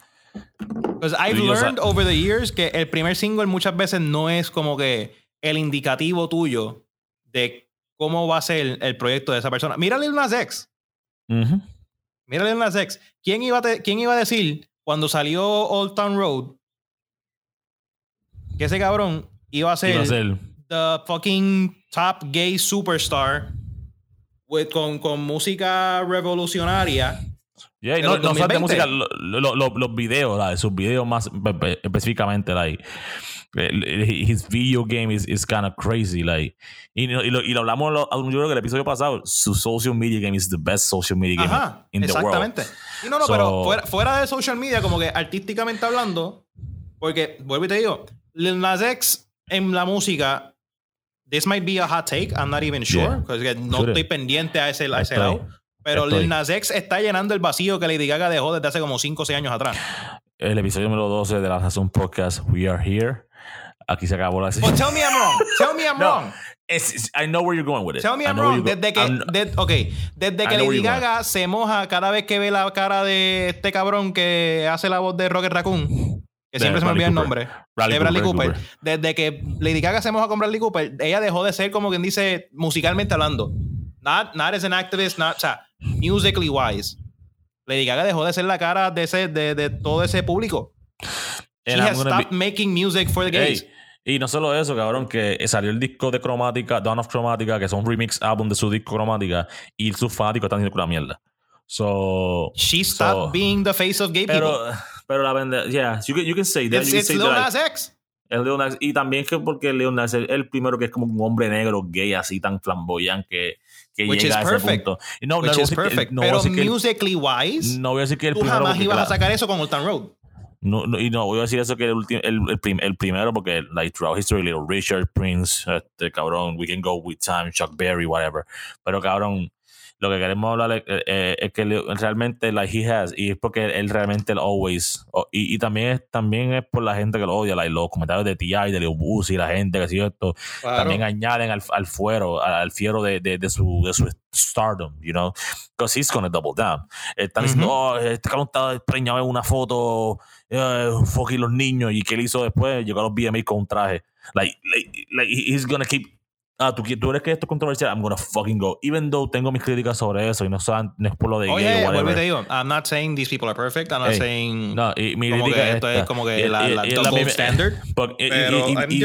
S1: Because I've learned over the years que el primer single muchas veces no es como que el indicativo tuyo de cómo va a ser el, proyecto de esa persona. Mírale Lil Nas X. Uh Mírale Lil Nas X. ¿Quién iba, a ¿Quién iba a decir cuando salió Old Town Road que ese cabrón iba a ser, the fucking top gay superstar with, con, con música revolucionaria
S2: Yeah, no, no de música, los videos, sus videos más específicamente, like, his video game is, is kind of crazy, like, y, y, lo, y lo hablamos, yo creo que el episodio pasado, su social media game is the best social media game in the world.
S1: Exactamente. Y no, no, pero fuera, fuera de social media, como que artísticamente hablando, Porque, vuelvo y te digo, Lil Nas X en la música, this might be a hot take, I'm not even sure,
S2: Yeah.
S1: porque no
S2: Sure.
S1: estoy pendiente a ese, a ese lado. Pero
S2: Estoy.
S1: Lil Nas X está llenando el vacío que Lady Gaga dejó desde hace como 5 o 6 años atrás.
S2: El episodio número 12 de la Razón Podcast, We Are Here. Aquí se acabó la
S1: Well, tell me I'm wrong. Tell me I'm
S2: No.
S1: wrong.
S2: It's- it's- I know where you're going with it.
S1: Tell me I'm wrong. Desde que,
S2: I'm-
S1: de- ok, desde que Lady Gaga se moja cada vez que ve la cara de este cabrón que hace la voz de Rocket Raccoon, que
S2: De
S1: siempre se me olvida el nombre,
S2: Bradley
S1: de Bradley
S2: Cooper,
S1: Cooper. Desde que Lady Gaga se moja con Bradley Cooper, ella dejó de ser como quien dice musicalmente hablando. Not, not as an activist, not, o sea, musically wise. Lady Gaga dejó de ser la cara de, ese, de, de todo ese público. She has stopped
S2: be-
S1: making music for the gays.
S2: Ey, y no solo eso, cabrón, que salió el disco de Cromática, Dawn of Cromática, que son remix álbum de su disco Cromática, y sus fanáticos están diciendo que una mierda. So,
S1: She stopped
S2: so-
S1: being the face of gay people.
S2: pero, pero la vende, yeah, you can, you can say that.
S1: It's,
S2: you can
S1: it's
S2: say
S1: Lil. Nas X.
S2: El Lil Nas- y también que porque Leon Nas es el primero que es como un hombre negro gay así tan flamboyante que, que
S1: Which
S2: llega
S1: is
S2: a ese
S1: perfect.
S2: punto. No, no,
S1: Which
S2: a
S1: is perfect.
S2: no a
S1: pero
S2: el-
S1: musically wise,
S2: no voy a decir que el
S1: tú
S2: primero
S1: jamás ibas a
S2: claro,
S1: sacar eso con Old Town Road.
S2: no, no, y no voy a decir eso que el, ulti- el, el, prim- el primero porque like throughout history Little Richard Prince este cabrón We Can Go With Time Chuck Berry whatever pero cabrón lo que queremos hablar es, eh, eh, es que realmente like he has y es porque él realmente el always y, y también es también es por la gente que lo odia like, los comentarios de T.I. de Lil Uzi la gente que sigue esto también añaden al, al fuero, al, al fiero de, de, de su, de su stardom, you know, because he's gonna double down. Están diciendo,
S1: Ujú.
S2: oh, este cabrón está preñado en una foto, eh, fucking los niños, y qué él hizo después, llegó a los BMI con un traje. Like, like, like, he's gonna keep. Ah, ¿tú, tú eres que esto es controversial, I'm gonna fucking go. Even though tengo mis críticas sobre eso y no, son, no es por lo de
S1: Oye,
S2: gay o
S1: vuelvo y
S2: whatever.
S1: te digo, I'm not saying these people are perfect. I'm not
S2: Ey,
S1: saying
S2: No, y mi
S1: como
S2: crítica
S1: que esto es como que
S2: Y-
S1: la,
S2: y-
S1: la
S2: y
S1: double standard.
S2: Porque- y- y- y- y-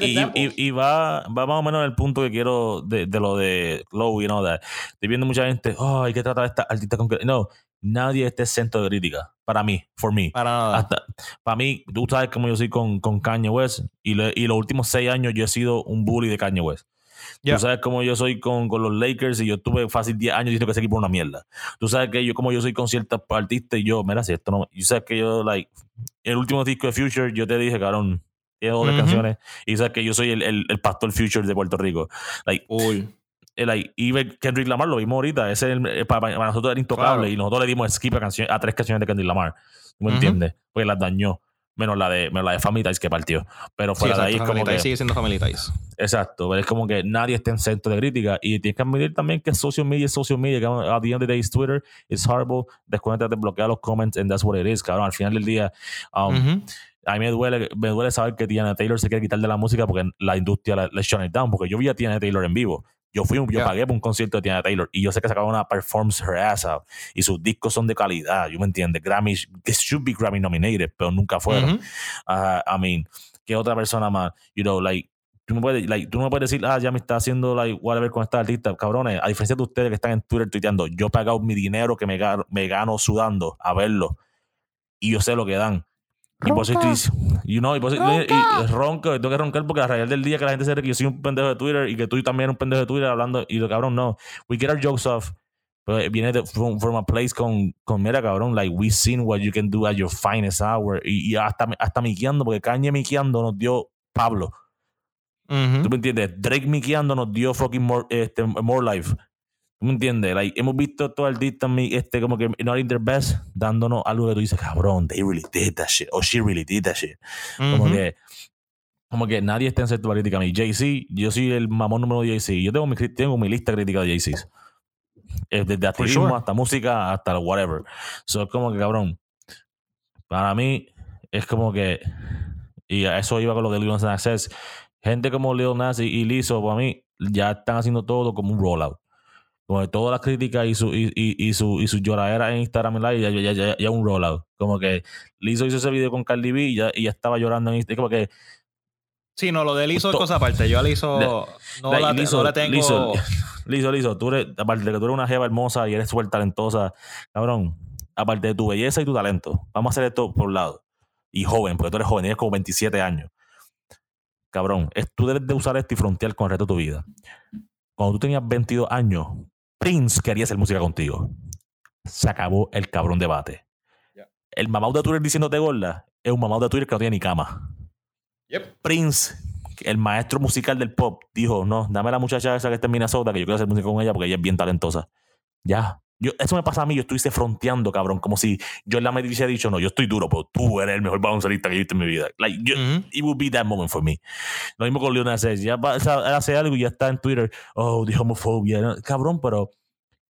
S2: y- y- y- y va, va más o menos en el punto que quiero de, de lo de Low, you know, that. Estoy viendo mucha gente, oh, hay que tratar a esta artista con... No, nadie esté centro de crítica. Para mí, for me.
S1: Para nada.
S2: Hasta, para mí, tú sabes cómo yo soy con, con Kanye West y, le- y los últimos seis años yo he sido un bully de Kanye West.
S1: Ya.
S2: Tú sabes cómo yo soy con, con los Lakers y yo tuve fácil 10 años diciendo que ese equipo es una mierda. Tú sabes que yo, como yo soy con ciertos artistas y yo, mira, si esto no. Y sabes que yo, like, el último disco de Future, yo te dije, cabrón, tiene dos
S1: Ujú.
S2: canciones. Y sabes que yo soy el, el, el pastor Future de Puerto Rico. Like,
S1: Uy.
S2: Y ve Kendrick Lamar lo vimos ahorita. Ese es el- eh, para, para nosotros era intocable
S1: Claro.
S2: y nosotros le dimos skip a, canción- a tres canciones de Kendrick Lamar. ¿Me
S1: Ujú.
S2: entiendes? Porque las dañó. Menos la de, menos la de Family Ties que partió. Pero
S1: Sí,
S2: fuera de ahí es
S1: exacto,
S2: como que.
S1: Sigue siendo Family Ties.
S2: Exacto, pero es como que nadie está en centro de crítica y tienes que admitir también que social media es social media, que at the end of the day is Twitter, it's horrible, descuéntate, bloquea los comments and that's what it is, cabrón, al final del día um,
S1: Ujú.
S2: a mí me duele, me duele saber que Tiana Taylor se quiere quitar de la música porque la industria le shut it down, porque yo vi a Tiana Taylor en vivo, yo fui, un- yo
S1: Yeah.
S2: pagué por un concierto de Tiana Taylor y yo sé que sacaba una performance her ass out y sus discos son de calidad, ¿yo me entiendes? Grammy, que should be Grammy nominated, pero nunca fueron. Uh, I mean, que otra persona más, you know, like, tú no puedes, like, tú no puedes decir, ah, ya me está haciendo, like, whatever con esta artista. Cabrones, a diferencia de ustedes que están en Twitter tuiteando, yo he pagado mi dinero que me me gano sudando a verlo y yo sé lo que dan. Y por eso estoy, you know, y por eso- y- y ronco, tengo que roncar porque a raíz del día que la gente se cree que yo soy un pendejo de Twitter y que tú también eres un pendejo de Twitter hablando, y lo cabrón, no. We get our jokes off. Pero viene de, from, from a place con, con, mira, cabrón, like, we seen what you can do at your finest hour. Y, y hasta, hasta miqueando, porque Kanye miqueando nos dio Pablo.
S1: Ujú.
S2: ¿Tú me entiendes? Drake miqueando nos dio fucking more, este, more life. ¿Tú me entiendes? Like, hemos visto todo el día también, este, como que not in their best, dándonos algo que tú dices, cabrón, they really did that shit. O she really did that shit. Como que como que nadie está en cierta crítica a mí. Jay-Z, yo soy el mamón número de Jay-Z. Yo tengo mi, cri- tengo mi lista crítica de Jay-Z. Eh, Desde activismo
S1: sure.
S2: hasta música, hasta whatever. So, es como que, cabrón, para mí es como que, y a eso iba con lo de Lil Nas Access, gente como Lil Nas y, y Lizzo, para mí, ya están haciendo todo como un rollout. Como que todas las críticas y su, y, y, y su, y su lloradera en Instagram Live ya, ya, ya, ya un rollout. Como que Lizzo hizo ese video con Cardi B y ya, y ya estaba llorando en Instagram. Como que
S1: Sí, no, lo de Lizzo es cosa aparte. Yo a Lizzo
S2: De-
S1: no, la,
S2: Lizzo,
S1: no la tengo.
S2: Lizzo, Lizzo, tú eres, aparte de que tú eres una jeva hermosa y eres súper talentosa, cabrón, aparte de tu belleza y tu talento, vamos a hacer esto por un lado. Y joven, porque tú eres joven, tienes como 27 años. Cabrón, es, tú debes de usar esto y frontear con el resto de tu vida. Cuando tú tenías 22 años, Prince quería hacer música contigo. Se acabó el cabrón debate. El mamá de Twitter diciéndote gorda es un mamado de Twitter que no tiene ni cama.
S1: Yep.
S2: Prince, el maestro musical del pop, dijo, no, dame a la muchacha esa que está en Minnesota, que yo quiero hacer música con ella porque ella es bien talentosa. Ya. Yo, eso me pasa a mí, yo estuviese fronteando, cabrón, como si yo en la me hubiese dicho, no, yo estoy duro, pero tú eres el mejor baloncelista que he visto en mi vida. Like, yo,
S1: Ujú.
S2: It would be that moment for me. Lo mismo con Nas X. Ya va- hace algo y ya está en Twitter, oh, the homophobia. ¿no? Cabrón, pero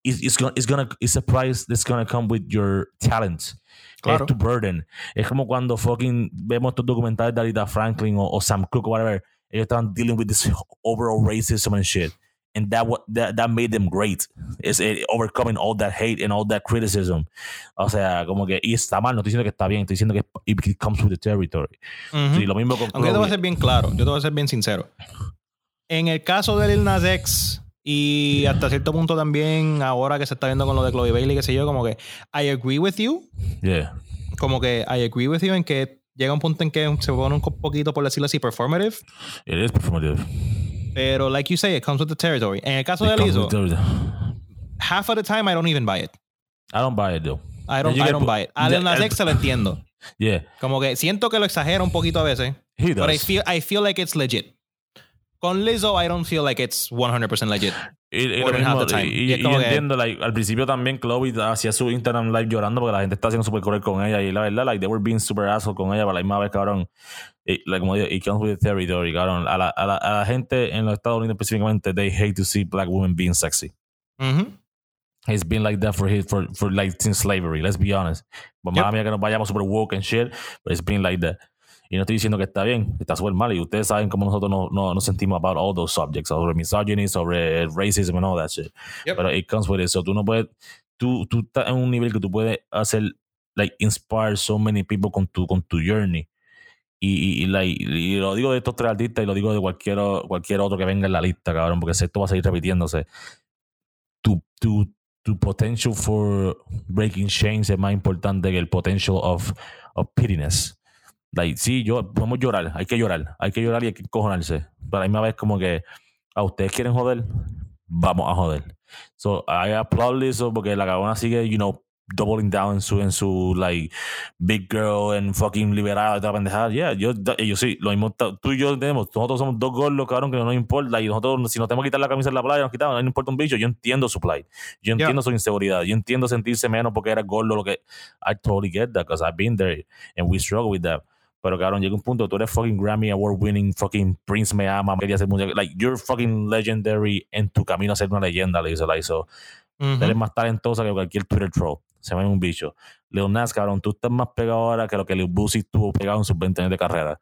S2: it's, it's, gonna, it's, gonna, it's a price that's gonna come with your talent.
S1: Claro.
S2: Es tu burden. Es como cuando fucking vemos estos documentales de Alita Franklin o, o Sam Cooke o whatever. Ellos estaban dealing with this overall racism and shit. And that, what, that, that made them great. Is it overcoming all that hate and all that criticism. O sea, como que, y está mal, no estoy diciendo que está bien, estoy diciendo que it comes with the territory. Sí, lo mismo con
S1: Aunque yo te voy a ser bien claro, yo te voy a ser bien sincero. En el caso de Lil Nas X y hasta cierto punto también ahora que se está viendo con lo de Chloe Bailey, qué sé yo, como que I agree with you,
S2: Yeah.
S1: como que I agree with you en que llega un punto en que se pone un poquito, por decirlo así, performative,
S2: It is performative.
S1: Pero like you say, it comes with the territory. En el caso de
S2: It comes
S1: Lizzo, half of the time I don't even buy it.
S2: I don't buy it though.
S1: I don't, I
S2: get
S1: don't buy it. A Lil Nas
S2: Yeah,
S1: X se lo entiendo.
S2: Yeah,
S1: Como que siento que lo exagera un poquito a veces.
S2: he
S1: But I feel, I feel like it's legit. Con Lizzo, I don't feel like it's 100% legit.
S2: Y, lo mismo, y- entiendo, like, al principio también Chloe hacía su Instagram live llorando porque la gente está haciendo super cruel con ella y la verdad, like, they were being super asshole con ella, pero la misma vez, cabrón, y, like, como digo, it comes with the territory, cabrón. A la, a, la, a la gente en los Estados Unidos específicamente, they hate to see black women being sexy.
S1: Ujú.
S2: It's been like that for, his- for, for like since slavery, let's be honest. Pues
S1: Yep.
S2: mía que nos vayamos super woke and shit, but it's been like that. Y no estoy diciendo que está bien, está súper mal. Y ustedes saben cómo nosotros nos no, nos sentimos about all those subjects, sobre misogyny, sobre racism and all that shit.
S1: Yep.
S2: Pero it comes with it. So tú no puedes, tú, tú estás en un nivel que tú puedes hacer, like, inspire so many people con tu, con tu journey. Y, y, y, like, y lo digo de estos tres artistas y lo digo de cualquier, cualquier otro que venga en la lista, cabrón, porque esto va a seguir repitiéndose. Tu, tu, tu potential for breaking chains es más importante que el potential of, of pittiness. Like, sí, yo, podemos llorar, hay que llorar, hay que llorar y hay que cojonarse. Pero a la misma vez como que, a ustedes quieren joder, vamos a joder. So, I applaud eso porque la cabona sigue, you know, doubling down en su, en su, like, big girl and fucking liberada y toda pendejada. Yeah, yo, yo sí, lo mismo, tú y yo tenemos, nosotros somos dos gordos, cabrón, que no nos importa. Y nosotros, si nos tenemos que quitar la camisa en la playa, nos quitamos, no nos importa un bicho. Yo entiendo su plight. Yo
S1: Yeah.
S2: entiendo su inseguridad. Yo entiendo sentirse menos porque era gordo, lo que. I totally get that, because I've been there and we struggle with that. Pero cabrón, llega un punto, tú eres fucking Grammy Award winning, fucking Prince me ama, quería hacer música. Like, you're fucking legendary en tu camino a ser una leyenda, le so.
S1: Ujú.
S2: Eres más talentosa que cualquier Twitter troll. Se ve un bicho. Lil Nas, cabrón, tú estás más pegado ahora que lo que Lil Boosie estuvo pegado en sus 20 años de carrera.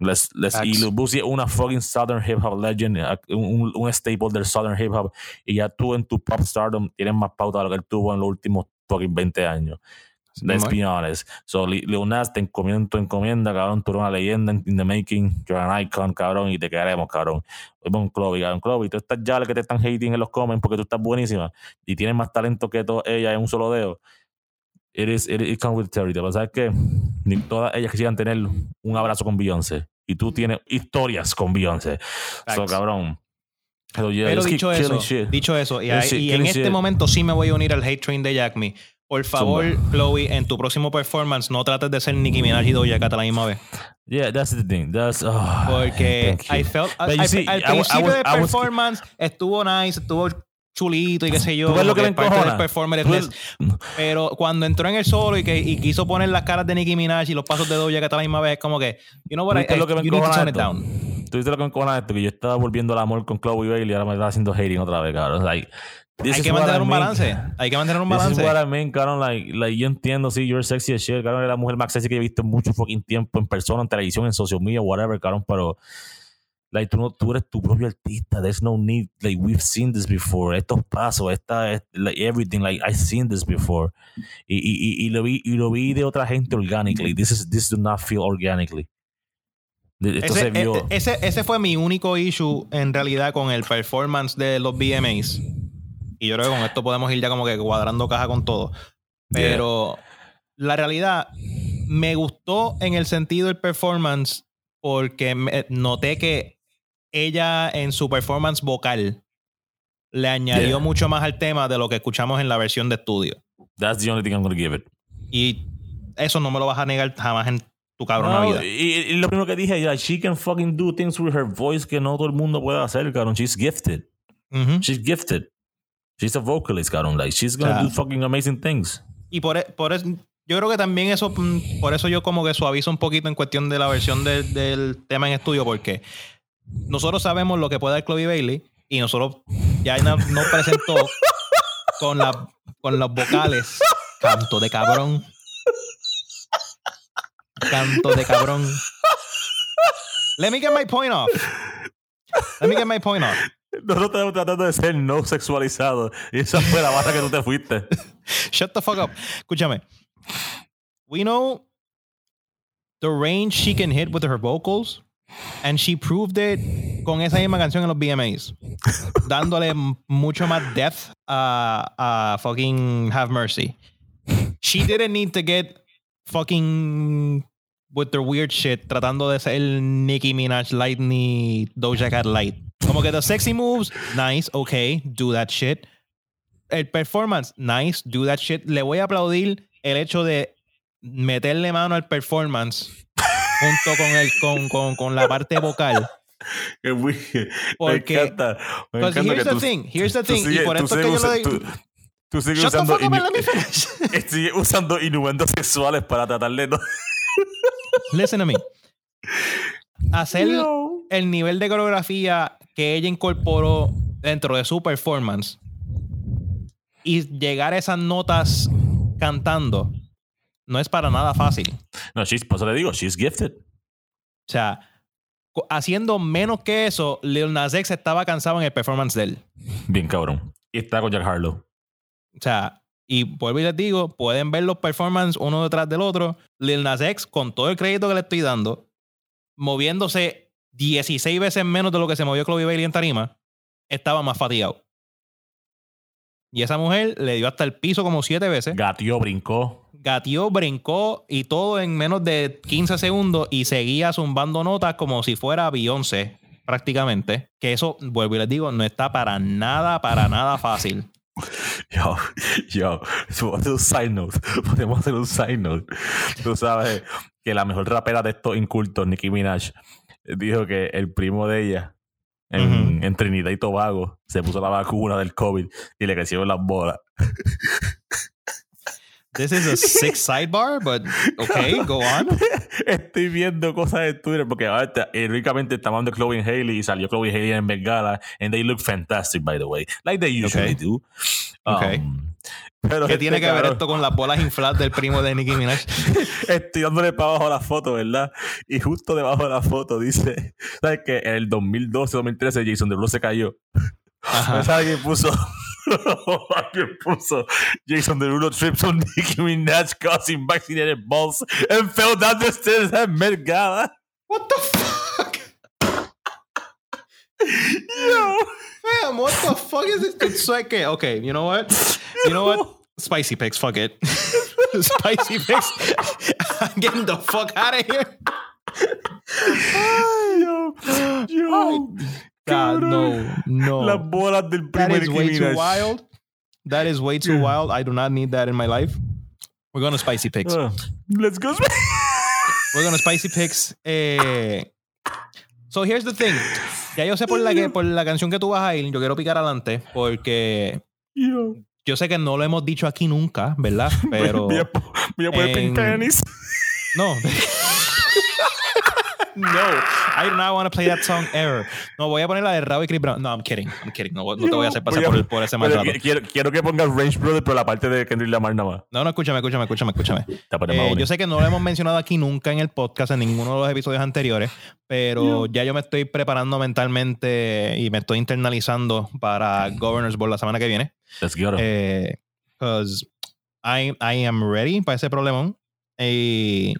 S2: Let's, let's, y. Lil Boosie es una fucking Southern hip hop legend, un, un staple del Southern hip hop. Y ya tú en tu pop stardom tienes más pauta de lo que él tuvo en los últimos fucking 20 años. Let's be honest. So, Li- Lil Nas, te encomiendo tu encomienda, cabrón. Tú eres una leyenda in, the making. You're an icon, cabrón. Y te queremos, cabrón. Vamos con Chloe, cabrón. Chloe, tú estás ya que te están hating en los comments porque tú estás buenísima y tienes más talento que todas ellas en un solo dedo. It is, it, it comes with territory. Pero ¿sabes qué? Ni todas ellas quisieran tener un abrazo con Beyoncé. Y tú tienes historias con Beyoncé. So, cabrón. So, yeah,
S1: Pero dicho eso, dicho eso, y, y en este
S2: shit.
S1: momento sí me voy a unir al hate train de Jack Me. Por favor,
S2: Zumba.
S1: Chloe, en tu próximo performance no trates de ser Nicki Minaj y Doja Cat a la misma vez.
S2: Yeah, that's the thing. That's, oh,
S1: Porque. I felt,
S2: But
S1: al-
S2: see,
S1: al
S2: I I
S1: principio del
S2: I was-
S1: performance estuvo nice, estuvo chulito y qué sé yo.
S2: ¿Tú ves lo que
S1: que
S2: me
S1: parte.
S2: Tú ves-
S1: Pero cuando entró en el solo y, que, y quiso poner las caras de Nicki Minaj y los pasos de Doja Cat a la misma vez, es como que, you know what, I,
S2: ¿Viste
S1: I-
S2: lo que me
S1: you need to tone it down.
S2: ¿Tú viste lo que me encojona esto? Que yo estaba volviendo al amor con Chloe Bailey y ahora me estaba haciendo hating otra vez, cabrón. Like, this
S1: Hay que mantener
S2: I
S1: un
S2: mean.
S1: balance. Hay que mantener un
S2: This is
S1: balance.
S2: what I mean, cabrón. Like, like, yo entiendo, sí, you're sexy as shit, cabrón. Eres la mujer más sexy que he visto en mucho fucking tiempo, en persona, en televisión, en social media, whatever, cabrón. Pero, like, tú, no, tú eres tu propio artista. There's no need, like, we've seen this before. Estos pasos, esta, es- like, everything, like, I've seen this before. Y, y, y, y lo vi, y lo vi de otra gente organically. This is, this do not feel organically. Esto
S1: Ese,
S2: se vio.
S1: e- ese, ese fue mi único issue en realidad con el performance de los BMAs. Y yo creo que con esto podemos ir ya como que cuadrando caja con todo. Pero la realidad me gustó en el sentido del performance porque me- noté que ella en su performance vocal le añadió
S2: Yeah.
S1: mucho más al tema de lo que escuchamos en la versión de estudio.
S2: That's the only thing I'm going to give it.
S1: Y eso no me lo vas a negar jamás en tu cabrona
S2: No,
S1: vida.
S2: y, y lo primero que dije, ya, she can fucking do things with her voice que no todo el mundo puede hacer, cabrón. She's gifted.
S1: Ujú.
S2: She's gifted. She's a vocalist, cabrón. Like, she's gonna do fucking amazing things.
S1: Y por, e- por eso, yo creo que también eso, mm, por eso yo como que suavizo un poquito en cuestión de la versión del- del tema en estudio, porque nosotros sabemos lo que puede dar Chloe Bailey y nosotros ya no- nos presentó con, la, con los vocales. Canto de cabrón. Canto de cabrón. Let me get my point off. Let me get my point off.
S2: Nosotros estamos tratando de ser no sexualizados. Y esa fue la barra que tú te fuiste.
S1: Shut the fuck up. Escúchame. We know the range she can hit with her vocals. And she proved it con esa misma canción en los BMAs. dándole mucho más depth a, a fucking Have Mercy. She didn't need to get fucking with their weird shit tratando de ser Nicki Minaj light ni Doja Cat light. Como que the sexy moves, nice, okay, do that shit el performance, nice, do that shit. Le voy a aplaudir el hecho de meterle mano al performance junto con, el, con, con, con la parte vocal. Porque-
S2: me encanta. Me encanta
S1: here's
S2: que
S1: the
S2: tú-
S1: thing, here's the thing.
S2: sigues-
S1: y por esto que yo lo digo.
S2: tú- sigues usando, inu- sigue usando innuendos sexuales para tratar de no.
S1: Listen to me. Hacer
S2: No.
S1: el nivel de coreografía que ella incorporó dentro de su performance y llegar a esas notas cantando no es para nada fácil.
S2: No, she's, por eso le digo, she's gifted.
S1: O sea, haciendo menos que eso, Lil Nas X estaba cansado en el performance de él.
S2: Bien cabrón. Y está con Jack Harlow.
S1: O sea, y vuelvo y les digo, pueden ver los performances uno detrás del otro. Lil Nas X, con todo el crédito que le estoy dando, moviéndose 16 veces menos de lo que se movió Chloe Bailey en tarima, estaba más fatigado. Y esa mujer le dio hasta el piso como siete veces.
S2: Gatió, brincó.
S1: Gatió, brincó y todo en menos de 15 segundos y seguía zumbando notas como si fuera Beyoncé, prácticamente. Que eso, vuelvo y les digo, no está para nada, para nada fácil.
S2: Yo, yo, podemos hacer un side note. Podemos hacer un side note. Tú sabes que la mejor rapera de estos incultos, Nicki Minaj, dijo que el primo de ella en, en Trinidad y Tobago se puso la vacuna del COVID y le crecieron las bolas.
S1: This is a sick sidebar, but okay, go on.
S2: Estoy viendo cosas de Twitter porque ahora está- irónicamente estamos hablando de Chloe and Haley y salió Chloe Haley en Bengala and they look fantastic by the way like they usually
S1: Okay.
S2: do
S1: Okay.
S2: Um, pero
S1: ¿Qué
S2: este
S1: tiene que ver
S2: cabrón-
S1: esto con las bolas infladas del primo de Nicki Minaj?
S2: Estoy dándole para abajo la foto, ¿verdad? Y justo debajo de la foto dice, ¿sabes qué? En el 2012-2013 Jason Derulo se cayó.
S1: Ajá.
S2: ¿Sabes quién puso? Alguien puso Jason Derulo trips on Nicki Minaj causing vaccinated balls and fell down the stairs at Met Gala.
S1: What the fuck?
S2: Yo.
S1: Fam, what the fuck is this? It's like, okay, okay, you know what? You know what? Spicy pics, fuck it. Spicy pics. I'm getting the fuck out of here.
S2: Yo. Yo.
S1: God, no, no.
S2: Las bolas del
S1: that
S2: primer
S1: is
S2: Nicki
S1: way too wild. That is way too wild. I do not need that in my life. We're going to spicy pics.
S2: Uh, let's go.
S1: We're going to spicy pics. Eh, so here's the thing. Ya yo sé por la, que, por la canción que tú vas a ir. Yo quiero picar adelante porque
S2: Yo.
S1: yo sé que no lo hemos dicho aquí nunca, ¿verdad? Pero
S2: Voy a, a
S1: en- no. no, I do not want to play that song ever. No, voy a poner la de Rabo y Chris Brown. No, I'm kidding. I'm kidding. No, no te voy a hacer pasar
S2: a-
S1: por, por ese mal
S2: Pero
S1: rato.
S2: qui- quiero, quiero que pongas Range Brother, pero la parte de Kendrick Lamar nada más.
S1: No, no, escúchame, escúchame, escúchame, escúchame. Eh, yo sé que no lo hemos mencionado aquí nunca en el podcast, en ninguno de los episodios anteriores, pero ya yo me estoy preparando mentalmente y me estoy internalizando para Governors Board la semana que viene.
S2: Let's get 'em.
S1: Eh, Because I, I am ready para ese problemón. Y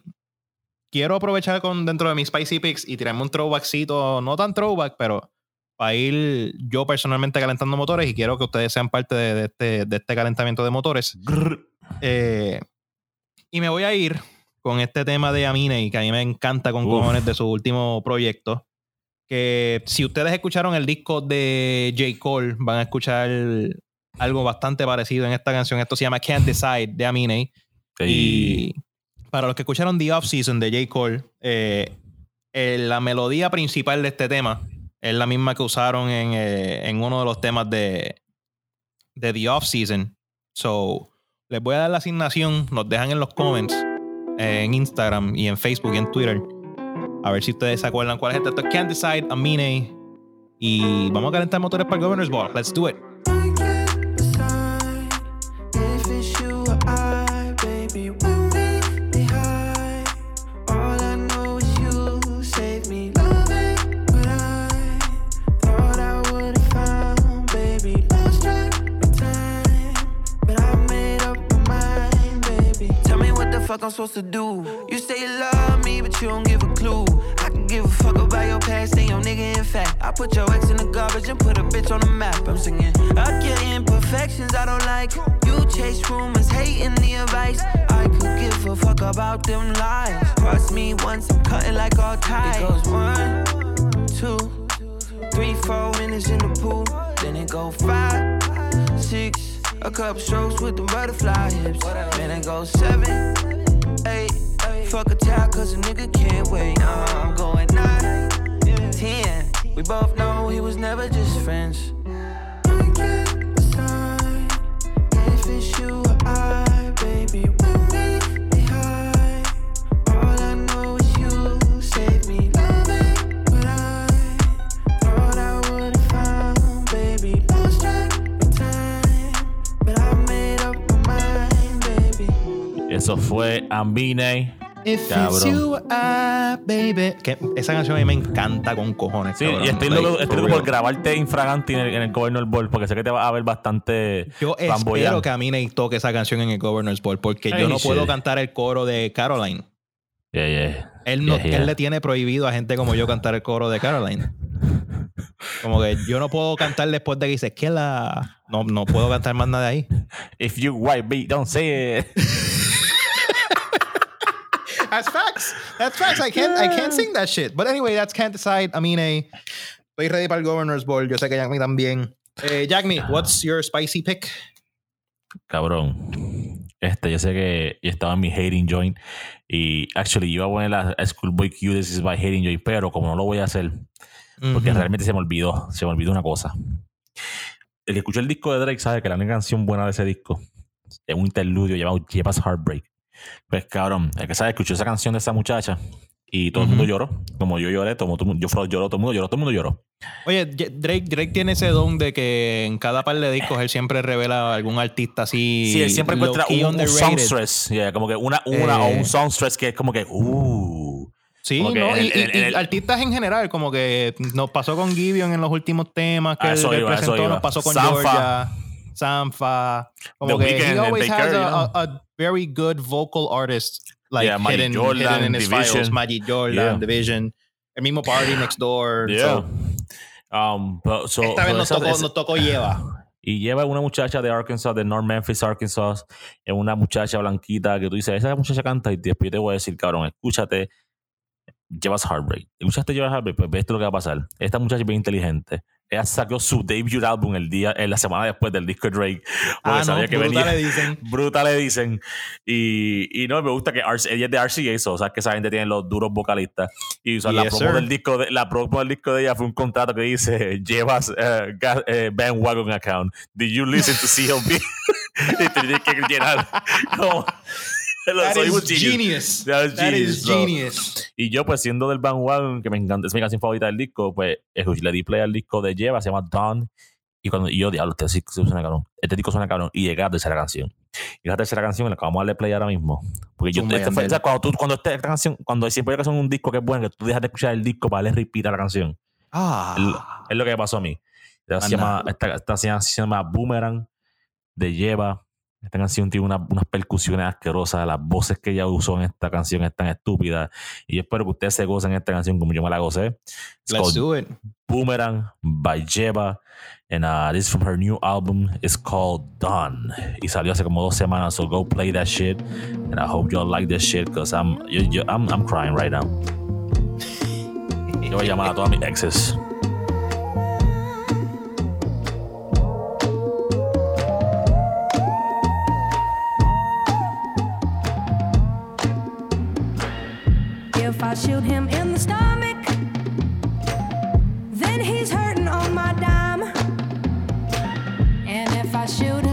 S1: quiero aprovechar con dentro de mis Spicy Picks y tirarme un throwbackcito, no tan throwback, pero para ir yo personalmente calentando motores y quiero que ustedes sean parte de, de este, de este calentamiento de motores. Eh, y me voy a ir con este tema de Amine, que a mí me encanta con
S2: Uf.
S1: cojones de su último proyecto. Que si ustedes escucharon el disco de J. Cole, van a escuchar algo bastante parecido en esta canción. Esto se llama Can't Decide de Amine.
S2: Y
S1: Y para los que escucharon The Off Season de J. Cole, eh, eh, la melodía principal de este tema es la misma que usaron en, eh, en uno de los temas de, The Off Season. So, les voy a dar la asignación, nos dejan en los comments en Instagram y en Facebook y en Twitter. A ver si ustedes se acuerdan cuál es este. Esto es Can't Decide, Amine. Y vamos a calentar motores para el Governor's Ball. Let's do it.
S3: Fuck I'm supposed to do. You say you love me, but you don't give a clue. I can give a fuck about your past and your nigga. In fact, I put your ex in the garbage and put a bitch on the map. I'm singing, up your imperfections I don't like. You chase rumors, hating the advice. I could give a fuck about them lies. Cross me once, I'm cutting like all ties. It goes one, two, three, four minutes in the pool. Then it go five, six, a couple strokes with the butterfly hips. Then it goes seven. Fuck a tie, cause a nigga can't wait. Uh, I'm going nine, ten. We both know he was never just friends. I can't decide if it's you or I, baby. When we behind, all I know is you save me loving what I thought I would have found, baby. Lost track of time, but I made up my mind, baby.
S2: Eso fue Ambine.
S1: If
S2: Cabrón.
S1: it's you or I, baby. Que esa canción a mí me encanta con cojones.
S2: Sí,
S1: cabrón.
S2: y estoy loco, estoy loco por grabarte infraganti en el, en el Governor Ball, porque sé que te va a ver bastante
S1: Yo espero que a mí me toque esa canción en el Governor's Ball porque
S2: Ay,
S1: yo no puedo cantar el coro de Caroline.
S2: Yeah, yeah.
S1: Él, no,
S2: Yeah, yeah.
S1: él le tiene prohibido a gente como yo cantar el coro de Caroline. Como que yo no puedo cantar después de que dice que la. No, no puedo cantar más nada ahí.
S2: If you white beat, don't say it.
S1: That's facts. That's facts. I can't, I can't sing that shit. But anyway, that's Can't Decide. I mean, eh, estoy ready para el Governor's Ball. Yo sé que Jack Me también. Eh, Jack Me, what's your spicy pick?
S2: Cabrón. Este, yo sé que yo estaba en mi hating joint y actually yo iba a poner la a Schoolboy Q This is my hating joint, pero como no lo voy a hacer, porque realmente se me olvidó, se me olvidó una cosa. El que escuchó el disco de Drake sabe que la única canción buena de ese disco es un interludio llamado Jeba's Heartbreak. Pues cabrón, el que sabe escuchó esa canción de esa muchacha y todo el mundo lloró. Como yo lloré, todo, todo el mundo- yo lloró, todo el mundo lloró, todo el mundo lloró.
S1: Oye, Drake, Drake tiene ese don de que en cada par de discos él siempre revela a algún artista así.
S2: Sí, él siempre encuentra un, un songstress, yeah, como que una, una o
S1: Eh.
S2: un songstress que es como que, uh.
S1: Sí, ¿no? y,
S2: el-
S1: artistas en general, como que nos pasó con Gideon en los últimos temas que él presentó, nos pasó con
S2: Sanfa.
S1: Georgia, Sanfa. Como
S2: The
S1: que
S2: Weeknd
S1: he always has a, very good vocal artist like
S2: Yeah,
S1: hidden,
S2: Jordan,
S1: hidden in his
S2: Division.
S1: files. Magic Jordan,
S2: Yeah.
S1: Division. El mismo Party Next Door.
S2: Yeah.
S1: So,
S2: Um, but- so-
S1: esta vez nos tocó,
S2: esa-
S1: nos tocó lleva.
S2: y lleva una muchacha de Arkansas, de North Memphis, Arkansas, es una muchacha blanquita que tú dices, esa muchacha canta y después te voy a decir, cabrón, escúchate, llevas Heartbreak. Escuchaste llevas Heartbreak, pues ves esto lo que va a pasar. Esta muchacha es bien inteligente. Ella sacó su debut álbum el día, en la semana después del disco de Drake. Porque
S1: Ah, no,
S2: sabía que
S1: brutal
S2: venía.
S1: le dicen.
S2: Bruta le dicen. Y, y no, me gusta que RC ella es de RCA, so, o sea, que esa gente tiene los duros vocalistas. Y o sea, la, promo
S1: sir.
S2: del disco de, la promo del disco de ella fue un contrato que dice: Llevas eh, gas- eh, bandwagon account. Did you listen to CLB? y te tienes que llenar. Como,
S1: That
S2: soy
S1: is
S2: genius.
S1: genius.
S2: That is
S1: That is
S2: genius, bro.
S1: genius.
S2: Y yo, pues siendo del bandwagon, que me encanta, es mi canción favorita del disco, pues le di play al disco de Lleva, se llama Dawn. Y cuando y yo, diablo, este, sí suena cabrón. Este disco suena cabrón. Y llegué a la tercera canción. Y la tercera canción la acabamos de darle play ahora mismo. Porque yo,
S1: Zumba,
S2: este fue-
S1: Yandel.
S2: o sea, cuando, tú, cuando esta, canción, cuando siempre hay que hacer un disco que es bueno, que tú dejas de escuchar el disco para darle repeat a la canción.
S1: Ah.
S2: Es, es lo que me pasó a mí. Esta, se
S1: Anda.
S2: llama, esta, esta se llama- se llama Boomerang de Lleva. Esta canción tiene una- unas percusiones asquerosas. Las voces que ella usó en esta canción están estúpidas. Y yo espero que ustedes se gocen esta canción como yo me la gocé. It's
S1: Let's do it.
S2: Boomerang by Jeva. And uh, this is from her new album. It's called Dawn. Y salió hace como dos semanas. So go play that shit. And I hope y'all like this shit because I'm, I'm, I'm crying right now. Yo voy a llamar a todas mis exes.
S4: I shoot him in the stomach, then he's hurting on my dime. And if I shoot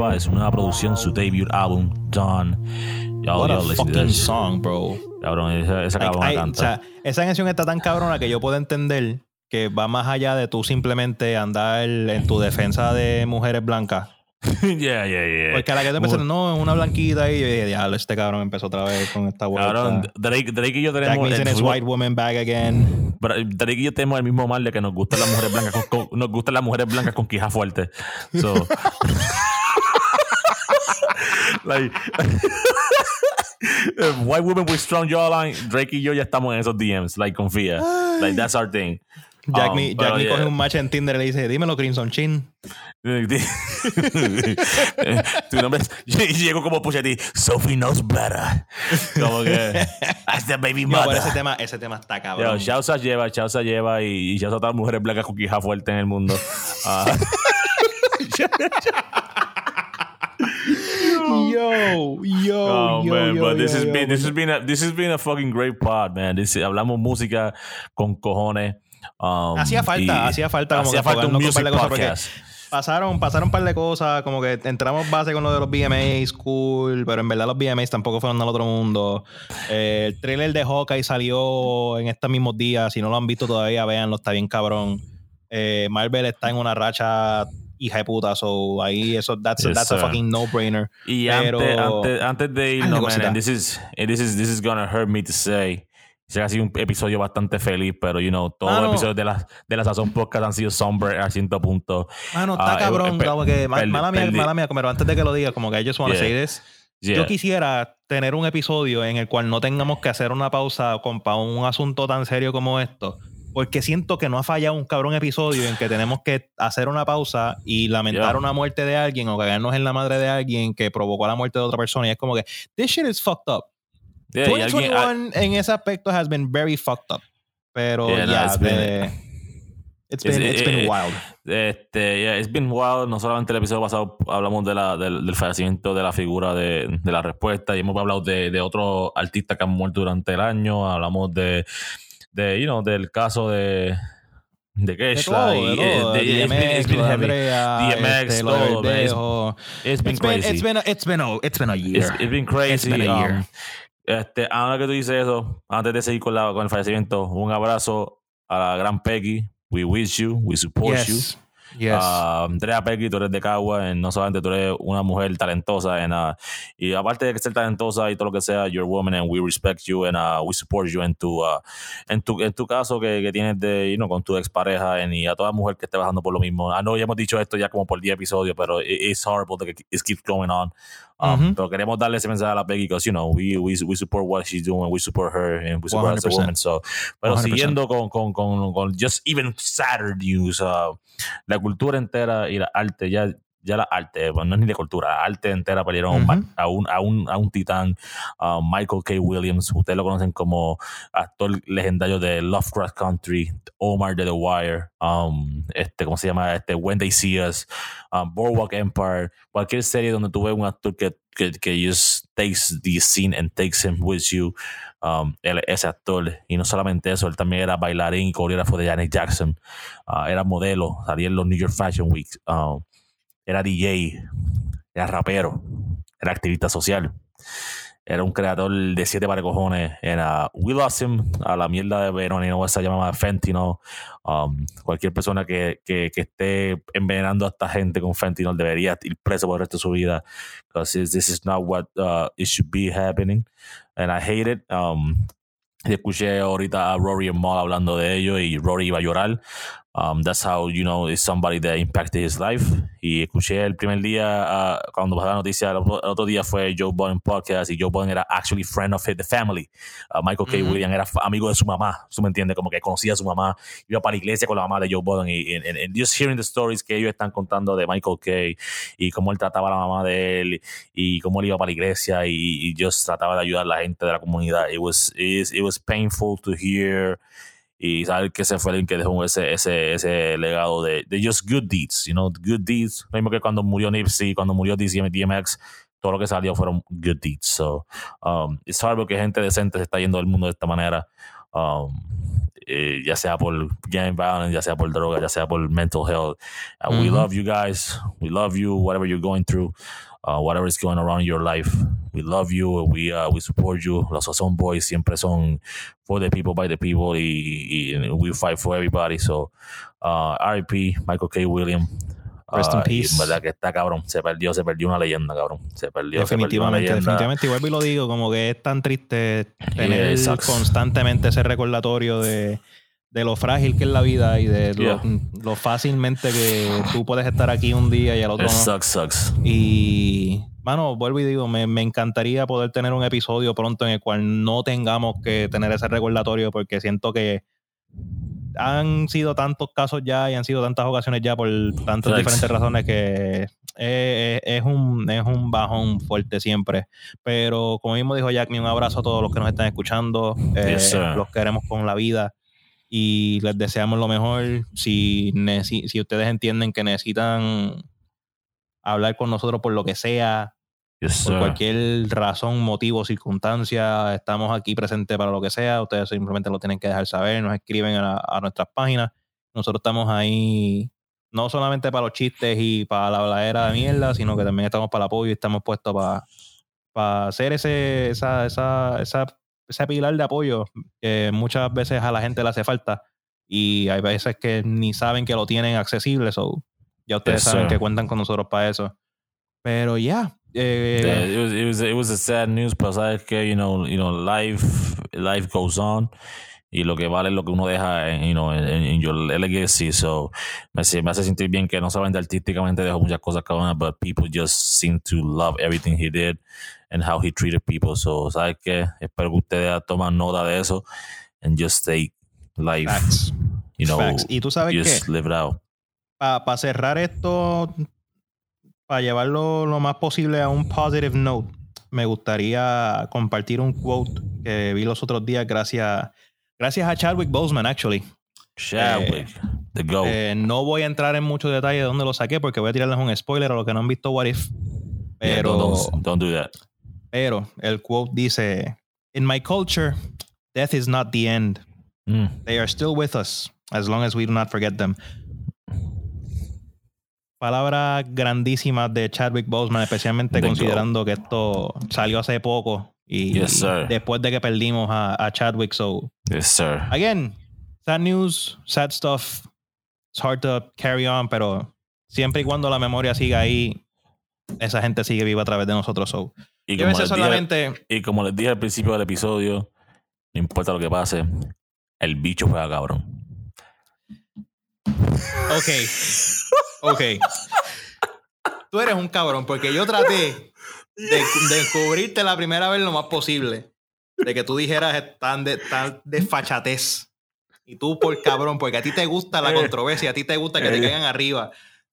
S2: Te lleva, es una producción, su debut álbum, Dawn. Yo,
S1: What
S2: yo,
S1: a fucking song, bro.
S2: Cabrón, esa, esa
S1: Like,
S2: cabrona
S1: I-
S2: canta.
S1: o sea, esa canción está tan cabrona que yo puedo entender que va más allá de tú simplemente andar en tu defensa de mujeres blancas.
S2: yeah, yeah, yeah.
S1: Porque a la que te empezaron, no, es una blanquita y yo dije, diablo, este cabrón empezó otra vez con esta
S2: Cabrón,
S1: vuelta.
S2: Drake, Drake y yo
S1: Jack
S2: tenemos.
S1: Mason
S2: el-
S1: white woman back again.
S2: Pero Drake y yo tenemos el mismo mal de que nos gustan las mujeres blancas con, con- nos gustan las mujeres blancas con quija fuerte. So, like, white women with strong jawline, Drake y yo ya estamos en esos DMs, like confía. Like that's our thing.
S1: Jack
S2: Um,
S1: me, Jack me
S2: yeah.
S1: coge un match en Tinder y le dice, dímelo, Crimson Chin.
S2: tu nombre es y llego como Pusha T, Sophie knows better. Como que that's the baby
S1: No, pero
S2: mother.
S1: ese tema, ese tema está cabrón.
S2: Shausa lleva, Shausa lleva y, y Shausa todas las mujeres blancas con quija fuerte en el mundo. Ah,
S1: Yo, yo,
S2: oh,
S1: yo,
S2: man,
S1: yo,
S2: but this has been this has been a this has been a fucking great pod, man. This, hablamos música con cojones. Um,
S1: Hacía falta, hacía falta como
S2: hacía
S1: que
S2: falta un music
S1: cosas
S2: podcast.
S1: pasaron, pasaron un par de cosas, como que entramos base con lo de los VMAs, cool, pero en verdad los VMAs tampoco fueron al otro mundo. Eh, el trailer de Hawkeye salió en estos mismos días, si no lo han visto todavía, véanlo, está bien cabrón. Eh, Marvel está en una racha hija de puta, so ahí eso, that's,
S2: Yes,
S1: that's a fucking no-brainer.
S2: Y
S1: Pero-
S2: antes, antes, antes de irnos, man, and this is, and this is, this is gonna hurt me to say. Ese ha sido un episodio bastante feliz, pero, you know, todos los episodios de la, de la Sazón Podcast han sido somber a ciento puntos.
S1: Mano, está
S2: Ah,
S1: cabrón, como que, mala mía, mala mía, pero antes de que lo diga, como que just wanna
S2: Yeah.
S1: say this.
S2: Yeah.
S1: Yo quisiera tener un episodio en el cual no tengamos que hacer una pausa con, un asunto tan serio como esto. Porque siento que no ha fallado un cabrón episodio en que tenemos que hacer una pausa y lamentar
S2: Yeah.
S1: una muerte de alguien o cagarnos en la madre de alguien que provocó la muerte de otra persona. Y es como que, this shit is fucked up.
S2: Yeah, y alguien-
S1: 2021 en ese aspecto has been very fucked up. Pero
S2: Yeah,
S1: ya,
S2: no, it's been-
S1: it's
S2: it's-
S1: been, it's been
S2: eh,
S1: wild.
S2: Este, yeah, it's been wild. No solamente el episodio pasado hablamos de la, del, del fallecimiento de la figura de, de la respuesta y hemos hablado de, de otros artistas que han muerto durante el año. Hablamos de, de you know, del caso de, de
S1: todo,
S2: y,
S1: DMX,
S2: DMX,
S1: este,
S2: todo,
S1: Verdejo.
S2: It's been
S1: It's been,
S2: crazy.
S1: it's been, a, it's been a, it's been a year.
S2: It's, it's been crazy.
S1: It's been a
S2: um,
S1: year.
S2: este, ahora que tú dices eso, antes de seguir con, la, con el fallecimiento, un abrazo a la gran Peggy. We wish you, we support you.
S1: Yes.
S2: Uh, Andrea Peggy, tú eres de Cagua, no solamente tú eres una mujer talentosa, and, uh, y aparte de que ser talentosa y todo lo que sea, you're a woman and we respect you and uh, we support you en tu, uh, en tu, en tu caso que, tienes de, con tu expareja and, y a toda mujer que esté bajando por lo mismo. I know ya hemos dicho esto ya como por 10 episodios, pero it- it's horrible that it keeps going on. Um,
S1: Ujú.
S2: Pero queremos darle ese mensaje a la Peggy because, you know, we, we, we support what she's doing, we support her, and we support her as a
S1: 100%.
S2: woman. So, pero
S1: 100%.
S2: siguiendo con, con, con, con just even sadder news, uh, la cultura entera y la arte, ya, ya la arte, bueno, no es ni de cultura, la arte entera perdieron a un- a, un, a, un, a un titán, uh, Michael K. Williams, ustedes lo conocen como actor legendario de Lovecraft Country, Omar de The Wire, um, este, ¿cómo se llama? Este, When They See Us, um, Boardwalk Empire, cualquier serie donde tú ves un actor que, que, que just takes the scene and takes him with you, um, él- ese actor. Y no solamente eso, él también era bailarín y coreógrafo de Janet Jackson. Uh, era modelo, salía en los New York Fashion Week. um, era DJ, era rapero, era activista social. Era un creador de siete para cojones. Era We Lost a la mierda de Veronino se llamaba Fentanyl. Um, cualquier persona que, que, esté envenenando a esta gente con fentanyl debería ir preso por el resto de su vida. Because this is not what uh, it should be happening. And I hate it. Um, escuché ahorita a Rory and Maul hablando de ello y Rory iba a llorar. Um, that's how you know it's somebody that impacted his life. Y escuché el primer día uh, cuando pasó la noticia, el otro, el otro día fue Joe Budden podcast y Joe Budden era actually friend of the family. Uh, Michael K.
S1: Ujú.
S2: Williams era amigo de su mamá, ¿tú me entiendes? Como que conocía a su mamá, iba para la iglesia con la mamá de Joe Budden y, and just hearing the stories que ellos están contando de Michael K. y cómo él trataba a la mamá de él y cómo él iba para la iglesia y, y just trataba de ayudar a la gente de la comunidad. It was, it, it was painful to hear y saber que ese fue el que dejó ese, ese, ese legado de, de just good deeds, you know, good deeds. Lo mismo que cuando murió Nipsey, cuando murió DMX, todo lo que salió fueron good deeds. So, um, it's hard porque gente decente se está yendo del mundo de esta manera. Um, eh, ya sea por gang violence, ya sea por droga, ya sea por mental health. Uh, We love you guys. We love you, whatever you're going through, uh, whatever is going around in your life. We love you. We, uh, we support you. Los Sazón Boys siempre son for the people, by the people, y, y we fight for everybody. So, uh, RIP, Michael K. Williams.
S1: Rest in
S2: Uh,
S1: peace.
S2: en verdad que está cabrón. Se perdió, se perdió una leyenda, cabrón. Se perdió, se perdió una
S1: Definitivamente,
S2: leyenda.
S1: definitivamente. Y lo digo, como que es tan triste tener constantemente ese recordatorio de, de lo frágil que es la vida y de lo,
S2: Yeah.
S1: lo fácilmente que tú puedes estar aquí un día y al otro
S2: It
S1: no.
S2: sucks, sucks.
S1: Y, mano, vuelvo y digo, me, me encantaría poder tener un episodio pronto en el cual no tengamos que tener ese recordatorio porque siento que han sido tantos casos ya y han sido tantas ocasiones ya por tantas diferentes razones que es, es un, es un bajón fuerte siempre. Pero como mismo dijo Jack, un abrazo a todos los que nos están escuchando. Eh,
S2: Yes,
S1: los queremos con la vida y les deseamos lo mejor. Si, si ustedes entienden que necesitan hablar con nosotros por lo que sea,
S2: Yes,
S1: por cualquier razón, motivo, circunstancia, estamos aquí presentes para lo que sea. Ustedes simplemente lo tienen que dejar saber, nos escriben a, a nuestras páginas. Nosotros estamos ahí no solamente para los chistes y para la habladera de mierda, sino que también estamos para el apoyo y estamos puestos para, para hacer ese, esa, esa, esa, ese pilar de apoyo que muchas veces a la gente le hace falta y hay veces que ni saben que lo tienen accesible. So, ya ustedes
S2: Yes,
S1: saben que cuentan con nosotros para eso. Pero ya. eh,
S2: Yeah, it was it was it was a sad news, pero sabes que you know you know life life goes on y lo que vale es lo que uno deja en you know en, en your legacy. So me hace, me hace sentir bien que no solamente artísticamente dejó muchas cosas cabronas, but people just seem to love everything he did and how he treated people. So sabes que espero que ustedes tomen nota de eso and just take life,
S1: Facts.
S2: you know,
S1: Facts. Y tú sabes
S2: just
S1: que
S2: live it out.
S1: para cerrar esto, para llevarlo lo más posible a un positive note, me gustaría compartir un quote que vi los otros días gracias, gracias a Chadwick Boseman, actually.
S2: Chadwick, the goat.
S1: Eh, no voy a entrar en mucho detalle de dónde lo saqué porque voy a tirarles un spoiler a los que no han visto What If.
S2: Yeah,
S1: Pero,
S2: don't, don't, don't do that.
S1: pero el quote dice, In my culture, death is not the end.
S2: Mm.
S1: They are still with us as long as we do not forget them. Palabras grandísimas de Chadwick Boseman, especialmente
S2: The
S1: considerando que esto salió hace poco y
S2: Yes, sir.
S1: después de que perdimos a, a Chadwick. So,
S2: Yes, sir.
S1: again, sad news, sad stuff. it's hard to carry on, pero siempre y cuando la memoria siga ahí, esa gente sigue viva a través de nosotros. So,
S2: Y
S1: llévense
S2: les dije-
S1: solamente.
S2: y como les dije al principio del episodio, no importa lo que pase, el bicho juega cabrón.
S1: Ok. Ok. Tú eres un cabrón, porque yo traté de, de descubrirte la primera vez lo más posible. De que tú dijeras tan de, tan desfachatez. Y tú por cabrón, porque a ti te gusta la
S2: Eh,
S1: controversia, a ti te gusta que te
S2: ella-
S1: caigan arriba.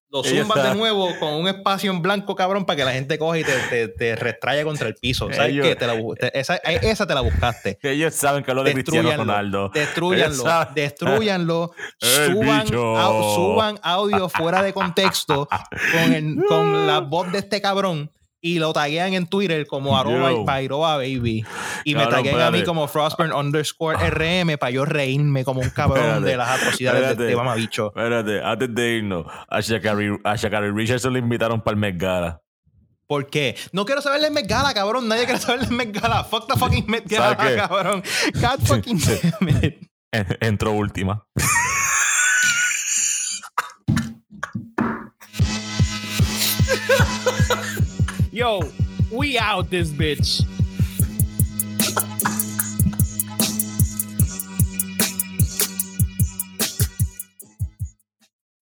S1: Lo zumbas de nuevo con un espacio en blanco, cabrón, para que la gente coja y te, te, te restraye contra el piso. ¿Sabes
S2: Ellos-
S1: qué? Te la bu- te- esa, esa te la buscaste.
S2: Ellos saben que lo de Cristiano Ronaldo.
S1: destruyanlo, destruyanlo, suban, au- suban audio fuera de contexto con, el- con la voz de este cabrón y lo taguean en Twitter como arroba
S2: Yo.
S1: Pairoa baby y me taguean a mí como Frostburn underscore RM para yo reírme como un cabrón
S2: Espérate,
S1: de las atrocidades de,
S2: espérate.
S1: de mamabicho.
S2: Espérate, antes de irnos, a Shakari, a Shakari Richardson le invitaron para el Met Gala.
S1: ¿Por qué? No quiero saber de Met Gala, cabrón. Nadie quiere saber de Met Gala. Fuck the fucking Met Gala, cabrón. God fucking damn it.
S2: En- Entró última.
S5: Yo, we out this bitch.